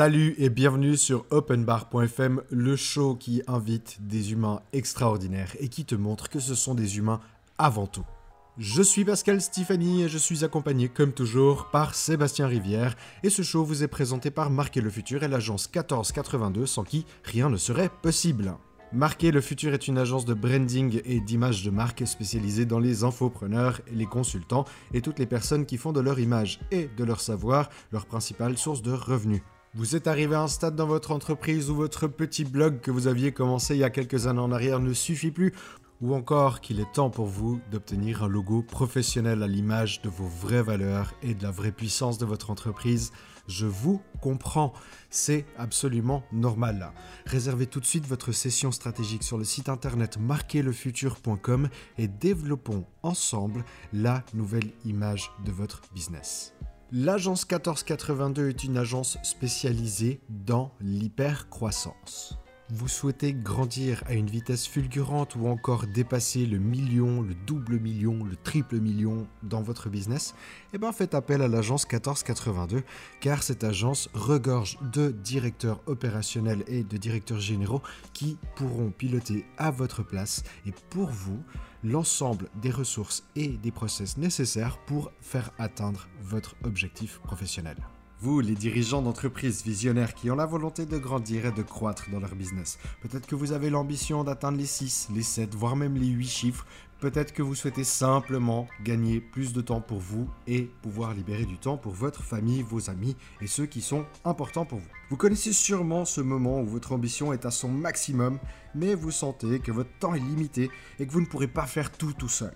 Salut et bienvenue sur openbar.fm, le show qui invite des humains extraordinaires et qui te montre que ce sont des humains avant tout. Je suis Pascal Stéphanie et je suis accompagné comme toujours par Sébastien Rivière et ce show vous est présenté par Marquer le Futur et l'agence 1482 sans qui rien ne serait possible. Marquer le Futur est une agence de branding et d'image de marque spécialisée dans les infopreneurs, les consultants et toutes les personnes qui font de leur image et de leur savoir leur principale source de revenus. Vous êtes arrivé à un stade dans votre entreprise où votre petit blog que vous aviez commencé il y a quelques années en arrière ne suffit plus ou encore qu'il est temps pour vous d'obtenir un logo professionnel à l'image de vos vraies valeurs et de la vraie puissance de votre entreprise, je vous comprends, c'est absolument normal. Réservez tout de suite votre session stratégique sur le site internet marquerlefutur.com et développons ensemble la nouvelle image de votre business. L'agence 1482 est une agence spécialisée dans l'hypercroissance. Vous souhaitez grandir à une vitesse fulgurante ou encore dépasser le million, le double million, le triple million dans votre business? Eh bien faites appel à l'agence 1482 car cette agence regorge de directeurs opérationnels et de directeurs généraux qui pourront piloter à votre place et pour vous l'ensemble des ressources et des process nécessaires pour faire atteindre votre objectif professionnel. Vous, les dirigeants d'entreprises visionnaires qui ont la volonté de grandir et de croître dans leur business, peut-être que vous avez l'ambition d'atteindre les 6, les 7, voire même les 8 chiffres, peut-être que vous souhaitez simplement gagner plus de temps pour vous et pouvoir libérer du temps pour votre famille, vos amis et ceux qui sont importants pour vous. Vous connaissez sûrement ce moment où votre ambition est à son maximum, mais vous sentez que votre temps est limité et que vous ne pourrez pas faire tout tout seul.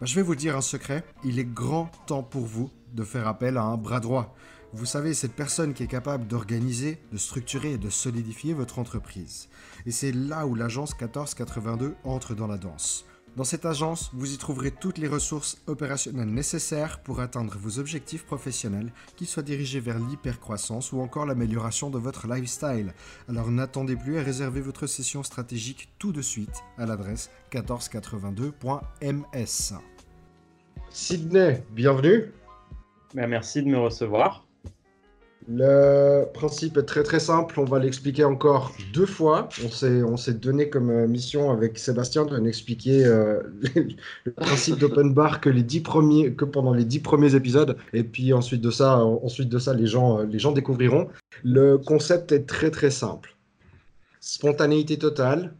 Ben, je vais vous dire un secret, il est grand temps pour vous de faire appel à un bras droit. Vous savez, cette personne qui est capable d'organiser, de structurer et de solidifier votre entreprise. Et c'est là où l'agence 1482 entre dans la danse. Dans cette agence, vous y trouverez toutes les ressources opérationnelles nécessaires pour atteindre vos objectifs professionnels, qu'ils soient dirigés vers l'hypercroissance ou encore l'amélioration de votre lifestyle. Alors n'attendez plus et réservez votre session stratégique tout de suite à l'adresse 1482.ms. Sydney, bienvenue. Ben, merci de me recevoir. Le principe est très très simple, on va l'expliquer encore deux fois. On s'est, on s'est donné comme euh, mission avec Sébastien de n'expliquer euh, le principe d'open bar que, que pendant les dix premiers épisodes. Et puis ensuite de ça, ensuite de ça les, gens, euh, les gens découvriront. Le concept est très très simple. Spontanéité totale,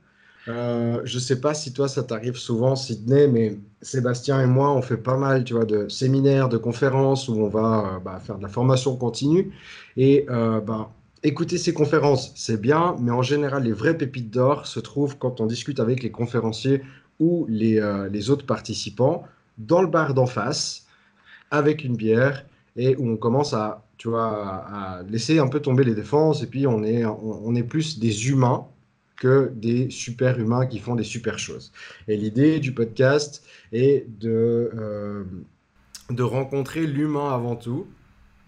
euh, je sais pas si toi ça t'arrive souvent, Sydney, mais Sébastien et moi, on fait pas mal, tu vois, de séminaires, de conférences où on va euh, bah, faire de la formation continue. Et euh, bah, écouter ces conférences, c'est bien, mais en général, les vraies pépites d'or se trouvent quand on discute avec les conférenciers ou les, les autres participants dans le bar d'en face avec une bière et où on commence à, tu vois, à laisser un peu tomber les défenses et puis on est, on est plus des humains que des super humains qui font des super choses. Et l'idée du podcast est de, euh, de rencontrer l'humain avant tout.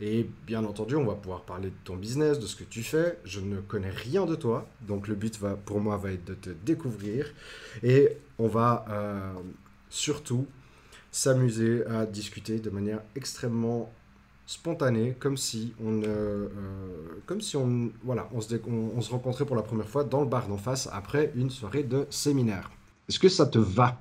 Et bien entendu, on va pouvoir parler de ton business, de ce que tu fais. Je ne connais rien de toi, donc le but va, pour moi va être de te découvrir. Et on va euh, surtout s'amuser à discuter de manière extrêmement spontané, comme si on, euh, comme si on, voilà, on se, on, on se rencontrait pour la première fois dans le bar d'en face après une soirée de séminaire. Est-ce que ça te va?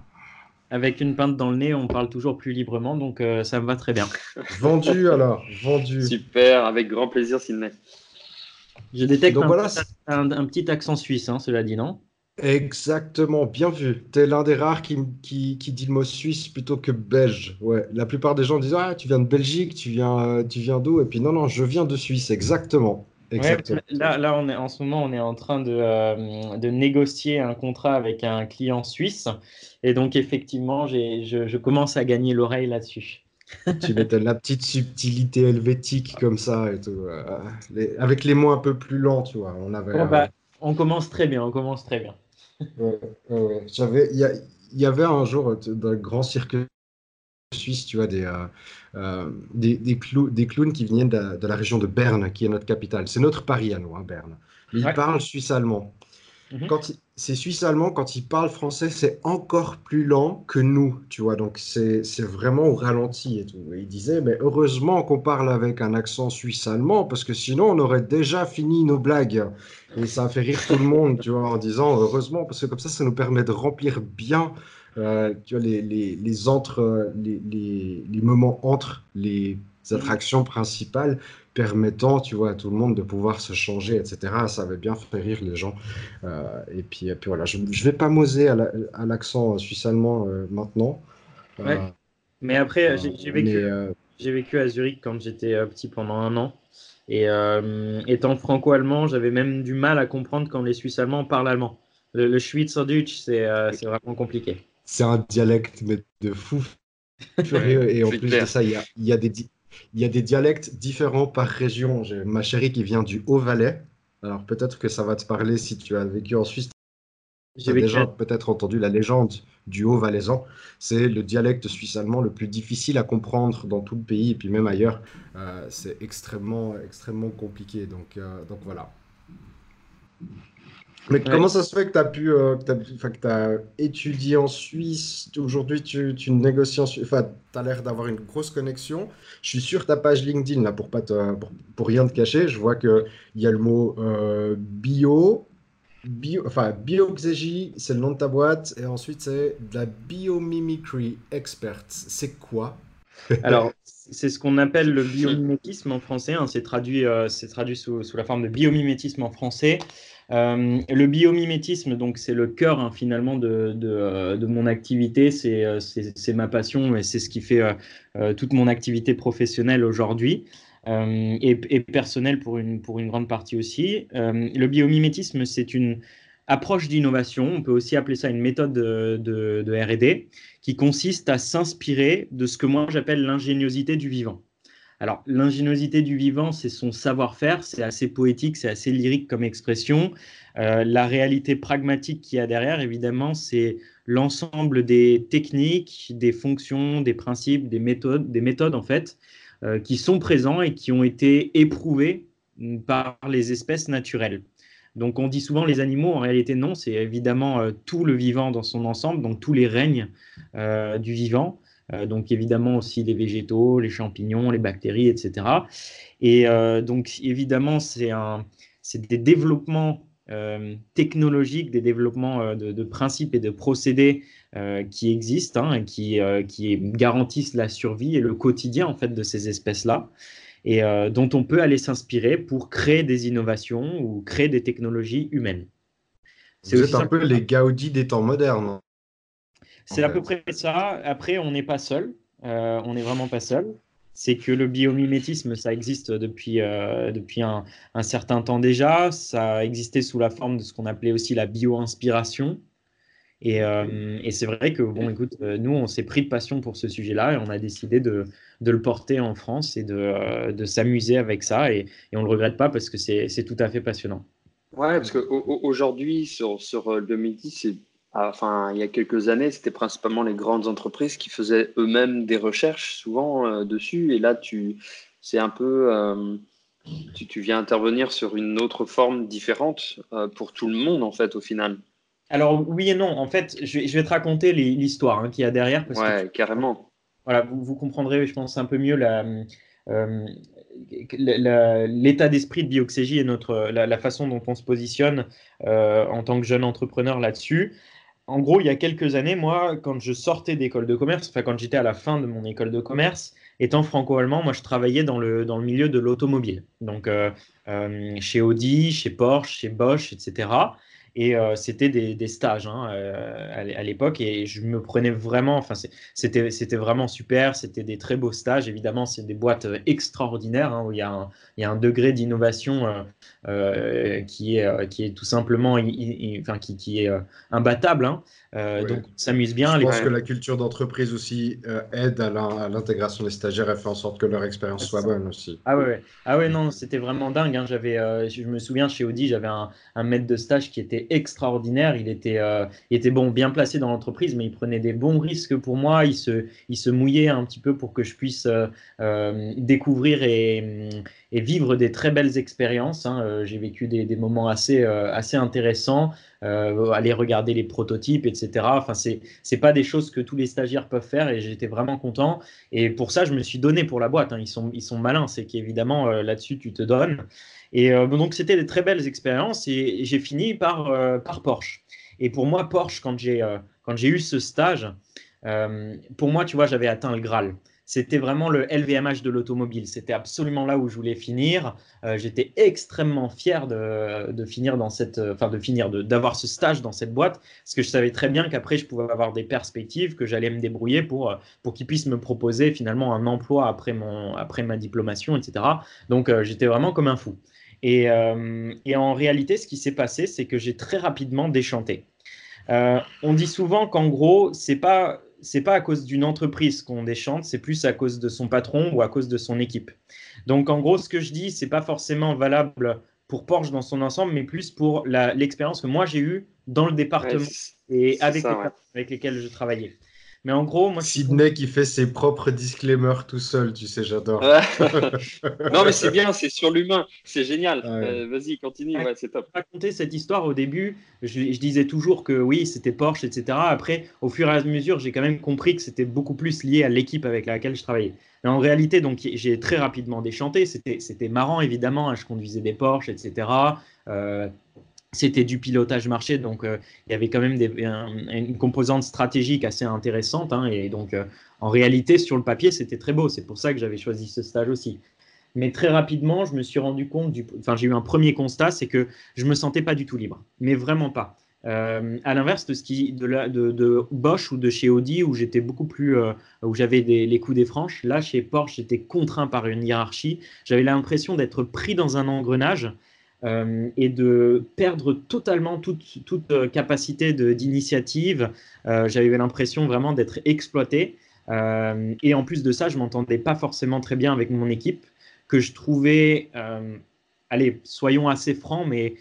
Avec une pinte dans le nez, on parle toujours plus librement, donc euh, ça me va très bien. vendu alors, vendu. Super, avec grand plaisir, Sydney. Je détecte donc, un, voilà, un, un, petit accent suisse, hein, cela dit, non? Exactement, bien vu. Tu es l'un des rares qui, qui, qui, dit le mot suisse plutôt que belge. Ouais, la plupart des gens disent Ah, tu viens de Belgique, tu viens, euh, tu viens d'où? Et puis non, non, je viens de Suisse, exactement. exactement. Ouais, là, là on est, en ce moment, on est en train de, euh, de négocier un contrat avec un client suisse. Et donc, effectivement, je, je commence à gagner l'oreille là-dessus. tu mettais la petite subtilité helvétique comme ça et tout. Euh, les, avec les mots un peu plus lents, tu vois. On avait. Bah, on commence très bien, on commence très bien. Ouais, ouais. J'avais, il y, y, avait un jour dans le grand cirque suisse, tu vois, des, euh, euh, des, des, clou, des, clowns qui venaient de, de, la région de Berne, qui est notre capitale. C'est notre Paris à nous, hein, Berne. Ouais. ils parlent suisse-allemand. Mhm. Quand c'est suisse-allemand, quand ils parlent français, c'est encore plus lent que nous, tu vois. Donc c'est vraiment au ralenti et tout. il disait, mais heureusement qu'on parle avec un accent suisse-allemand, parce que sinon on aurait déjà fini nos blagues. Et ça a fait rire tout le monde, tu vois, en disant heureusement, parce que comme ça, ça nous permet de remplir bien euh, tu vois, les, les, les, entre, les, les, moments entre les attractions principales permettant, tu vois, à tout le monde de pouvoir se changer, etc. Ça avait bien fait rire les gens. Euh, et, puis, et puis voilà, je ne vais pas m'oser à l'accent suisse-allemand euh, maintenant. Mais après, j'ai vécu, j'ai vécu à Zurich quand j'étais petit pendant un an. Et étant franco-allemand, j'avais même du mal à comprendre quand les Suisses-allemands parlent allemand. Le, le Schweizerdeutsch, c'est vraiment compliqué c'est un dialecte mais de fou Et en plus de ça, il y a, y, a des, y a des dialectes différents par région. J'ai ma chérie qui vient du Haut-Valais. Alors peut-être que ça va te parler si tu as vécu en Suisse. J'ai déjà peut-être entendu la légende du Haut-Valaisan. C'est le dialecte suisse-allemand le plus difficile à comprendre dans tout le pays et puis même ailleurs. Euh, c'est extrêmement, extrêmement compliqué. Donc, euh, donc voilà. Mais comment ça se fait que tu as pu, euh, que as, étudié en Suisse? Aujourd'hui, tu, tu, négocies en Suisse. Enfin, tu as l'air d'avoir une grosse connexion. Je suis sur ta page LinkedIn, là, pour, pas te, pour, rien te cacher. Je vois qu'il y a le mot euh, bio. Bio, enfin, bioxégie, c'est le nom de ta boîte. Et ensuite, c'est de la biomimicry expert. C'est quoi? Alors, c'est ce qu'on appelle le biomimétisme en français. Hein. C'est traduit, euh, traduit sous, sous, la forme de biomimétisme en français. Euh, le biomimétisme, donc c'est le cœur hein, finalement de, de, euh, mon activité, euh, c'est ma passion et c'est ce qui fait toute mon activité professionnelle aujourd'hui. Et, personnelle pour une, pour une grande partie aussi. le biomimétisme, c'est une approche d'innovation, on peut aussi appeler ça une méthode de, de, de RD, qui consiste à s'inspirer de ce que moi j'appelle l'ingéniosité du vivant. Alors, l'ingéniosité du vivant, c'est son savoir-faire, c'est assez poétique, c'est assez lyrique comme expression. Euh, la réalité pragmatique qu'il y a derrière, évidemment, c'est l'ensemble des techniques, des fonctions, des principes, des méthodes, des méthodes en fait, euh, qui sont présents et qui ont été éprouvés par les espèces naturelles. Donc, on dit souvent les animaux, en réalité, non, c'est évidemment euh, tout le vivant dans son ensemble, donc tous les règnes du vivant. Euh, donc évidemment aussi les végétaux, les champignons, les bactéries, etc. Et euh, donc évidemment, c'est des développements euh, technologiques, des développements de, principes et de procédés qui existent hein, et qui, qui, garantissent la survie et le quotidien en fait de ces espèces-là et dont on peut aller s'inspirer pour créer des innovations ou créer des technologies humaines. Êtes un peu les Gaudi des temps modernes. C'est à peu près ça. Après, on n'est pas seul. Euh, on n'est vraiment pas seul. C'est que le biomimétisme, ça existe depuis, euh, depuis un, certain temps déjà. Ça existait sous la forme de ce qu'on appelait aussi la bio-inspiration. Et, euh, et c'est vrai que, bon, écoute, nous, on s'est pris de passion pour ce sujet-là et on a décidé de, de le porter en France et de, de s'amuser avec ça. Et, et on ne le regrette pas parce que c'est tout à fait passionnant. Ouais, parce qu'aujourd'hui, sur, sur le biomimétisme, c'est enfin, il y a quelques années, c'était principalement les grandes entreprises qui faisaient eux-mêmes des recherches souvent euh, dessus. Et là, tu, c'est un peu, euh, tu, viens intervenir sur une autre forme différente euh, pour tout le monde en fait, au final. Alors oui et non. En fait, je vais, te raconter l'histoire hein, qu'il y a derrière. Parce ouais, carrément. Voilà, vous, vous, comprendrez, je pense, un peu mieux la, l'état d'esprit de Bioxégie et notre, la, la, façon dont on se positionne en tant que jeune entrepreneur là-dessus en gros, il y a quelques années, moi, quand je sortais d'école de commerce, enfin quand j'étais à la fin de mon école de commerce, étant franco-allemand, moi je travaillais dans le, dans le milieu de l'automobile. Donc euh, euh, chez Audi, chez Porsche, chez Bosch, etc. Et euh, c'était des, stages hein, euh, à, l'époque. Et je me prenais vraiment, enfin, c'était vraiment super. C'était des très beaux stages. Évidemment, c'est des boîtes euh, extraordinaires hein, où il y, a un, degré d'innovation qui, est, tout simplement enfin, qui est imbattable. Hein. Donc, on s'amuse bien. Je pense que la culture d'entreprise aussi aide à l'intégration des stagiaires et fait en sorte que leur expérience soit bonne aussi. Ah ouais, Ah ouais non, c'était vraiment dingue. J'avais, je me souviens chez Audi, j'avais un, un maître de stage qui était extraordinaire. Il était, euh, il était bon, bien placé dans l'entreprise, mais il prenait des bons risques pour moi. Il se, il se mouillait un petit peu pour que je puisse euh, découvrir et, et, vivre des très belles expériences. Hein. J'ai vécu des, moments assez, assez intéressants. aller regarder les prototypes, etc. Enfin, c'est c'est pas des choses que tous les stagiaires peuvent faire et j'étais vraiment content. Et pour ça, je me suis donné pour la boîte. Hein. Ils sont ils sont malins, c'est qu'évidemment là-dessus tu te donnes. Et euh, donc, c'était des très belles expériences et, j'ai fini par, euh, par Porsche. Et pour moi, Porsche, quand j'ai euh, eu ce stage, pour moi, tu vois, j'avais atteint le Graal c'était vraiment le LVMH de l'automobile. C'était absolument là où je voulais finir. J'étais extrêmement fier de, de, finir dans cette, enfin de finir, d'avoir ce stage dans cette boîte, parce que je savais très bien qu'après je pouvais avoir des perspectives, que j'allais me débrouiller pour pour qu'ils puissent me proposer finalement un emploi après mon après ma diplomation, etc. Donc j'étais vraiment comme un fou. Euh, et, en réalité, ce qui s'est passé, c'est que j'ai très rapidement déchanté. Euh, on dit souvent qu'en gros, c'est pas c'est pas à cause d'une entreprise qu'on déchante, c'est plus à cause de son patron ou à cause de son équipe. Donc en gros, ce que je dis, c'est pas forcément valable pour Porsche dans son ensemble, mais plus pour l'expérience que moi j'ai eue dans le département et avec, les, avec lesquels je travaillais. Mais en gros, moi. Sidney qui fait ses propres disclaimers tout seul, tu sais, j'adore. non, mais c'est bien, c'est sur l'humain, c'est génial. Euh, vas-y, continue, ouais, c'est top. Raconter cette histoire au début, je, disais toujours que oui, c'était Porsche, etc. Après, au fur et à mesure, j'ai quand même compris que c'était beaucoup plus lié à l'équipe avec laquelle je travaillais. Mais en réalité, donc, j'ai très rapidement déchanté. C'était marrant, évidemment. Hein, je conduisais des Porsche, etc c'était du pilotage marché, donc euh, il y avait quand même une composante stratégique assez intéressante. Hein, et donc, euh, en réalité, sur le papier, c'était très beau. C'est pour ça que j'avais choisi ce stage aussi. Mais très rapidement, je me suis rendu compte, enfin, j'ai eu un premier constat, c'est que je me sentais pas du tout libre, mais vraiment pas. Euh, à l'inverse de ce qui de, Bosch ou de chez Audi où j'étais beaucoup plus où j'avais les coups des franches là chez Porsche j'étais contraint par une hiérarchie j'avais l'impression d'être pris dans un engrenage euh, et de perdre totalement toute, toute euh, capacité d'initiative. Euh, J'avais l'impression vraiment d'être exploité. Et en plus de ça, je m'entendais pas forcément très bien avec mon équipe, que je trouvais, allez, soyons assez francs, mais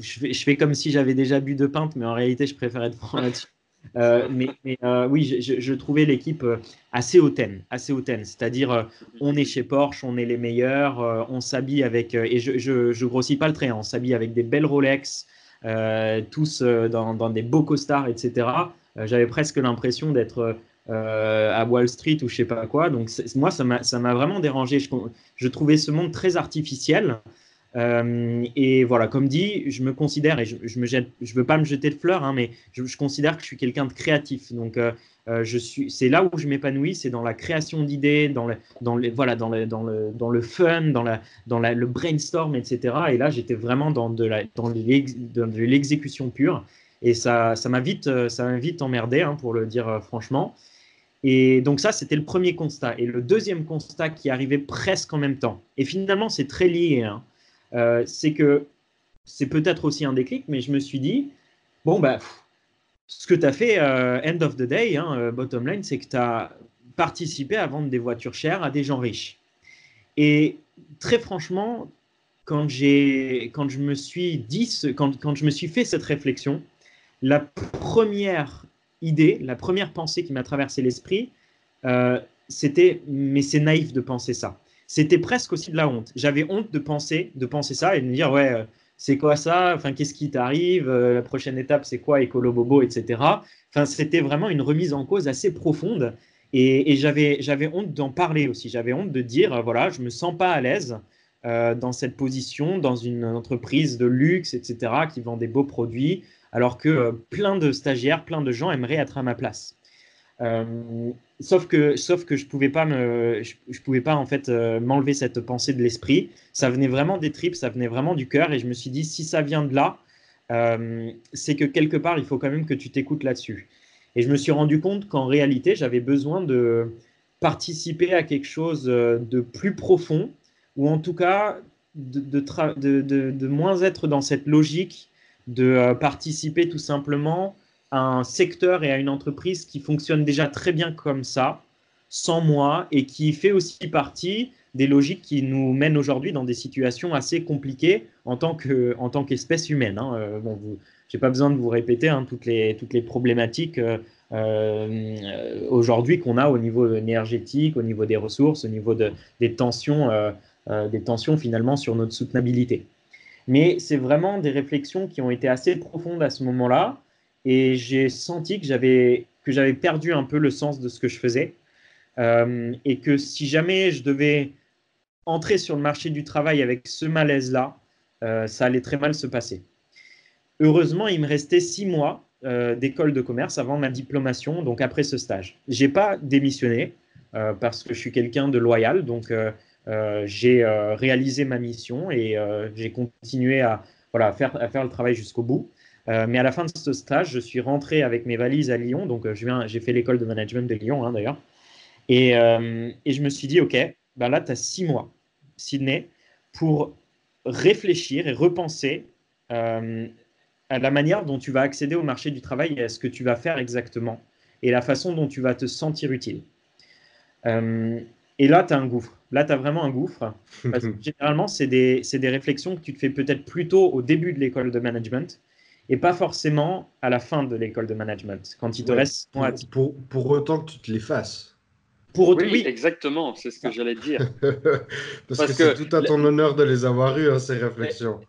je fais, je fais comme si j'avais déjà bu de pinte, mais en réalité, je préfère être franc là-dessus. Euh, mais, euh, oui, je, trouvais l'équipe euh, assez hautaine, assez hautaine. C'est-à-dire, on est chez Porsche, on est les meilleurs, on s'habille avec, et je, je, grossis pas le trait, hein, on s'habille avec des belles Rolex, tous dans, des beaux costards, etc. J'avais presque l'impression d'être à Wall Street ou je sais pas quoi. Donc moi, ça m'a vraiment dérangé. Je, trouvais ce monde très artificiel. Euh, et voilà, comme dit, je me considère, et je, je veux pas me jeter de fleurs, hein, mais je, considère que je suis quelqu'un de créatif. Donc, euh, euh, c'est là où je m'épanouis, c'est dans la création d'idées, dans le, fun, dans le brainstorm, etc. Et là, j'étais vraiment dans l'exécution pure. Et ça, m'a vite, ça vite emmerdé, hein, pour le dire franchement. Et donc ça, c'était le premier constat. Et le deuxième constat qui arrivait presque en même temps. Et finalement, c'est très lié. Hein. Euh, c'est que c'est peut-être aussi un déclic, mais je me suis dit, bon, bah, ce que tu as fait, euh, end of the day, hein, euh, bottom line, c'est que tu as participé à vendre des voitures chères à des gens riches. Et très franchement, quand, quand je me suis dit, quand, quand je me suis fait cette réflexion, la première idée, la première pensée qui m'a traversé l'esprit, c'était mais c'est naïf de penser ça c'était presque aussi de la honte. J'avais honte de penser, de penser ça et de me dire, ouais, euh, c'est quoi ça? Enfin, qu'est-ce qui t'arrive? Euh, La prochaine étape, c'est quoi? Écolo Bobo, etc. Enfin, c'était vraiment une remise en cause assez profonde. Et, j'avais, j'avais honte d'en parler aussi. J'avais honte de dire, euh, voilà, je me sens pas à l'aise dans cette position, dans une entreprise de luxe, etc., qui vend des beaux produits, alors que plein de stagiaires, plein de gens aimeraient être à ma place. Sauf que, sauf que je pouvais pas me, je, pouvais pas en fait euh, m'enlever cette pensée de l'esprit. Ça venait vraiment des tripes, ça venait vraiment du cœur, et je me suis dit si ça vient de là, euh, c'est que quelque part il faut quand même que tu t'écoutes là-dessus. Et je me suis rendu compte qu'en réalité j'avais besoin de participer à quelque chose euh, de plus profond, ou en tout cas de moins être dans cette logique de participer tout simplement un secteur et à une entreprise qui fonctionne déjà très bien comme ça, sans moi, et qui fait aussi partie des logiques qui nous mènent aujourd'hui dans des situations assez compliquées en tant qu'espèce humaine. Hein. Euh, bon, j'ai pas besoin de vous répéter hein, toutes, les, toutes les problématiques aujourd'hui qu'on a au niveau énergétique, au niveau des ressources, au niveau de, des, tensions, des tensions finalement sur notre soutenabilité. Mais c'est vraiment des réflexions qui ont été assez profondes à ce moment-là. Et j'ai senti que j'avais, que j'avais perdu un peu le sens de ce que je faisais. Euh, et que si jamais je devais entrer sur le marché du travail avec ce malaise-là, euh, ça allait très mal se passer. Heureusement, il me restait six mois euh, d'école de commerce avant ma diplomation, donc après ce stage. J'ai pas démissionné parce que je suis quelqu'un de loyal, donc j'ai réalisé ma mission et j'ai continué à, voilà, faire, à faire le travail jusqu'au bout. Mais à la fin de ce stage, je suis rentré avec mes valises à Lyon. Donc, j'ai fait l'école de management de Lyon, hein, d'ailleurs. Et, et, je me suis dit, OK, ben là, tu as six mois, Sydney, pour réfléchir et repenser à la manière dont tu vas accéder au marché du travail et à ce que tu vas faire exactement et la façon dont tu vas te sentir utile. et là, tu as un gouffre. Là, tu as vraiment un gouffre. Parce que généralement, c'est des, des, réflexions que tu te fais peut-être plutôt au début de l'école de management et pas forcément à la fin de l'école de management, quand il te reste... Pour, pour, autant que tu te les fasses. Pour autant, oui, exactement, c'est ce que j'allais dire. parce, que, c'est tout à ton honneur de les avoir eues, hein, ces réflexions.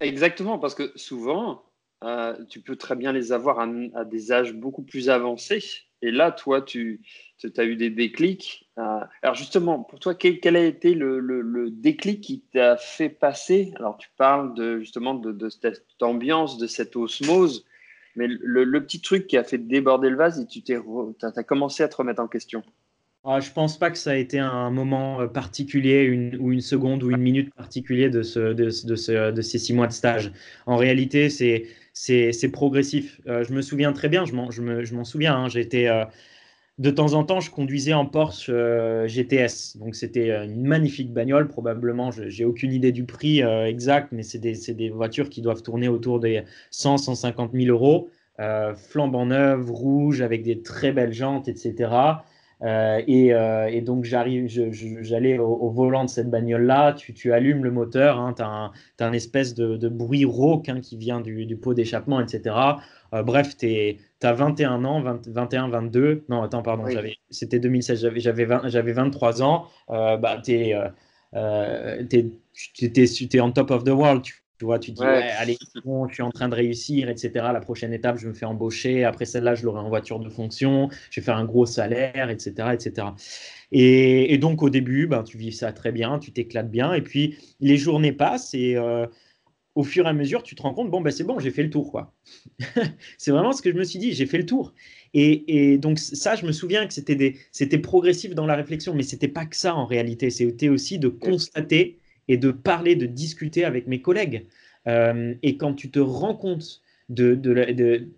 Exactement, parce que souvent, euh, tu peux très bien les avoir à, des âges beaucoup plus avancés. Et là, toi, tu, as eu des déclics. Euh, alors justement, pour toi, quel, a été le, déclic qui t'a fait passer? Alors tu parles de, justement de, cette ambiance, de cette osmose, mais le, petit truc qui a fait déborder le vase et tu t'es, as, commencé à te remettre en question. Ah, je pense pas que ça a été un moment euh, particulier une, ou une seconde ou une minute particulier de, ce, de, ce, de ces six mois de stage. En réalité, c'est progressif. Euh, je me souviens très bien, je m'en souviens, hein, j'étais de temps en temps, je conduisais en Porsche euh, GTS. Donc, c'était une magnifique bagnole. Probablement, j'ai aucune idée du prix exact, mais c'est des, voitures qui doivent tourner autour des 100, 150 000 euros. flambant neuve, rouge, avec des très belles jantes, etc. Euh, euh, et, donc j'allais au, volant de cette bagnole-là, tu, allumes le moteur, hein, tu as, un espèce de, bruit rauque hein, qui vient du, pot d'échappement, etc. Euh, bref, tu as 21 ans, 21, 22, non attends, pardon, c'était 2016, j'avais 23 ans, bah, tu es, es, on top of the world, tu tu vois, tu dis, allez, bon, je suis en train de réussir, etc. La prochaine étape, je me fais embaucher. Après celle-là, je l'aurai en voiture de fonction. Je vais faire un gros salaire, etc. etc. Et, donc, au début, ben, tu vis ça très bien, tu t'éclates bien. Et puis, les journées passent et euh, au fur et à mesure, tu te rends compte, bon, ben, c'est bon, j'ai fait le tour. quoi. c'est vraiment ce que je me suis dit, j'ai fait le tour. Et, donc, ça, je me souviens que c'était progressif dans la réflexion, mais c'était pas que ça en réalité. C'était aussi de constater et de parler, de discuter avec mes collègues. Euh, et quand tu te rends compte de, de,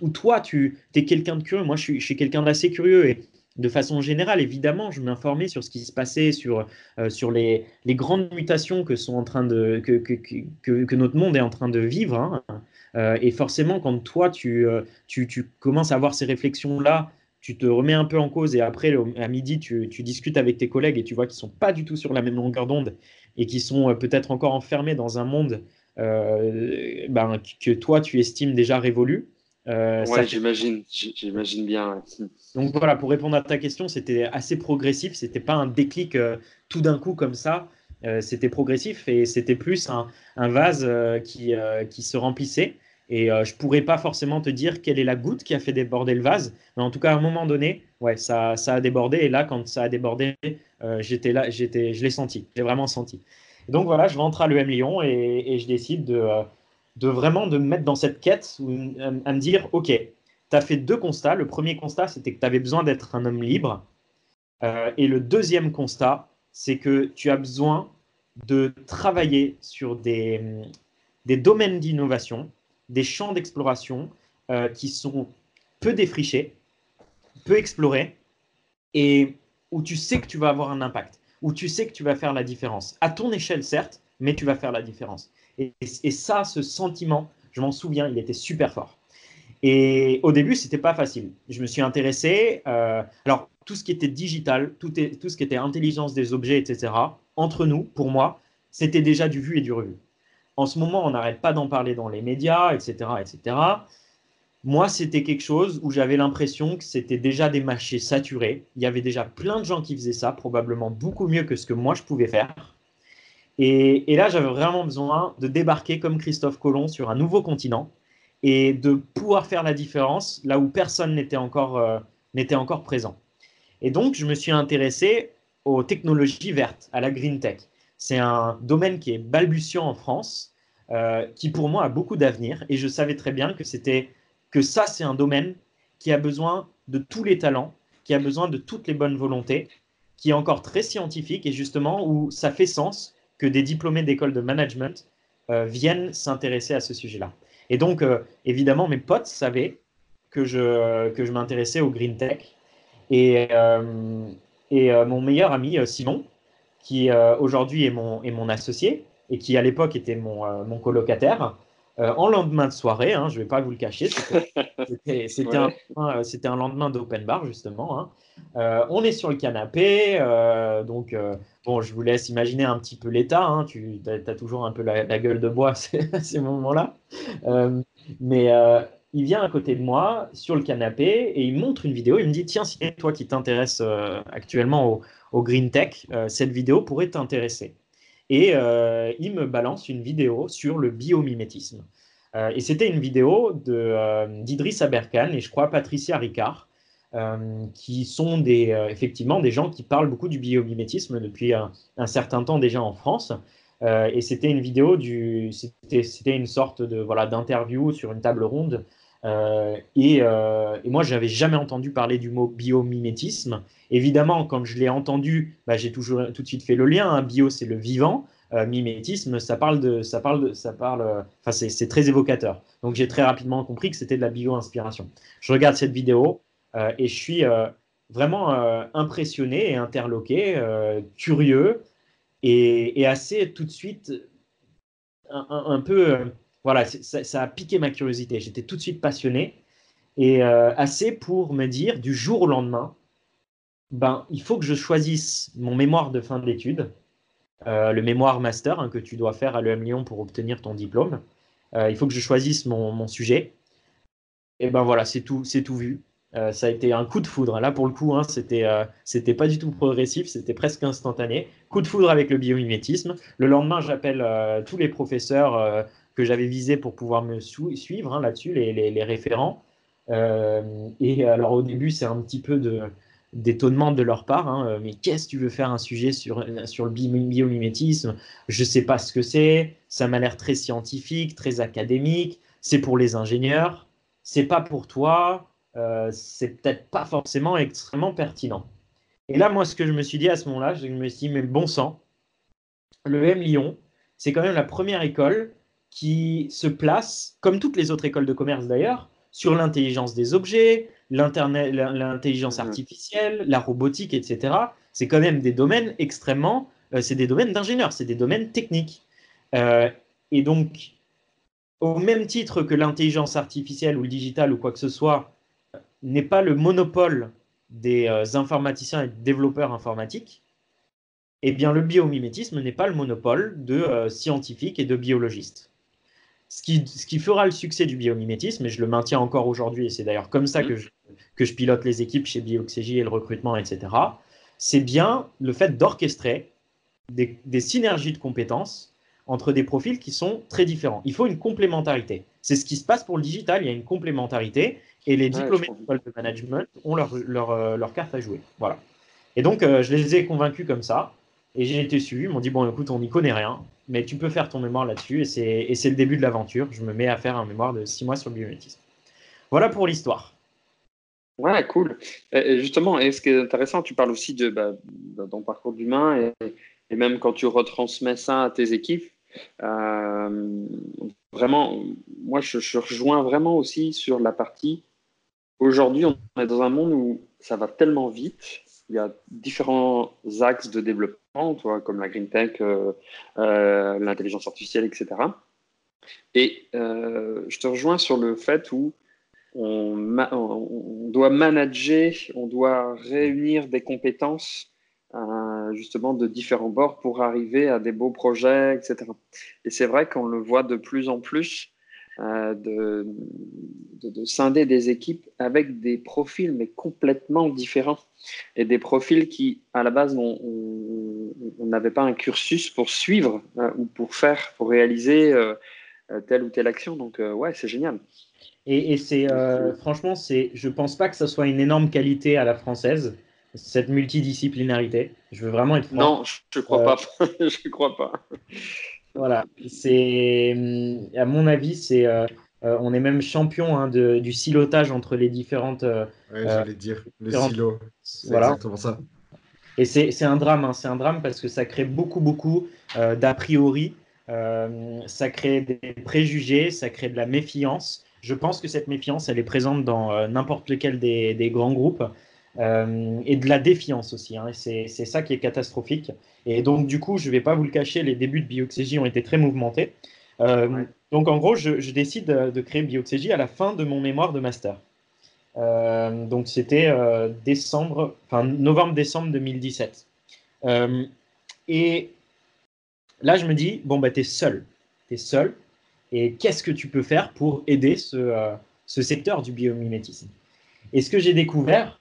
où toi, tu es quelqu'un de curieux, moi je suis, je suis quelqu'un d'assez curieux et de façon générale, évidemment, je m'informais sur ce qui se passait, sur, euh, sur les, les, grandes mutations que, sont en train de, que, que, que, notre monde est en train de vivre. Hein. Euh, et forcément, quand toi, tu, tu, tu commences à avoir ces réflexions-là, tu te remets un peu en cause et après, à midi, tu, tu discutes avec tes collègues et tu vois qu'ils ne sont pas du tout sur la même longueur d'onde et qui sont euh, peut-être encore enfermés dans un monde euh, ben, que toi, tu estimes déjà révolu. Euh, j'imagine, j'imagine bien. Donc voilà, pour répondre à ta question, c'était assez progressif, c'était pas un déclic euh, tout d'un coup comme ça, c'était progressif et c'était plus un, un vase qui, qui se remplissait. Et je pourrais pas forcément te dire quelle est la goutte qui a fait déborder le vase, mais en tout cas, à un moment donné, ouais, ça, ça a débordé. Et là, quand ça a débordé, euh, j'étais là, j'étais, je l'ai senti, j'ai vraiment senti. donc voilà, je rentre à l'EM Lyon et, je décide de, euh, de, vraiment de me mettre dans cette quête à, me dire, ok, tu as fait deux constats. Le premier constat, c'était que tu avais besoin d'être un homme libre. Euh, et le deuxième constat, c'est que tu as besoin de travailler sur des, des domaines d'innovation, des champs d'exploration qui sont peu défrichés, peu explorés, et où tu sais que tu vas avoir un impact, où tu sais que tu vas faire la différence. À ton échelle, certes, mais tu vas faire la différence. Et, ça, ce sentiment, je m'en souviens, il était super fort. Et au début, c'était pas facile. Je me suis intéressé. Euh, alors, tout ce qui était digital, tout, tout ce qui était intelligence des objets, etc., entre nous, pour moi, c'était déjà du vu et du revu. en ce moment, on n'arrête pas d'en parler dans les médias, etc., etc. Moi, c'était quelque chose où j'avais l'impression que c'était déjà des marchés saturés. Il y avait déjà plein de gens qui faisaient ça, probablement beaucoup mieux que ce que moi je pouvais faire. Et, là, j'avais vraiment besoin de débarquer comme Christophe Colomb sur un nouveau continent et de pouvoir faire la différence là où personne n'était encore, euh, encore présent. Et donc, je me suis intéressé aux technologies vertes, à la green tech. C'est un domaine qui est balbutiant en France, euh, qui pour moi a beaucoup d'avenir. Et je savais très bien que c'était que ça, c'est un domaine qui a besoin de tous les talents, qui a besoin de toutes les bonnes volontés, qui est encore très scientifique et justement où ça fait sens que des diplômés d'école de management euh, viennent s'intéresser à ce sujet-là. Et donc, euh, évidemment, mes potes savaient que je, que je m'intéressais au green tech. Et, euh, et mon meilleur ami, Simon, qui aujourd'hui est mon, est mon associé et qui à l'époque était mon, mon colocataire, en lendemain de soirée, hein, je ne vais pas vous le cacher, c'était un, un, lendemain d'open bar justement. Hein. Euh, on est sur le canapé, euh, donc euh, bon, je vous laisse imaginer un petit peu l'état. Hein, tu as, toujours un peu la, gueule de bois à ces moments-là. mais il vient à côté de moi sur le canapé et il montre une vidéo. Il me dit Tiens, si toi qui t'intéresses actuellement au, green tech, cette vidéo pourrait t'intéresser. Et il me balance une vidéo sur le biomimétisme. et c'était une vidéo d'Idriss Aberkan et je crois Patricia Ricard. Euh, qui sont euh, effectivement des gens qui parlent beaucoup du biomimétisme depuis un, certain temps déjà en France. Euh, et c'était une vidéo, c'était, une sorte de, voilà, d'interview sur une table ronde. Et, et, moi, je n'avais jamais entendu parler du mot biomimétisme. Évidemment, quand je l'ai entendu, bah, j'ai toujours tout de suite fait le lien. Hein. Bio, c'est le vivant. mimétisme, ça parle de, ça parle de, ça parle, enfin c'est, très évocateur. Donc j'ai très rapidement compris que c'était de la bio-inspiration. Je regarde cette vidéo, euh, et je suis euh, vraiment euh, impressionné et interloqué, curieux et, assez tout de suite un, peu voilà, ça, a piqué ma curiosité. J'étais tout de suite passionné et assez pour me dire du jour au lendemain, ben, il faut que je choisisse mon mémoire de fin d'études, le mémoire master hein, que tu dois faire à l'EM Lyon pour obtenir ton diplôme. il faut que je choisisse mon, sujet. Et ben voilà, c'est tout, c'est tout vu. Euh, ça a été un coup de foudre. Là, pour le coup, hein, c'était, euh, pas du tout progressif, c'était presque instantané. Coup de foudre avec le biomimétisme. Le lendemain, j'appelle euh, tous les professeurs que j'avais visés pour pouvoir me suivre hein, là-dessus, les, référents. et alors, au début, c'est un petit peu d'étonnement de leur part. Hein, mais qu'est-ce que tu veux faire un sujet sur, sur le biomimétisme? Je sais pas ce que c'est. Ça m'a l'air très scientifique, très académique. C'est pour les ingénieurs. C'est pas pour toi. Euh, c'est peut-être pas forcément extrêmement pertinent. Et là, moi, ce que je me suis dit à ce moment-là, je me suis dit, mais bon sang, le M Lyon, c'est quand même la première école qui se place, comme toutes les autres écoles de commerce d'ailleurs, sur l'intelligence des objets, l'intelligence artificielle, la robotique, etc. C'est quand même des domaines extrêmement, euh, c'est des domaines d'ingénieurs, c'est des domaines techniques. Euh, et donc, au même titre que l'intelligence artificielle ou le digital ou quoi que ce soit n'est pas le monopole des euh, informaticiens et développeurs informatiques, eh bien le biomimétisme n'est pas le monopole de euh, scientifiques et de biologistes. Ce qui, ce qui, fera le succès du biomimétisme, et je le maintiens encore aujourd'hui, et c'est d'ailleurs comme ça mmh. que je, que je, pilote les équipes chez Bioxégie et le recrutement, etc., c'est bien le fait d'orchestrer des, des, synergies de compétences entre des profils qui sont très différents. Il faut une complémentarité. C'est ce qui se passe pour le digital, il y a une complémentarité, et les diplômés de management ont leur, leur, euh, leur, carte à jouer. Voilà. Et donc, euh, je les ai convaincus comme ça. Et j'ai été suivi. Ils m'ont dit Bon, écoute, on n'y connaît rien, mais tu peux faire ton mémoire là-dessus. Et c'est le début de l'aventure. Je me mets à faire un mémoire de six mois sur le biométisme. Voilà pour l'histoire. Ouais, cool. Justement, et ce qui est intéressant, tu parles aussi de, bah, ton parcours d'humain et, même quand tu retransmets ça à tes équipes. Euh, vraiment, moi, je, rejoins vraiment aussi sur la partie Aujourd'hui, on est dans un monde où ça va tellement vite. Il y a différents axes de développement, toi, comme la green tech, euh, euh, l'intelligence artificielle, etc. Et euh, je te rejoins sur le fait où on, doit manager, on doit réunir des compétences justement de différents bords pour arriver à des beaux projets, etc. Et c'est vrai qu'on le voit de plus en plus euh, de, de, scinder des équipes avec des profils mais complètement différents. Et des profils qui à la base on n'avait pas un cursus pour suivre euh, ou pour faire pour réaliser euh, telle ou telle action. Donc ouais c'est génial. Et, et c'est franchement c'est je pense pas que ce soit une énorme qualité à la française cette multidisciplinarité. Je veux vraiment être non je crois pas. Je crois pas voilà, c'est à mon avis, c'est euh, euh, on est même champion hein, de, du silotage entre les différentes. Euh, oui, j'allais dire le silo. Voilà. exactement ça. Et c'est un drame, hein, c'est un drame parce que ça crée beaucoup, beaucoup d'a priori, ça crée des préjugés, ça crée de la méfiance. Je pense que cette méfiance, elle est présente dans n'importe lequel des, des, grands groupes. Euh, et de la défiance aussi. Hein, c'est ça qui est catastrophique. Et donc, du coup, je ne vais pas vous le cacher, les débuts de Bioxégie ont été très mouvementés. Euh, donc, en gros, je, décide de créer Bioxégie à la fin de mon mémoire de master. Euh, donc, c'était décembre, enfin novembre-décembre 2017. et là, je me dis, bon, bah, tu es seul. Tu es seul. Et qu'est-ce que tu peux faire pour aider ce, ce secteur du biomimétisme? Et ce que j'ai découvert,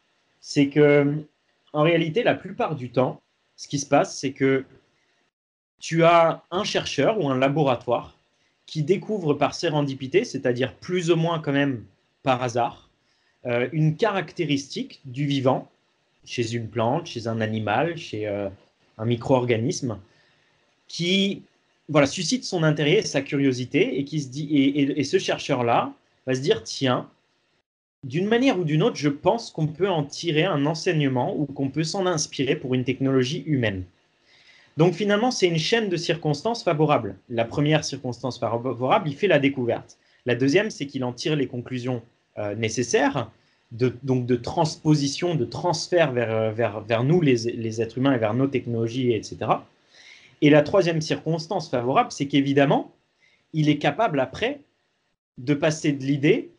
c'est que en réalité, la plupart du temps, ce qui se passe, c'est que tu as un chercheur ou un laboratoire qui découvre par sérendipité, c'est-à-dire plus ou moins quand même par hasard, euh, une caractéristique du vivant chez une plante, chez un animal, chez euh, un micro-organisme, qui voilà, suscite son intérêt et sa curiosité et qui se dit et ce chercheur-là va se dire tiens, d'une manière ou d'une autre, je pense qu'on peut en tirer un enseignement ou qu'on peut s'en inspirer pour une technologie humaine. Donc finalement, c'est une chaîne de circonstances favorables. La première circonstance favorable, il fait la découverte. La deuxième, c'est qu'il en tire les conclusions euh, nécessaires, de, donc de transposition, de transfert vers, euh, vers, vers nous, les, les, êtres humains, et vers nos technologies, etc. Et la troisième circonstance favorable, c'est qu'évidemment, il est capable après de passer de l'idée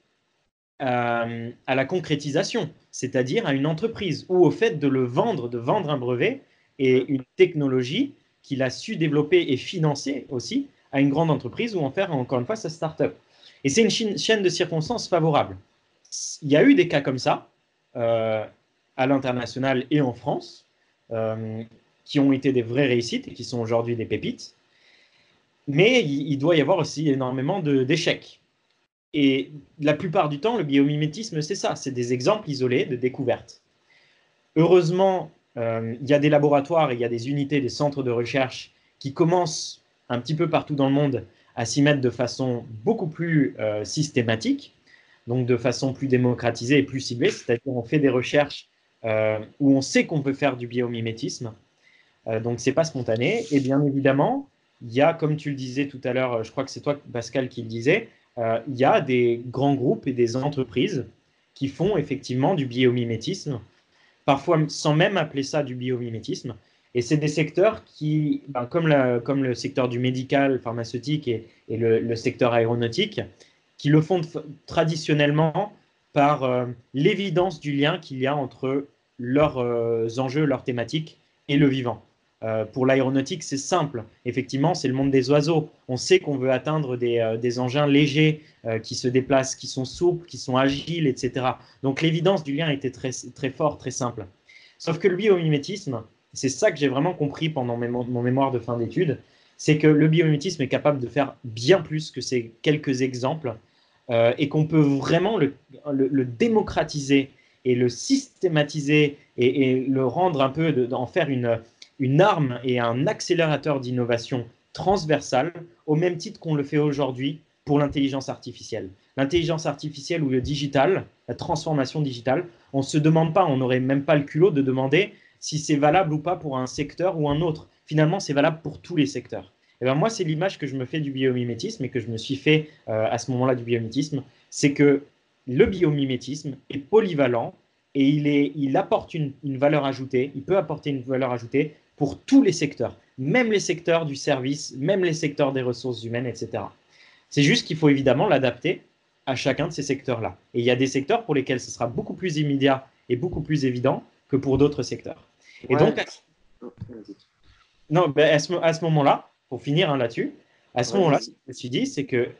euh, à la concrétisation, c'est-à-dire à une entreprise ou au fait de le vendre, de vendre un brevet et une technologie qu'il a su développer et financer aussi à une grande entreprise ou en faire encore une fois sa start-up. Et c'est une chaîne de circonstances favorables. Il y a eu des cas comme ça euh, à l'international et en France euh, qui ont été des vraies réussites et qui sont aujourd'hui des pépites. Mais il, doit y avoir aussi énormément d'échecs. Et la plupart du temps, le biomimétisme, c'est ça, c'est des exemples isolés de découvertes. Heureusement, euh, il y a des laboratoires il y a des unités, des centres de recherche qui commencent un petit peu partout dans le monde à s'y mettre de façon beaucoup plus euh, systématique, donc de façon plus démocratisée et plus ciblée, c'est-à-dire on fait des recherches euh, où on sait qu'on peut faire du biomimétisme, donc c'est pas spontané, et bien évidemment, il y a, comme tu le disais tout à l'heure, je crois que c'est toi Pascal qui le disait, euh, il y a des grands groupes et des entreprises qui font effectivement du biomimétisme, parfois sans même appeler ça du biomimétisme. Et c'est des secteurs qui, ben, comme, comme, le secteur du médical, pharmaceutique et, le, secteur aéronautique, qui le font traditionnellement par euh, l'évidence du lien qu'il y a entre leurs euh, enjeux, leurs thématiques et le vivant. Euh, pour l'aéronautique, c'est simple. Effectivement, c'est le monde des oiseaux. On sait qu'on veut atteindre des, euh, engins légers euh, qui se déplacent, qui sont souples, qui sont agiles, etc. Donc l'évidence du lien était très, très fort, très simple. Sauf que le biomimétisme, c'est ça que j'ai vraiment compris pendant mon mémoire de fin d'études, c'est que le biomimétisme est capable de faire bien plus que ces quelques exemples et qu'on peut vraiment le, démocratiser et le systématiser et, le rendre un peu, en faire une, une arme et un accélérateur d'innovation transversale, au même titre qu'on le fait aujourd'hui pour l'intelligence artificielle. L'intelligence artificielle ou le digital, la transformation digitale, on ne se demande pas, on n'aurait même pas le culot de demander si c'est valable ou pas pour un secteur ou un autre. Finalement, c'est valable pour tous les secteurs. Et ben moi, c'est l'image que je me fais du biomimétisme et que je me suis fait euh, à ce moment-là du biomimétisme, c'est que le biomimétisme est polyvalent et il, apporte une valeur ajoutée, il peut apporter une valeur ajoutée pour tous les secteurs, même les secteurs du service, même les secteurs des ressources humaines, etc. C'est juste qu'il faut évidemment l'adapter à chacun de ces secteurs-là. Et il y a des secteurs pour lesquels ce sera beaucoup plus immédiat et beaucoup plus évident que pour d'autres secteurs. Et donc, Non, ben, à ce, moment-là, pour finir hein, là-dessus, à ce moment-là, ce que je me suis dit, c'est que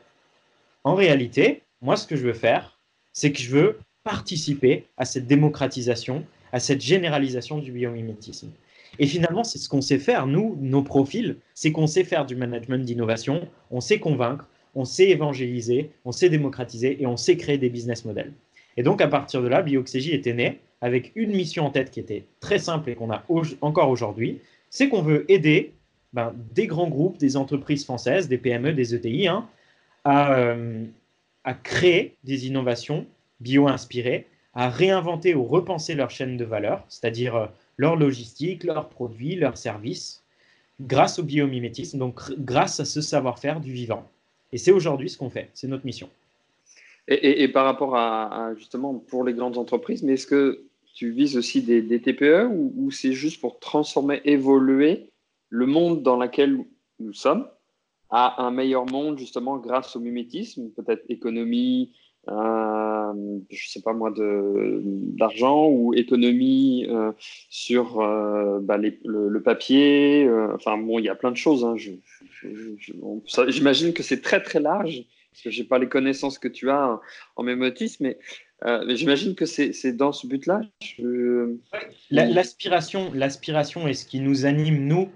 en réalité, moi, ce que je veux faire, c'est que je veux participer à cette démocratisation, à cette généralisation du biomimétisme. Et finalement, c'est ce qu'on sait faire, nous, nos profils, c'est qu'on sait faire du management d'innovation, on sait convaincre, on sait évangéliser, on sait démocratiser et on sait créer des business models. Et donc, à partir de là, Bioxégie était né avec une mission en tête qui était très simple et qu'on a encore aujourd'hui, c'est qu'on veut aider ben, des grands groupes, des entreprises françaises, des PME, des ETI, hein, euh, à, créer des innovations bio-inspirées, à réinventer ou repenser leur chaîne de valeur, c'est-à-dire euh, leur logistique, leurs produits, leurs services, grâce au biomimétisme, donc grâce à ce savoir-faire du vivant. Et c'est aujourd'hui ce qu'on fait, c'est notre mission. Et, par rapport à, justement pour les grandes entreprises, mais est-ce que tu vises aussi des, TPE ou, c'est juste pour transformer, évoluer le monde dans lequel nous sommes à un meilleur monde justement grâce au mimétisme, peut-être économie, euh, je sais pas moi, d'argent ou économie euh, sur euh, bah, le, papier. Euh, enfin bon, il y a plein de choses. Hein. J'imagine que c'est très très large parce que j'ai pas les connaissances que tu as en, mémotisme, mais, j'imagine que c'est dans ce but-là. L'aspiration, l'aspiration est ce qui nous anime nous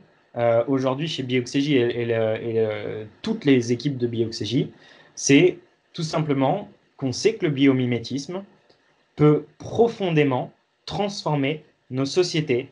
aujourd'hui chez Bioxégie et, et, toutes les équipes de Bioxégie, c'est tout simplement qu'on sait que le biomimétisme peut profondément transformer nos sociétés,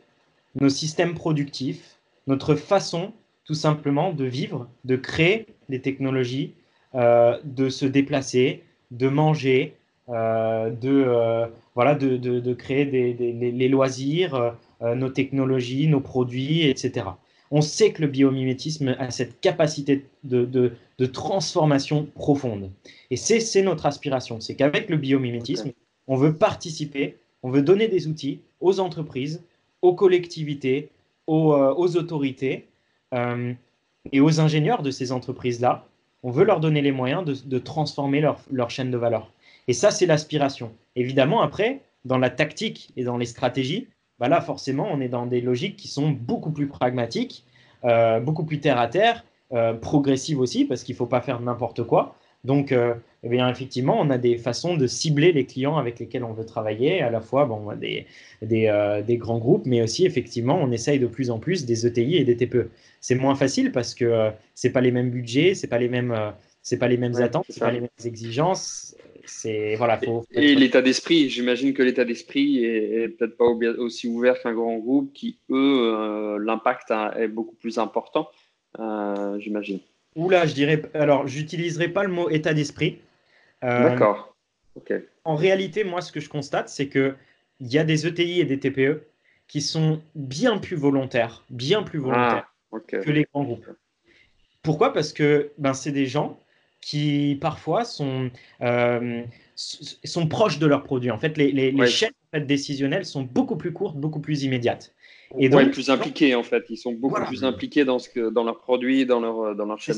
nos systèmes productifs, notre façon tout simplement de vivre, de créer des technologies, euh, de se déplacer, de manger, euh, de, euh, voilà, de, créer des, les loisirs, nos technologies, nos produits, etc. On sait que le biomimétisme a cette capacité de, transformation profonde. Et c'est notre aspiration, c'est qu'avec le biomimétisme, on veut participer, on veut donner des outils aux entreprises, aux collectivités, aux, euh, autorités euh, et aux ingénieurs de ces entreprises-là. On veut leur donner les moyens de, transformer leur, leur chaîne de valeur. Et ça, c'est l'aspiration. Évidemment, après, dans la tactique et dans les stratégies, bah là, forcément, on est dans des logiques qui sont beaucoup plus pragmatiques, euh, beaucoup plus terre à terre, euh, progressives aussi, parce qu'il ne faut pas faire n'importe quoi. Donc, euh, eh bien, effectivement, on a des façons de cibler les clients avec lesquels on veut travailler, à la fois bon, des, des, des grands groupes, mais aussi, effectivement, on essaye de plus en plus des ETI et des TPE. C'est moins facile parce que ce n'est pas les mêmes budgets, ce n'est pas les mêmes, c'est pas les mêmes attentes, ce pas les mêmes exigences voilà. et, l'état d'esprit, j'imagine que l'état d'esprit est, peut-être pas aussi ouvert qu'un grand groupe qui eux euh, l'impact est beaucoup plus important, euh, j'imagine. Oula, je dirais. Alors, j'utiliserai pas le mot état d'esprit. Euh, D'accord. Ok. En réalité, moi, ce que je constate, c'est que il y a des ETI et des TPE qui sont bien plus volontaires, bien plus volontaires ah, que les grands groupes. Pourquoi? Parce que ben, c'est des gens qui parfois sont, euh, sont proches de leurs produits. En fait, les, les, chaînes décisionnelles sont beaucoup plus courtes, beaucoup plus immédiates. Et donc, plus impliqués en fait. Ils sont beaucoup plus impliqués dans, ce que, dans leurs produits, dans leur, dans leur chaîne.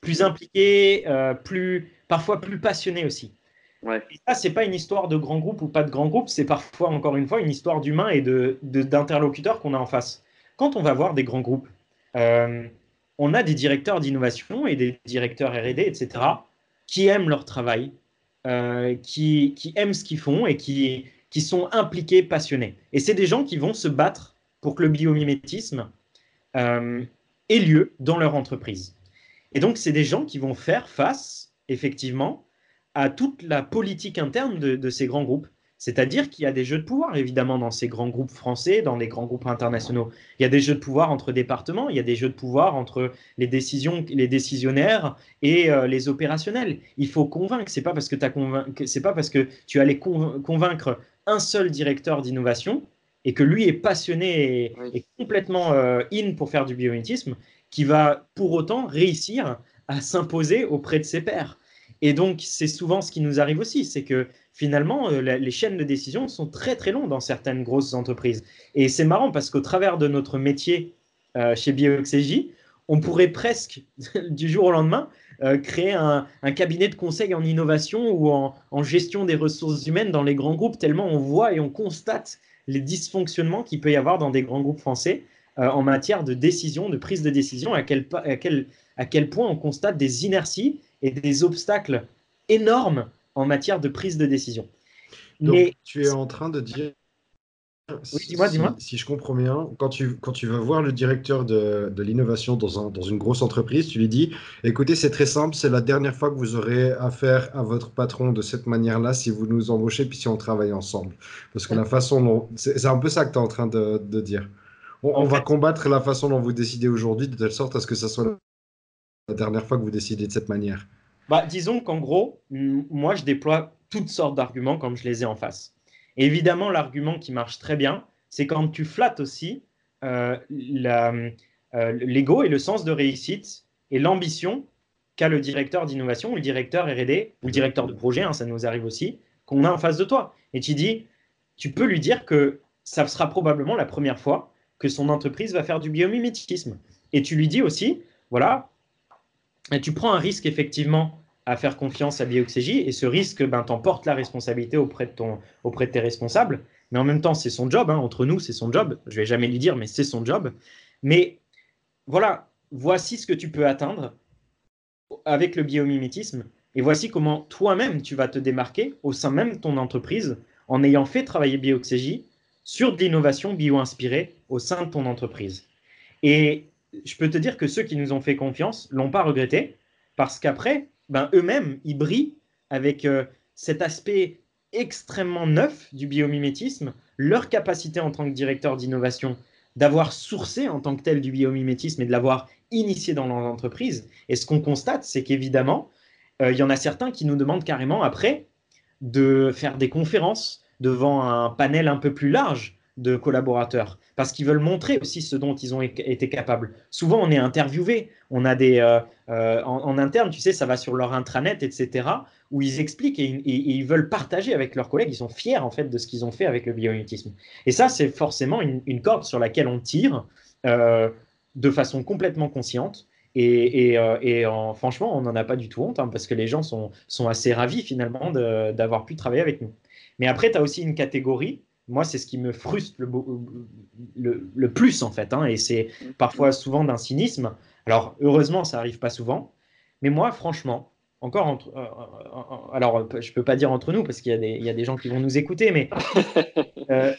Plus impliqués, euh, plus, parfois plus passionnés aussi. Ouais. Et ça, c'est pas une histoire de grand groupe ou pas de grand groupe, c'est parfois, encore une fois, une histoire d'humain et d'interlocuteurs de, qu'on a en face. Quand on va voir des grands groupes, euh, on a des directeurs d'innovation et des directeurs RD, etc., qui aiment leur travail, euh, qui, aiment ce qu'ils font et qui, sont impliqués, passionnés. Et c'est des gens qui vont se battre pour que le biomimétisme euh, ait lieu dans leur entreprise. Et donc, c'est des gens qui vont faire face, effectivement, à toute la politique interne de ces grands groupes. C'est-à-dire qu'il y a des jeux de pouvoir, évidemment, dans ces grands groupes français, dans les grands groupes internationaux. Il y a des jeux de pouvoir entre départements, il y a des jeux de pouvoir entre les, décisions, les décisionnaires et euh, les opérationnels. Il faut convaincre. C'est pas parce que c'est pas parce que tu allais convaincre un seul directeur d'innovation et que lui est passionné et, complètement euh, in pour faire du biomimétisme qui va pour autant réussir à s'imposer auprès de ses pairs. Et donc, c'est souvent ce qui nous arrive aussi, c'est que finalement, euh, les chaînes de décision sont très très longues dans certaines grosses entreprises. Et c'est marrant parce qu'au travers de notre métier euh, chez BioXJ, on pourrait presque, du jour au lendemain, euh, créer un, cabinet de conseil en innovation ou en, gestion des ressources humaines dans les grands groupes, tellement on voit et on constate les dysfonctionnements qu'il peut y avoir dans des grands groupes français en matière de décision, de prise de décision, à quel, point on constate des inerties et des obstacles énormes en matière de prise de décision. Donc, Mais tu es en train de dire oui, dis-moi, dis-moi. Si, je comprends bien, quand tu, quand tu vas voir le directeur de, de l'innovation dans, un, dans une grosse entreprise, tu lui dis écoutez, c'est très simple, c'est la dernière fois que vous aurez affaire à votre patron de cette manière-là si vous nous embauchez puis si on travaille ensemble. Parce que la façon dont. C'est, un peu ça que tu es en train de, de dire. On, va combattre la façon dont vous décidez aujourd'hui de telle sorte à ce que ça soit la dernière fois que vous décidez de cette manière. Bah, disons qu'en gros, moi, je déploie toutes sortes d'arguments quand je les ai en face évidemment, l'argument qui marche très bien, c'est quand tu flattes aussi euh, euh, l'ego et le sens de réussite et l'ambition qu'a le directeur d'innovation ou le directeur RD ou le directeur de projet, hein, ça nous arrive aussi, qu'on a en face de toi. Et tu dis, tu peux lui dire que ça sera probablement la première fois que son entreprise va faire du biomimétisme. Et tu lui dis aussi, voilà, et tu prends un risque effectivement à faire confiance à Bioxégie et ce risque, ben, t'emporte la responsabilité auprès de, ton, auprès de tes responsables. Mais en même temps, c'est son job. Hein. entre nous, c'est son job. Je vais jamais lui dire, mais c'est son job. Mais voilà, voici ce que tu peux atteindre avec le biomimétisme. Et voici comment toi-même, tu vas te démarquer au sein même de ton entreprise en ayant fait travailler Bioxégie sur de l'innovation bio-inspirée au sein de ton entreprise. Et je peux te dire que ceux qui nous ont fait confiance l'ont pas regretté parce qu'après, ben, eux-mêmes, ils brillent avec euh, cet aspect extrêmement neuf du biomimétisme, leur capacité en tant que directeur d'innovation d'avoir sourcé en tant que tel du biomimétisme et de l'avoir initié dans leur entreprise. Et ce qu'on constate, c'est qu'évidemment, euh, il y en a certains qui nous demandent carrément après de faire des conférences devant un panel un peu plus large de collaborateurs parce qu'ils veulent montrer aussi ce dont ils ont été capables. Souvent, on est interviewé, on a des euh, euh, en, interne, tu sais, ça va sur leur intranet, etc., où ils expliquent et, ils veulent partager avec leurs collègues. Ils sont fiers en fait de ce qu'ils ont fait avec le biomimétisme. Et ça, c'est forcément une, corde sur laquelle on tire euh, de façon complètement consciente. Et, franchement, on n'en a pas du tout honte, hein, parce que les gens sont, sont assez ravis finalement d'avoir pu travailler avec nous. Mais après, tu as aussi une catégorie moi, c'est ce qui me frustre le, le, plus, en fait. Hein, et c'est parfois souvent d'un cynisme. Alors, heureusement, ça n'arrive pas souvent. Mais moi, franchement, encore entre. Euh, euh, euh, alors, je ne peux pas dire entre nous, parce qu'il y, y, a des gens qui vont nous écouter, mais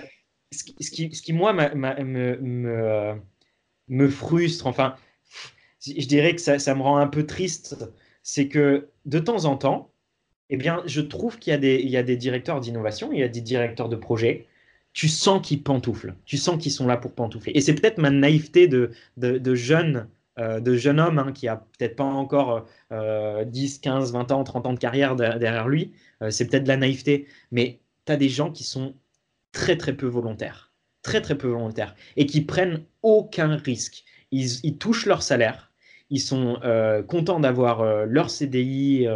ce, qui, ce, qui, moi, me, me, me, frustre, enfin, je dirais que ça, ça me rend un peu triste, c'est que de temps en temps, eh bien, je trouve qu'il y, y a des directeurs d'innovation, il y a des directeurs de projet tu sens qu'ils pantouflent, tu sens qu'ils sont là pour pantoufler. Et c'est peut-être ma naïveté de, jeune, euh, de jeune homme hein, qui a peut-être pas encore 10, 15, 20 ans, 30 ans de carrière derrière lui. Euh, c'est peut-être de la naïveté, mais tu as des gens qui sont très très peu volontaires, très très peu volontaires, et qui prennent aucun risque. ils touchent leur salaire, ils sont euh, contents d'avoir euh, leur CDI,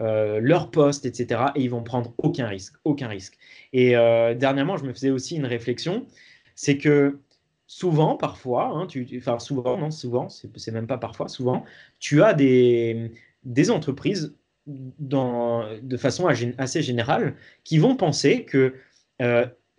euh, leur poste, etc. Et ils vont prendre aucun risque, aucun risque. Et dernièrement, je me faisais aussi une réflexion, c'est que souvent, parfois, hein, tu, enfin souvent, non, souvent, c'est même pas parfois, souvent, tu as des, des entreprises dans, de façon assez générale qui vont penser que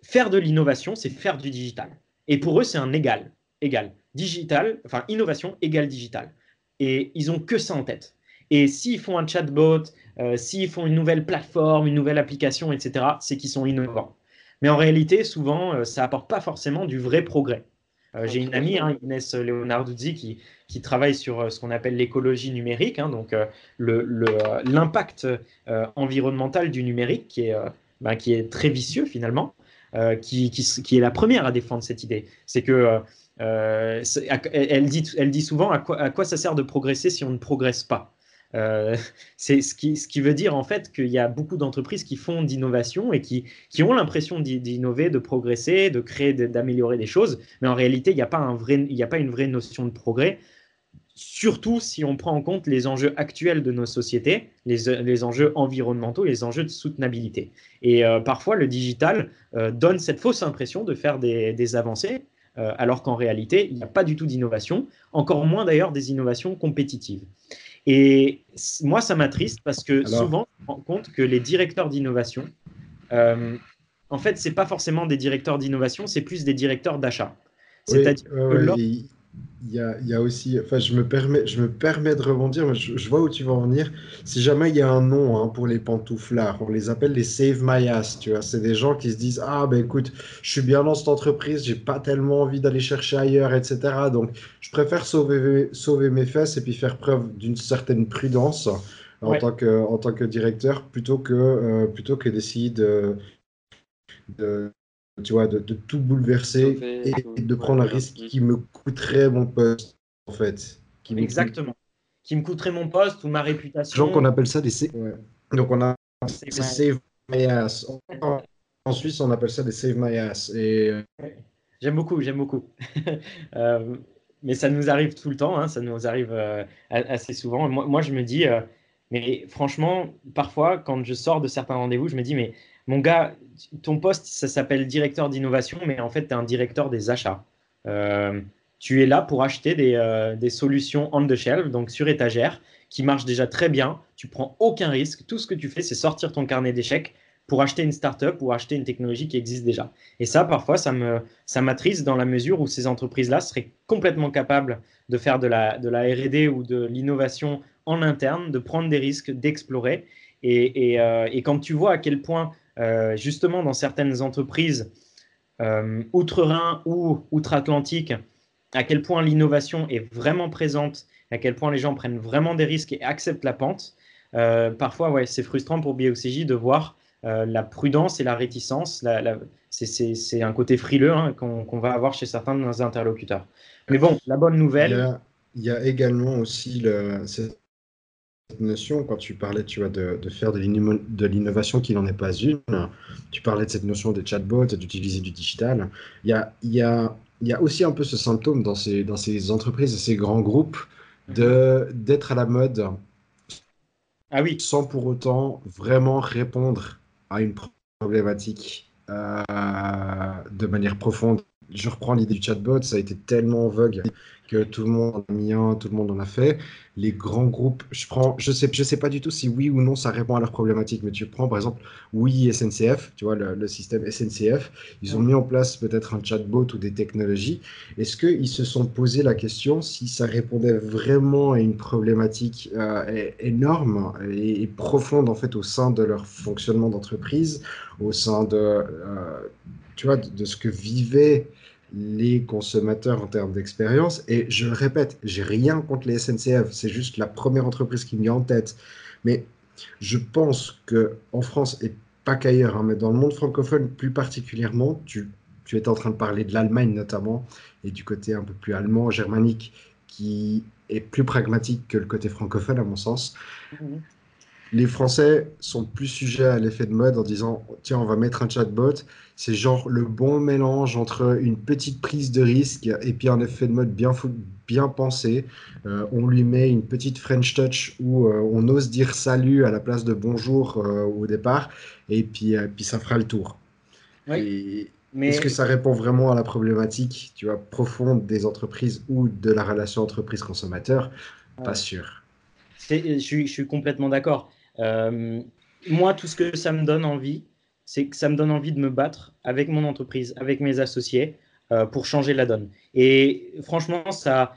faire de l'innovation, c'est faire du digital. Et pour eux, c'est un égal, égal. Digital, enfin innovation égale digital et ils ont que ça en tête. Et s'ils font un chatbot, euh, s'ils font une nouvelle plateforme, une nouvelle application, etc., c'est qu'ils sont innovants. Mais en réalité, souvent, euh, ça apporte pas forcément du vrai progrès. Euh, j'ai une amie, hein, Inès Leonarduzzi, qui, qui travaille sur ce qu'on appelle l'écologie numérique, hein, donc l'impact environnemental du numérique, qui est, ben, qui est très vicieux finalement, qui, qui, qui, est la première à défendre cette idée. C'est que euh, elle, dit, elle dit souvent à quoi, à quoi ça sert de progresser si on ne progresse pas. Euh, c'est ce qui, ce qui veut dire en fait qu'il y a beaucoup d'entreprises qui font d'innovation et qui, qui ont l'impression d'innover, de progresser, de créer, d'améliorer des choses, mais en réalité, il n'y a, pas a pas une vraie notion de progrès, surtout si on prend en compte les enjeux actuels de nos sociétés, les, les enjeux environnementaux, les enjeux de soutenabilité. Et euh, parfois, le digital donne cette fausse impression de faire des, des avancées, euh, alors qu'en réalité, il n'y a pas du tout d'innovation, encore moins d'ailleurs des innovations compétitives. Et moi, ça m'attriste parce que souvent, je me rends compte que les directeurs d'innovation, euh, en fait, ce n'est pas forcément des directeurs d'innovation, c'est plus des directeurs d'achat. C'est-à-dire que il y a, y a, aussi, enfin, je me permets, je me permets de rebondir, mais je, vois où tu vas en venir. Si jamais il y a un nom hein, pour les pantouflards, on les appelle les Save My Ass, tu vois. C'est des gens qui se disent Ah, ben écoute, je suis bien dans cette entreprise, j'ai pas tellement envie d'aller chercher ailleurs, etc. Donc, je préfère sauver, sauver mes fesses et puis faire preuve d'une certaine prudence en, tant que, en tant que directeur plutôt que, euh, plutôt que d'essayer de, de tu vois, de, tout bouleverser et, de prendre un risque qui me coûterait mon poste, en fait. Qui Exactement. Qui me coûterait mon poste ou ma réputation. Genre qu'on appelle ça des... Donc on a save my ass. En Suisse, on appelle ça des save my ass. Et... Euh, j'aime beaucoup, j'aime beaucoup. Euh, mais ça nous arrive tout le temps, hein, ça nous arrive euh, assez souvent. Moi, moi, je me dis, mais franchement, parfois, quand je sors de certains rendez-vous, je me dis, mais mon gars, ton poste, ça s'appelle directeur d'innovation, mais en fait, tu es un directeur des achats. Euh, tu es là pour acheter euh, des, solutions on the shelf, donc sur étagère, qui marchent déjà très bien. Tu prends aucun risque. Tout ce que tu fais, c'est sortir ton carnet d'échecs pour acheter une startup ou acheter une technologie qui existe déjà. Et ça, parfois, ça me ça m'attriste dans la mesure où ces entreprises-là seraient complètement capables de faire de la, de la R&D ou de l'innovation en interne, de prendre des risques, d'explorer. Et, euh, et, quand tu vois à quel point euh, justement dans certaines entreprises euh, outre-Rhin ou outre-Atlantique, à quel point l'innovation est vraiment présente, à quel point les gens prennent vraiment des risques et acceptent la pente. Euh, parfois, ouais, c'est frustrant pour BOCJ de voir la prudence et la réticence. c'est un côté frileux hein, qu'on va avoir chez certains de nos interlocuteurs. Mais bon, la bonne nouvelle. Il y a, également aussi le, notion, quand tu parlais tu vois, de, de faire de l'innovation qui n'en est pas une, tu parlais de cette notion des chatbots, d'utiliser du digital. Il y a, il y, a, il y a aussi un peu ce symptôme dans ces, dans ces entreprises et ces grands groupes d'être à la mode ah oui. sans pour autant vraiment répondre à une problématique euh, de manière profonde. Je reprends l'idée du chatbot, ça a été tellement vogue que tout le monde en a mis un, tout le monde en a fait. Les grands groupes, je prends, je sais, je sais pas du tout si oui ou non ça répond à leurs problématiques, mais tu prends par exemple oui SNCF, tu vois le, système SNCF, ils ont mis en place peut-être un chatbot ou des technologies. Est-ce qu'ils se sont posé la question si ça répondait vraiment à une problématique euh, énorme et, profonde en fait au sein de leur fonctionnement d'entreprise, au sein de, euh, tu vois, de, ce que vivaient les consommateurs en termes d'expérience. Et je le répète, j'ai rien contre les SNCF, c'est juste la première entreprise qui me vient en tête. Mais je pense que en France et pas qu'ailleurs, hein, mais dans le monde francophone plus particulièrement, tu, tu étais en train de parler de l'Allemagne notamment et du côté un peu plus allemand, germanique, qui est plus pragmatique que le côté francophone à mon sens. Mmh les Français sont plus sujets à l'effet de mode en disant tiens, on va mettre un chatbot. C'est genre le bon mélange entre une petite prise de risque et puis un effet de mode bien, bien pensé. Euh, on lui met une petite French touch où euh, on ose dire salut à la place de bonjour euh, au départ et puis, puis ça fera le tour. Mais... Est-ce que ça répond vraiment à la problématique tu vois, profonde des entreprises ou de la relation entreprise-consommateur? Pas sûr. Je je suis complètement d'accord. Euh, moi, tout ce que ça me donne envie, c'est que ça me donne envie de me battre avec mon entreprise, avec mes associés, euh, pour changer la donne. Et franchement, ça,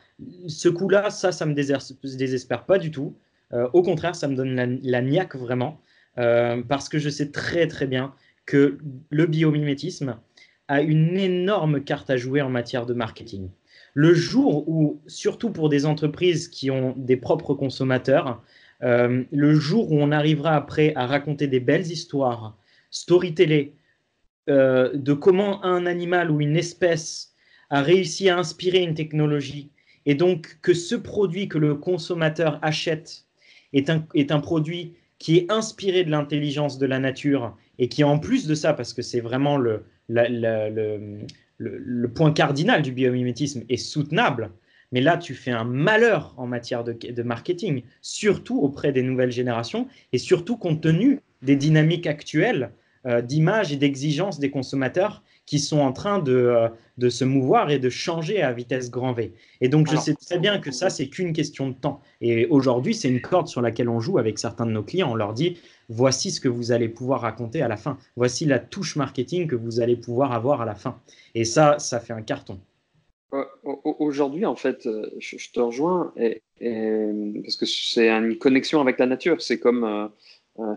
ce coup-là, ça, ça me désespère pas du tout. Euh, au contraire, ça me donne la, niaque vraiment, parce que je sais très très bien que le biomimétisme a une énorme carte à jouer en matière de marketing. Le jour où, surtout pour des entreprises qui ont des propres consommateurs, euh, le jour où on arrivera après à raconter des belles histoires, storyteller, euh, de comment un animal ou une espèce a réussi à inspirer une technologie, et donc que ce produit que le consommateur achète est un, produit qui est inspiré de l'intelligence de la nature, et qui en plus de ça, parce que c'est vraiment le, le, point cardinal du biomimétisme, est soutenable, mais là, tu fais un malheur en matière de, marketing, surtout auprès des nouvelles générations et surtout compte tenu des dynamiques actuelles euh, d'image et d'exigence des consommateurs qui sont en train euh, de, se mouvoir et de changer à vitesse grand V. Et donc, je sais très bien que ça, c'est qu'une question de temps. Et aujourd'hui, c'est une corde sur laquelle on joue avec certains de nos clients. On leur dit, voici ce que vous allez pouvoir raconter à la fin. Voici la touche marketing que vous allez pouvoir avoir à la fin. Et ça, ça fait un carton. Aujourd'hui, en fait, je, te rejoins parce que c'est une connexion avec la nature. C'est comme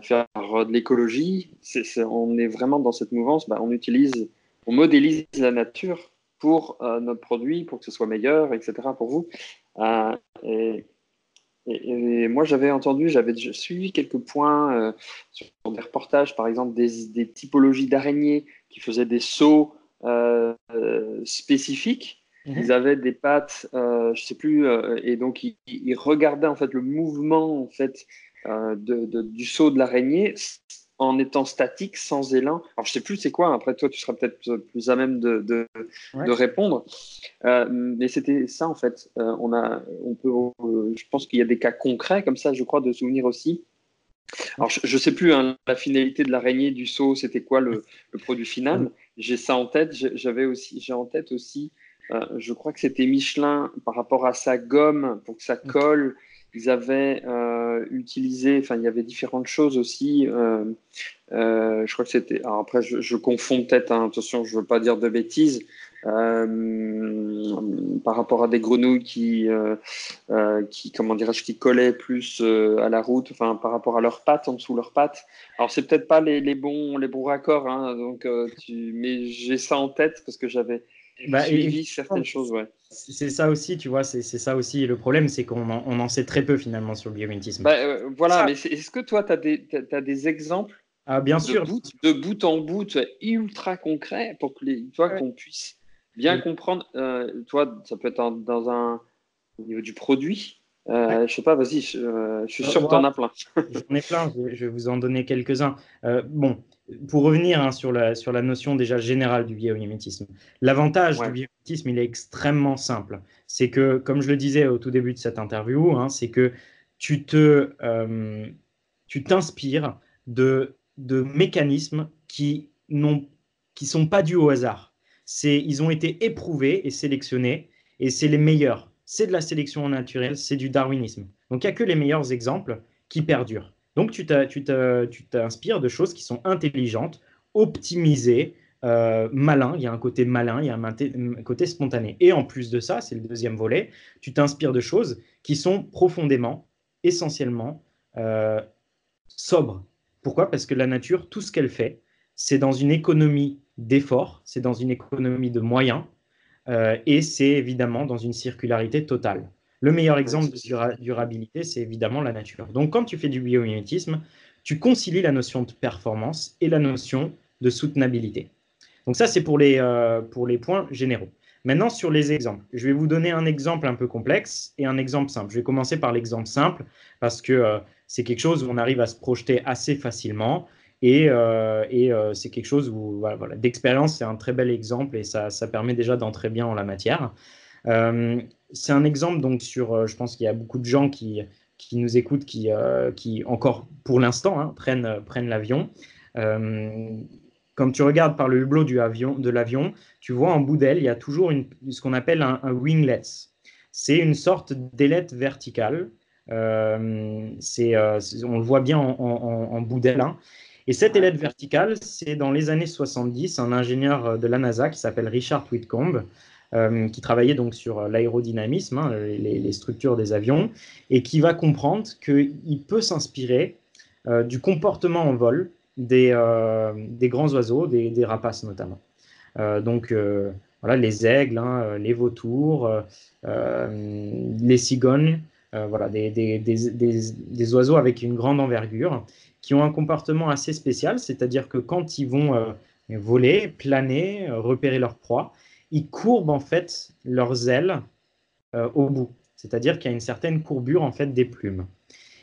faire de l'écologie. on est vraiment dans cette mouvance. Bah, on utilise, on modélise la nature pour notre produit, pour que ce soit meilleur, etc. pour vous. et, moi, j'avais entendu, j'avais suivi quelques points euh, sur des reportages, par exemple, des, typologies d'araignées qui faisaient des sauts euh, spécifiques. Mhm. Ils avaient des pattes, euh, je sais plus, et donc ils, regardaient en fait le mouvement en fait du saut de l'araignée en étant statique, sans élan. Alors, je sais plus c'est quoi, après toi, tu seras peut-être plus à même de, de, répondre. Euh, mais c'était ça, en fait. Euh, on a, on peut, euh, je pense qu'il y a des cas concrets comme ça, je crois, de souvenirs aussi. Alors, je ne sais plus hein, la finalité de l'araignée, du saut, c'était quoi le, produit final. J'ai ça en tête. J'avais aussi, j'ai en tête aussi, je crois que c'était Michelin par rapport à sa gomme pour que ça colle. Ils avaient euh, utilisé, enfin, il y avait différentes choses aussi. Euh, euh, je crois que c'était. Alors après, je, confonds peut-être, hein, attention, je ne veux pas dire de bêtises. par rapport à des grenouilles qui, qui comment dirais-je, qui collaient plus à la route, enfin, par rapport à leurs pattes, en dessous de leurs pattes. Alors, c'est peut-être pas les, les, bons, les bons raccords, hein, donc, tu, mais j'ai ça en tête parce que j'avais bah, certaines choses, ouais. C'est ça aussi, tu vois, c'est ça aussi le problème, c'est qu'on en, on en, sait très peu finalement sur le biomimétisme. Bah, euh, voilà, mais est-ce que toi, tu as, as, des exemples ah, bien de sûr. Bout, de bout en bout, ultra concret, pour que les, toi, qu'on puisse bien comprendre. Euh, toi, ça peut être dans un, au niveau du produit, euh, Je sais pas, vas-y, je, euh, suis sûr que tu en as plein. J'en ai plein, je, vais vous en donner quelques-uns. bon, pour revenir hein, sur, la, sur la notion déjà générale du biomimétisme, l'avantage du biomimétisme, il est extrêmement simple. C'est que, comme je le disais au tout début de cette interview, hein, c'est que tu te, euh, tu t'inspires de, de mécanismes qui ne qui sont pas dus au hasard. Ils ont été éprouvés et sélectionnés, et c'est les meilleurs. C'est de la sélection naturelle, c'est du darwinisme. Donc il n'y a que les meilleurs exemples qui perdurent. Donc, tu t'inspires de choses qui sont intelligentes, optimisées, euh, malin, il y a un côté malin, il y a un, côté spontané. Et en plus de ça, c'est le deuxième volet, tu t'inspires de choses qui sont profondément, essentiellement euh, sobres. Pourquoi? Parce que la nature, tout ce qu'elle fait, c'est dans une économie d'efforts, c'est dans une économie de moyens, euh, et c'est évidemment dans une circularité totale. Le meilleur exemple de durabilité, c'est évidemment la nature. Donc, quand tu fais du biomimétisme, tu concilies la notion de performance et la notion de soutenabilité. Donc ça, c'est pour, les, euh, pour les points généraux. Maintenant, sur les exemples. Je vais vous donner un exemple un peu complexe et un exemple simple. Je vais commencer par l'exemple simple parce que euh, c'est quelque chose où on arrive à se projeter assez facilement et, euh, et c'est quelque chose où, d'expérience, c'est un très bel exemple et ça, ça permet déjà d'entrer bien en la matière. Euh, c'est un exemple donc sur, euh, je pense qu'il y a beaucoup de gens qui, qui nous écoutent, qui, euh, qui encore pour l'instant hein, prennent, prennent l'avion. quand tu regardes par le hublot de l'avion, tu vois en bout d'aile, il y a toujours ce qu'on appelle un, winglet. C'est une sorte d'ailette verticale. c'est, on le voit bien en, en, bout d'aile. Hein. Et cette ailette verticale, c'est dans les années 70, un ingénieur de la NASA qui s'appelle Richard Whitcomb euh, qui travaillait donc sur euh, l'aérodynamisme, hein, les, structures des avions, et qui va comprendre qu'il peut s'inspirer euh, du comportement en vol des, grands oiseaux, des, rapaces notamment. donc voilà, les aigles, hein, les vautours, les cigognes, voilà, des, oiseaux avec une grande envergure qui ont un comportement assez spécial, c'est-à-dire que quand ils vont voler, planer, repérer leur proie, ils courbent en fait leurs ailes euh, au bout. C'est-à-dire qu'il y a une certaine courbure en fait des plumes.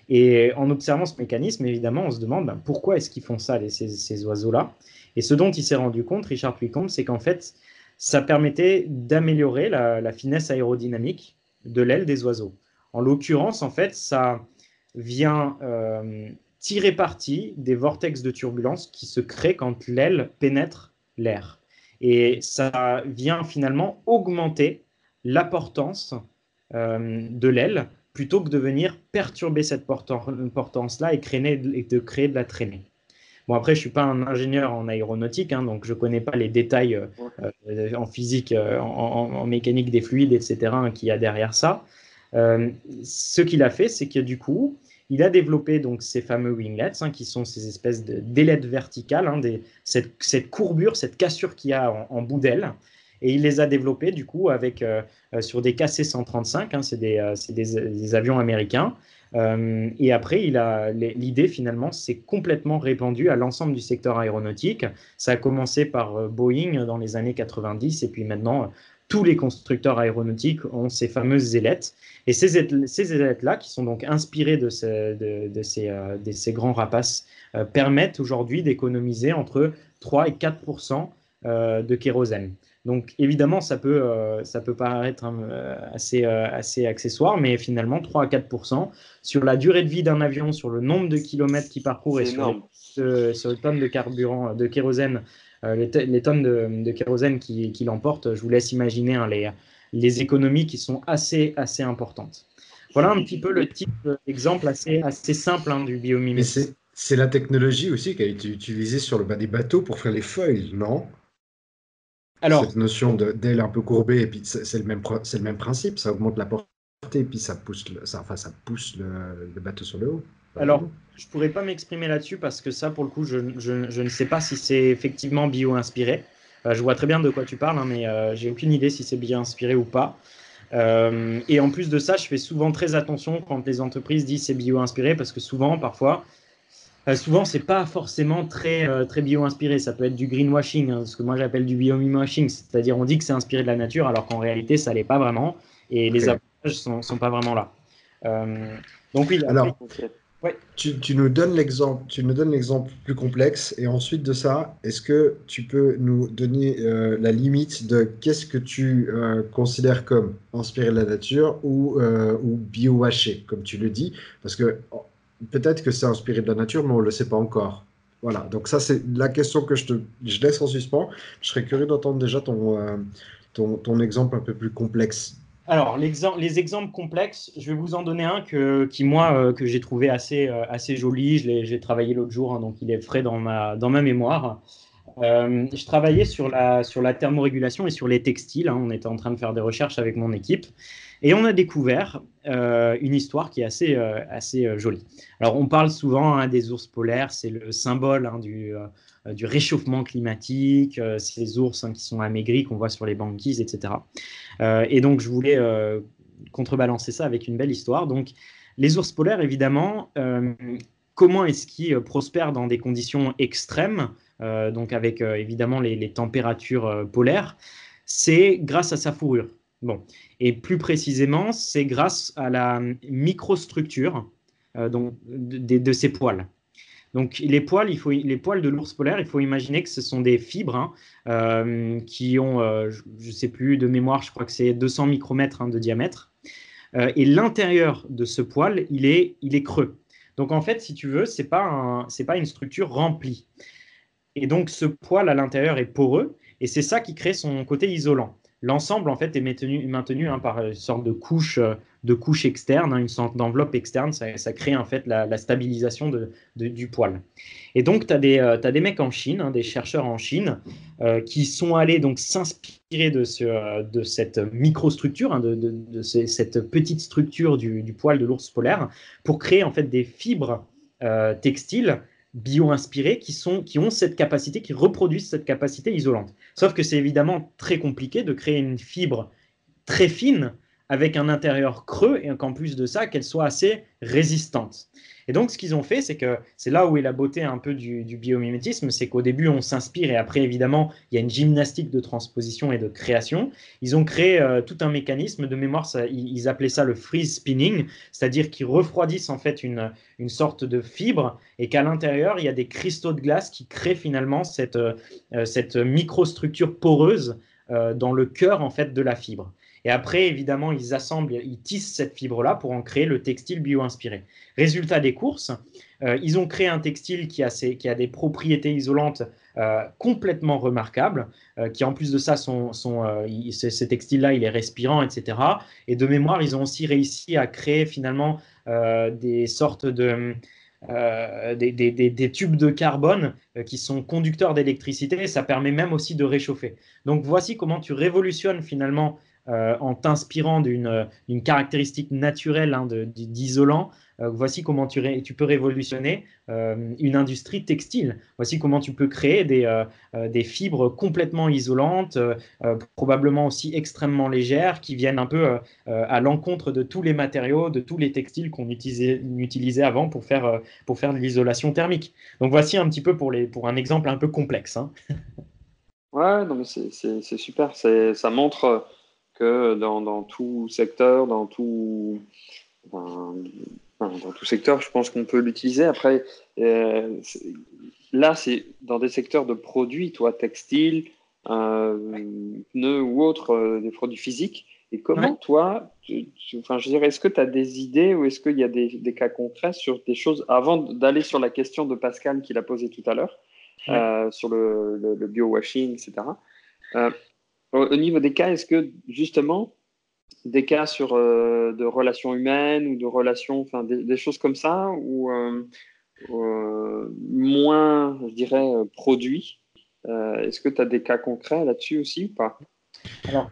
Et en observant ce mécanisme, évidemment, on se demande ben, pourquoi est-ce qu'ils font ça, ces, oiseaux-là? Et ce dont il s'est rendu compte, Richard Puycombe, c'est qu'en fait, ça permettait d'améliorer la, finesse aérodynamique de l'aile des oiseaux. En l'occurrence, en fait, ça vient euh, tirer parti des vortex de turbulence qui se créent quand l'aile pénètre l'air. Et ça vient finalement augmenter l'importance euh, de l'aile plutôt que de venir perturber cette portance-là et, de créer de la traînée. Bon, après, je suis pas un ingénieur en aéronautique, hein, donc je connais pas les détails en physique, en, mécanique des fluides, etc., hein, qu'il y a derrière ça. ce qu'il a fait, c'est que du coup, il a développé donc ces fameux winglets, hein, qui sont ces espèces d'ailettes verticales, hein, cette, courbure, cette cassure qu'il y a en, bout d'aile. Et il les a développés du coup avec, euh, euh, sur des KC-135, hein, c'est euh, des, avions américains. et après, l'idée finalement s'est complètement répandue à l'ensemble du secteur aéronautique. Ça a commencé par Boeing dans les années 90 et puis maintenant tous les constructeurs aéronautiques ont ces fameuses ailettes. Et ces, ailettes-là, qui sont donc inspirées de, de, ces, euh, de ces, grands rapaces, euh, permettent aujourd'hui d'économiser entre 3 et 4 euh, de kérosène. Donc évidemment, ça peut, ça peut paraître assez, assez accessoire, mais finalement, 3 à 4% sur la durée de vie d'un avion, sur le nombre de kilomètres qu'il parcourt et sur, sur, le tonne de carburant, de kérosène euh, les, tonnes de, kérosène qui, l'emportent, je vous laisse imaginer hein, les, économies qui sont assez, assez importantes. Voilà un petit peu le type d'exemple assez, assez simple hein, du biomimétisme. C'est la technologie aussi qui a été utilisée sur le bas des bateaux pour faire les feuilles, non? Alors, Cette notion d'aile un peu courbée, et puis c'est le, même, le même principe, ça augmente la portée, et puis ça pousse, le, ça, enfin, ça pousse le bateau sur le haut. Alors, je pourrais pas m'exprimer là-dessus parce que ça, pour le coup, je, ne sais pas si c'est effectivement bio-inspiré. Euh, je vois très bien de quoi tu parles, hein, mais euh, j'ai aucune idée si c'est bio-inspiré ou pas. Euh, et en plus de ça, je fais souvent très attention quand les entreprises disent c'est bio-inspiré parce que souvent, parfois, souvent, c'est pas forcément très, très bio-inspiré. Ça peut être du greenwashing, hein, ce que moi j'appelle du bio-washing. C'est-à-dire, on dit que c'est inspiré de la nature alors qu'en réalité, ça l'est pas vraiment et les avantages sont, sont pas vraiment là. donc, oui, alors, tu, nous donnes l'exemple, tu nous l'exemple plus complexe et ensuite de ça, est-ce que tu peux nous donner euh, la limite de qu'est-ce que tu euh, considères comme inspiré de la nature ou, euh, ou bio-haché, comme tu le dis? Parce que peut-être que c'est inspiré de la nature, mais on ne le sait pas encore. Voilà, donc ça c'est la question que je te je laisse en suspens. Je serais curieux d'entendre déjà ton, ton, ton exemple un peu plus complexe alors, les exemples complexes, je vais vous en donner un que, qui, moi, euh, que j'ai trouvé assez, euh, assez joli. J'ai travaillé l'autre jour, hein, donc il est frais dans ma, dans ma mémoire. Euh, je travaillais sur la, sur la thermorégulation et sur les textiles. Hein. on était en train de faire des recherches avec mon équipe. Et on a découvert une histoire qui est assez, assez jolie. Alors, on parle souvent hein, des ours polaires, c'est le symbole du, du réchauffement climatique, euh, ces ours hein, qui sont amaigris qu'on voit sur les banquises, etc. Euh, et donc, je voulais contrebalancer ça avec une belle histoire. Donc, les ours polaires, évidemment, comment est-ce qu'ils prospèrent dans des conditions extrêmes, donc avec évidemment les, températures polaires? C'est grâce à sa fourrure. Bon. Et plus précisément, c'est grâce à la microstructure donc, de, ses poils. Donc les poils, il faut, les poils de l'ours polaire, il faut imaginer que ce sont des fibres hein, euh, qui ont, euh, je ne sais plus de mémoire, je crois que c'est 200 micromètres hein, de diamètre. Euh, et l'intérieur de ce poil, il est, il est creux. Donc en fait, si tu veux, c'est pas pas une structure remplie. Et donc ce poil à l'intérieur est poreux, et c'est ça qui crée son côté isolant. L'ensemble, en fait, est maintenu, hein, par une sorte de couche, euh, externe, hein, une sorte d'enveloppe externe. Ça, crée en fait la, stabilisation du poil. Et donc, tu as, euh, des mecs en Chine, hein, des chercheurs en Chine, euh, qui sont allés donc s'inspirer de, ce, de cette microstructure, de, cette petite structure du, du poil de l'ours polaire, pour créer en fait des fibres textiles bio-inspirés qui, qui ont cette capacité, qui reproduisent cette capacité isolante. Sauf que c'est évidemment très compliqué de créer une fibre très fine avec un intérieur creux et qu'en plus de ça, qu'elle soit assez résistante. Et donc, ce qu'ils ont fait, c'est que c'est là où est la beauté un peu du, biomimétisme, c'est qu'au début, on s'inspire et après, évidemment, il y a une gymnastique de transposition et de création. Ils ont créé euh, tout un mécanisme de mémoire, ils, appelaient ça le freeze spinning, c'est-à-dire qu'ils refroidissent en fait une, une sorte de fibre et qu'à l'intérieur, il y a des cristaux de glace qui créent finalement cette, euh, cette microstructure poreuse euh, dans le cœur en fait de la fibre. Et après, évidemment, ils assemblent, ils tissent cette fibre-là pour en créer le textile bio-inspiré. Résultat des courses, euh, ils ont créé un textile qui a, des propriétés isolantes euh, complètement remarquables, euh, qui en plus de ça, sont, sont ce, textile-là, il est respirant, etc. Et de mémoire, ils ont aussi réussi à créer finalement des sortes de des, tubes de carbone qui sont conducteurs d'électricité. Ça permet même aussi de réchauffer. Donc voici comment tu révolutionnes finalement en t'inspirant d'une caractéristique naturelle hein, d'isolant euh, voici comment tu, peux révolutionner euh, une industrie textile. Voici comment tu peux créer des, euh, fibres complètement isolantes, probablement aussi extrêmement légères, qui viennent un peu à l'encontre de tous les matériaux, de tous les textiles qu'on utilisait, avant pour faire, de l'isolation thermique. Donc voici un petit peu pour, un exemple un peu complexe. Hein. Ouais, c'est super. Ça montre que dans, tout secteur, dans tout, dans tout secteur, je pense qu'on peut l'utiliser. Après, euh, là, c'est dans des secteurs de produits, toi, textile, euh, pneus ou autres, euh, des produits physiques. Et comment, toi, enfin, je dirais, est-ce que tu as des idées ou est-ce qu'il y a des, des, cas concrets sur des choses, avant d'aller sur la question de Pascal qu'il a posée tout à l'heure, sur le, le, le bio-washing, etc. au niveau des cas, est-ce que justement, des cas sur euh, de relations humaines ou de relations, enfin des, choses comme ça, ou euh, euh, moins, je dirais, produits. Est-ce que tu as des cas concrets là-dessus aussi ou pas?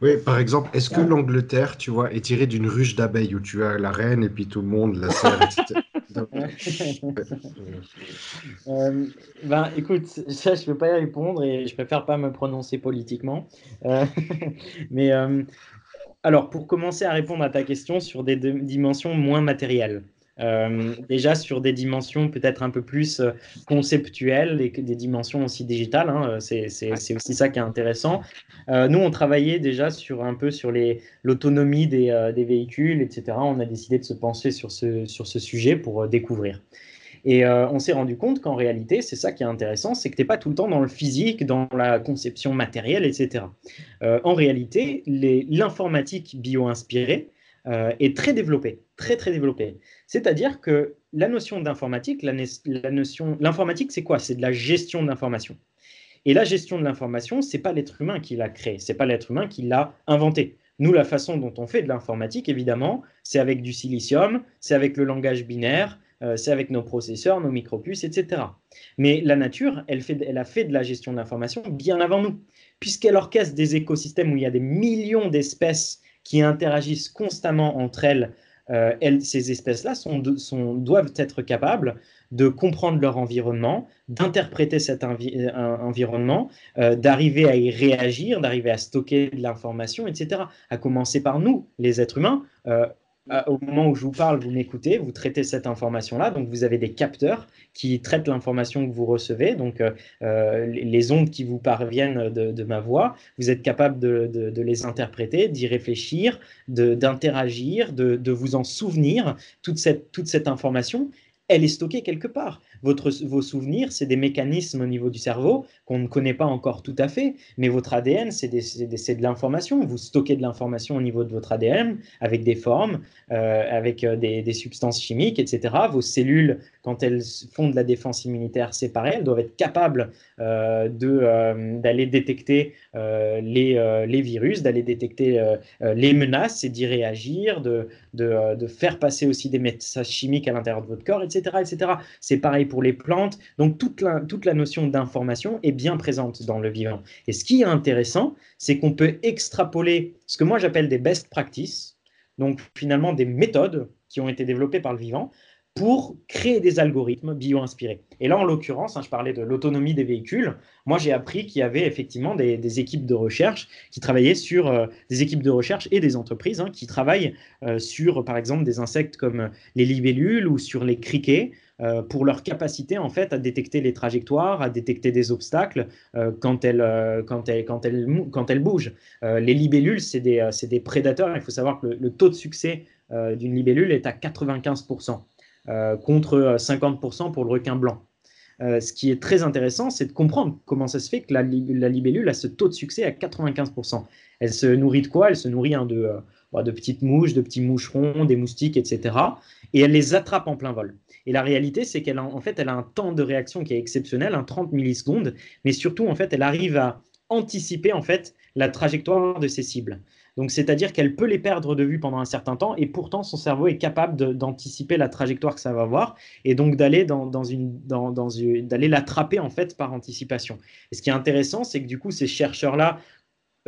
Oui, par exemple, est-ce que l'Angleterre, tu vois, est tirée d'une ruche d'abeilles où tu as la reine et puis tout le monde la sert, etc. ben, écoute, ça, je ne peux pas y répondre et je préfère pas me prononcer politiquement. mais alors, pour commencer à répondre à ta question sur des dimensions moins matérielles. Euh, déjà sur des dimensions peut-être un peu plus euh, conceptuelles et des dimensions aussi digitales. Hein, c'est aussi ça qui est intéressant. Euh, nous, on travaillait déjà sur un peu sur l'autonomie des, des, véhicules, etc. On a décidé de se pencher sur ce, sur ce sujet pour découvrir. Et euh, on s'est rendu compte qu'en réalité, c'est ça qui est intéressant, c'est que tu n'es pas tout le temps dans le physique, dans la conception matérielle, etc. Euh, en réalité, l'informatique bio-inspirée euh, est très développée, très très développée. C'est-à-dire que la notion d'informatique, la, notion, l'informatique, c'est quoi? C'est de la gestion d'information. Et la gestion de l'information, c'est pas l'être humain qui l'a créé, c'est pas l'être humain qui l'a inventé. Nous, la façon dont on fait de l'informatique, évidemment, c'est avec du silicium, c'est avec le langage binaire, euh, c'est avec nos processeurs, nos micropuces, etc. Mais la nature, elle, fait, elle a fait de la gestion de l'information bien avant nous, puisqu'elle orchestre des écosystèmes où il y a des millions d'espèces qui interagissent constamment entre elles. Euh, ces espèces-là sont, doivent être capables de comprendre leur environnement, d'interpréter cet euh, environnement, d'arriver à y réagir, d'arriver à stocker de l'information, etc. À commencer par nous, les êtres humains. Euh, au moment où je vous parle, vous m'écoutez, vous traitez cette information-là. Donc, vous avez des capteurs qui traitent l'information que vous recevez. Donc, euh, euh, les ondes qui vous parviennent de, ma voix, vous êtes capable de, les interpréter, d'y réfléchir, d'interagir, de, vous en souvenir. toute cette information, elle est stockée quelque part vos souvenirs, c'est des mécanismes au niveau du cerveau qu'on ne connaît pas encore tout à fait, mais votre ADN, c'est de l'information. Vous stockez de l'information au niveau de votre ADN avec des formes, euh, avec euh, des, substances chimiques, etc. Vos cellules, quand elles font de la défense immunitaire séparée, elles doivent être capables euh, d'aller détecter les, les, virus, d'aller détecter les menaces et d'y réagir, de, de, de, faire passer aussi des messages chimiques à l'intérieur de votre corps, etc. etc. C'est pareil pour les plantes. Donc toute la, toute la notion d'information est bien présente dans le vivant. Et ce qui est intéressant, c'est qu'on peut extrapoler ce que moi j'appelle des best practices, donc finalement des méthodes qui ont été développées par le vivant pour créer des algorithmes bio-inspirés. Et là, en l'occurrence, hein, je parlais de l'autonomie des véhicules. Moi, j'ai appris qu'il y avait effectivement des, équipes de recherche qui travaillaient sur euh, des équipes de recherche et des entreprises hein, qui travaillent euh, sur, par exemple, des insectes comme les libellules ou sur les criquets, euh, pour leur capacité en fait à détecter les trajectoires, à détecter des obstacles euh, quand, elles, euh, quand, elles, quand, elles, quand elles bougent. les libellules, c'est des, des, prédateurs. Il faut savoir que le, taux de succès d'une libellule est à 95% contre 50% pour le requin blanc. ce qui est très intéressant, c'est de comprendre comment ça se fait que la, la, libellule a ce taux de succès à 95%. Elle se nourrit de quoi? Elle se nourrit hein, de, de petites mouches, de petits moucherons, des moustiques, etc. Et elle les attrape en plein vol. Et la réalité, c'est qu'elle a, en fait, elle a un temps de réaction qui est exceptionnel, un 30 millisecondes, mais surtout, en fait, elle arrive à anticiper en fait la trajectoire de ses cibles. Donc, c'est-à-dire qu'elle peut les perdre de vue pendant un certain temps et pourtant son cerveau est capable d'anticiper la trajectoire que ça va avoir et donc d'aller dans, une, l'attraper en fait par anticipation. Et ce qui est intéressant, c'est que du coup, ces chercheurs-là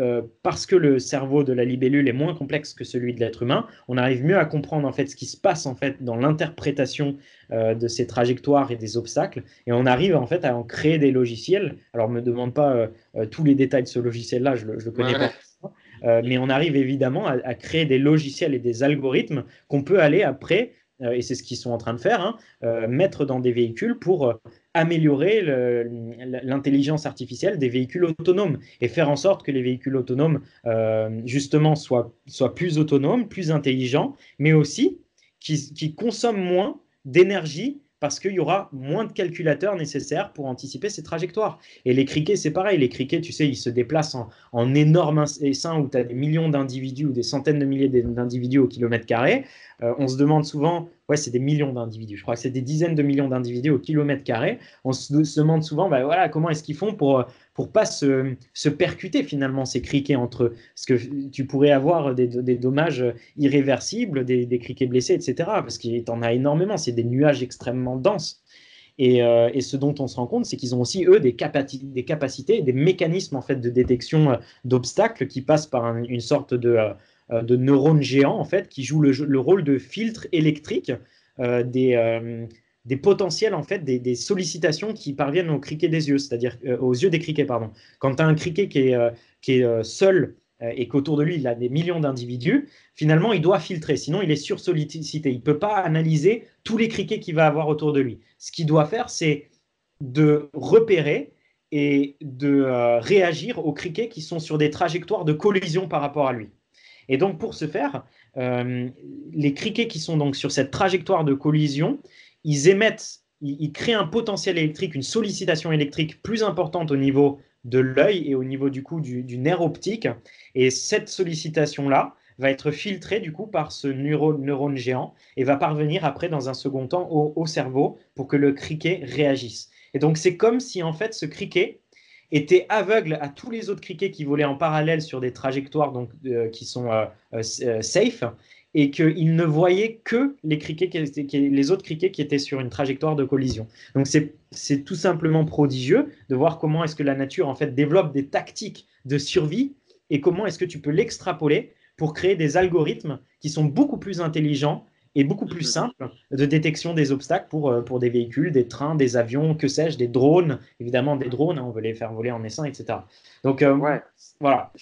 euh, parce que le cerveau de la libellule est moins complexe que celui de l'être humain, on arrive mieux à comprendre en fait ce qui se passe en fait dans l'interprétation euh, de ces trajectoires et des obstacles, et on arrive en fait à en créer des logiciels. Alors, me demande pas euh, tous les détails de ce logiciel-là, je, ne le connais pas. mais on arrive évidemment à, créer des logiciels et des algorithmes qu'on peut aller après et c'est ce qu'ils sont en train de faire, hein, mettre dans des véhicules pour améliorer l'intelligence artificielle des véhicules autonomes et faire en sorte que les véhicules autonomes, euh, justement, soient, soient, plus autonomes, plus intelligents, mais aussi qui consomment moins d'énergie parce qu'il y aura moins de calculateurs nécessaires pour anticiper ces trajectoires. Et les criquets, c'est pareil. Les criquets, tu sais, ils se déplacent en, en énormes essaims où tu as des millions d'individus ou des centaines de milliers d'individus au kilomètre carré. Euh, on se demande souvent, ouais, c'est des millions d'individus. Je crois que c'est des dizaines de millions d'individus au kilomètre carré. On se, demande souvent, bah, voilà, comment est-ce qu'ils font pour pour pas se, percuter finalement ces criquets entre. Parce que tu pourrais avoir des, dommages irréversibles, des, criquets blessés, etc. Parce qu'il en a énormément. C'est des nuages extrêmement denses. Et, euh, et, ce dont on se rend compte, c'est qu'ils ont aussi, eux, des, des, capacités, des mécanismes en fait, de détection euh, d'obstacles qui passent par une sorte de, euh, de neurones géants en fait, qui jouent le, rôle de filtre électrique des, des potentiels en fait, des, sollicitations qui parviennent au criquet des yeux, c'est-à-dire aux yeux des criquets, pardon. Quand tu as un criquet qui est, qui est seul et qu'autour de lui il a des millions d'individus, finalement il doit filtrer, sinon il est sursollicité. Il ne peut pas analyser tous les criquets qu'il va avoir autour de lui. Ce qu'il doit faire, c'est de repérer et de réagir aux criquets qui sont sur des trajectoires de collision par rapport à lui. Et donc, pour ce faire, euh, les criquets qui sont donc sur cette trajectoire de collision, ils émettent, ils, créent un potentiel électrique, une sollicitation électrique plus importante au niveau de l'œil et au niveau du coup du, nerf optique. Et cette sollicitation-là va être filtrée du coup par ce neurone, géant et va parvenir après dans un second temps au, au cerveau pour que le criquet réagisse. Et donc c'est comme si en fait ce criquet était aveugle à tous les autres criquets qui volaient en parallèle sur des trajectoires donc, euh, qui sont euh, euh, safe et qu'il ne voyait que les, criquets les autres criquets qui étaient sur une trajectoire de collision. Donc c'est tout simplement prodigieux de voir comment est-ce que la nature en fait développe des tactiques de survie et comment est-ce que tu peux l'extrapoler pour créer des algorithmes qui sont beaucoup plus intelligents et beaucoup plus mhm. simple de détection des obstacles pour, euh, pour des véhicules, des trains, des avions, que sais-je, des drones, évidemment des drones, hein, on veut les faire voler en essaim, etc. Donc euh, ouais. voilà.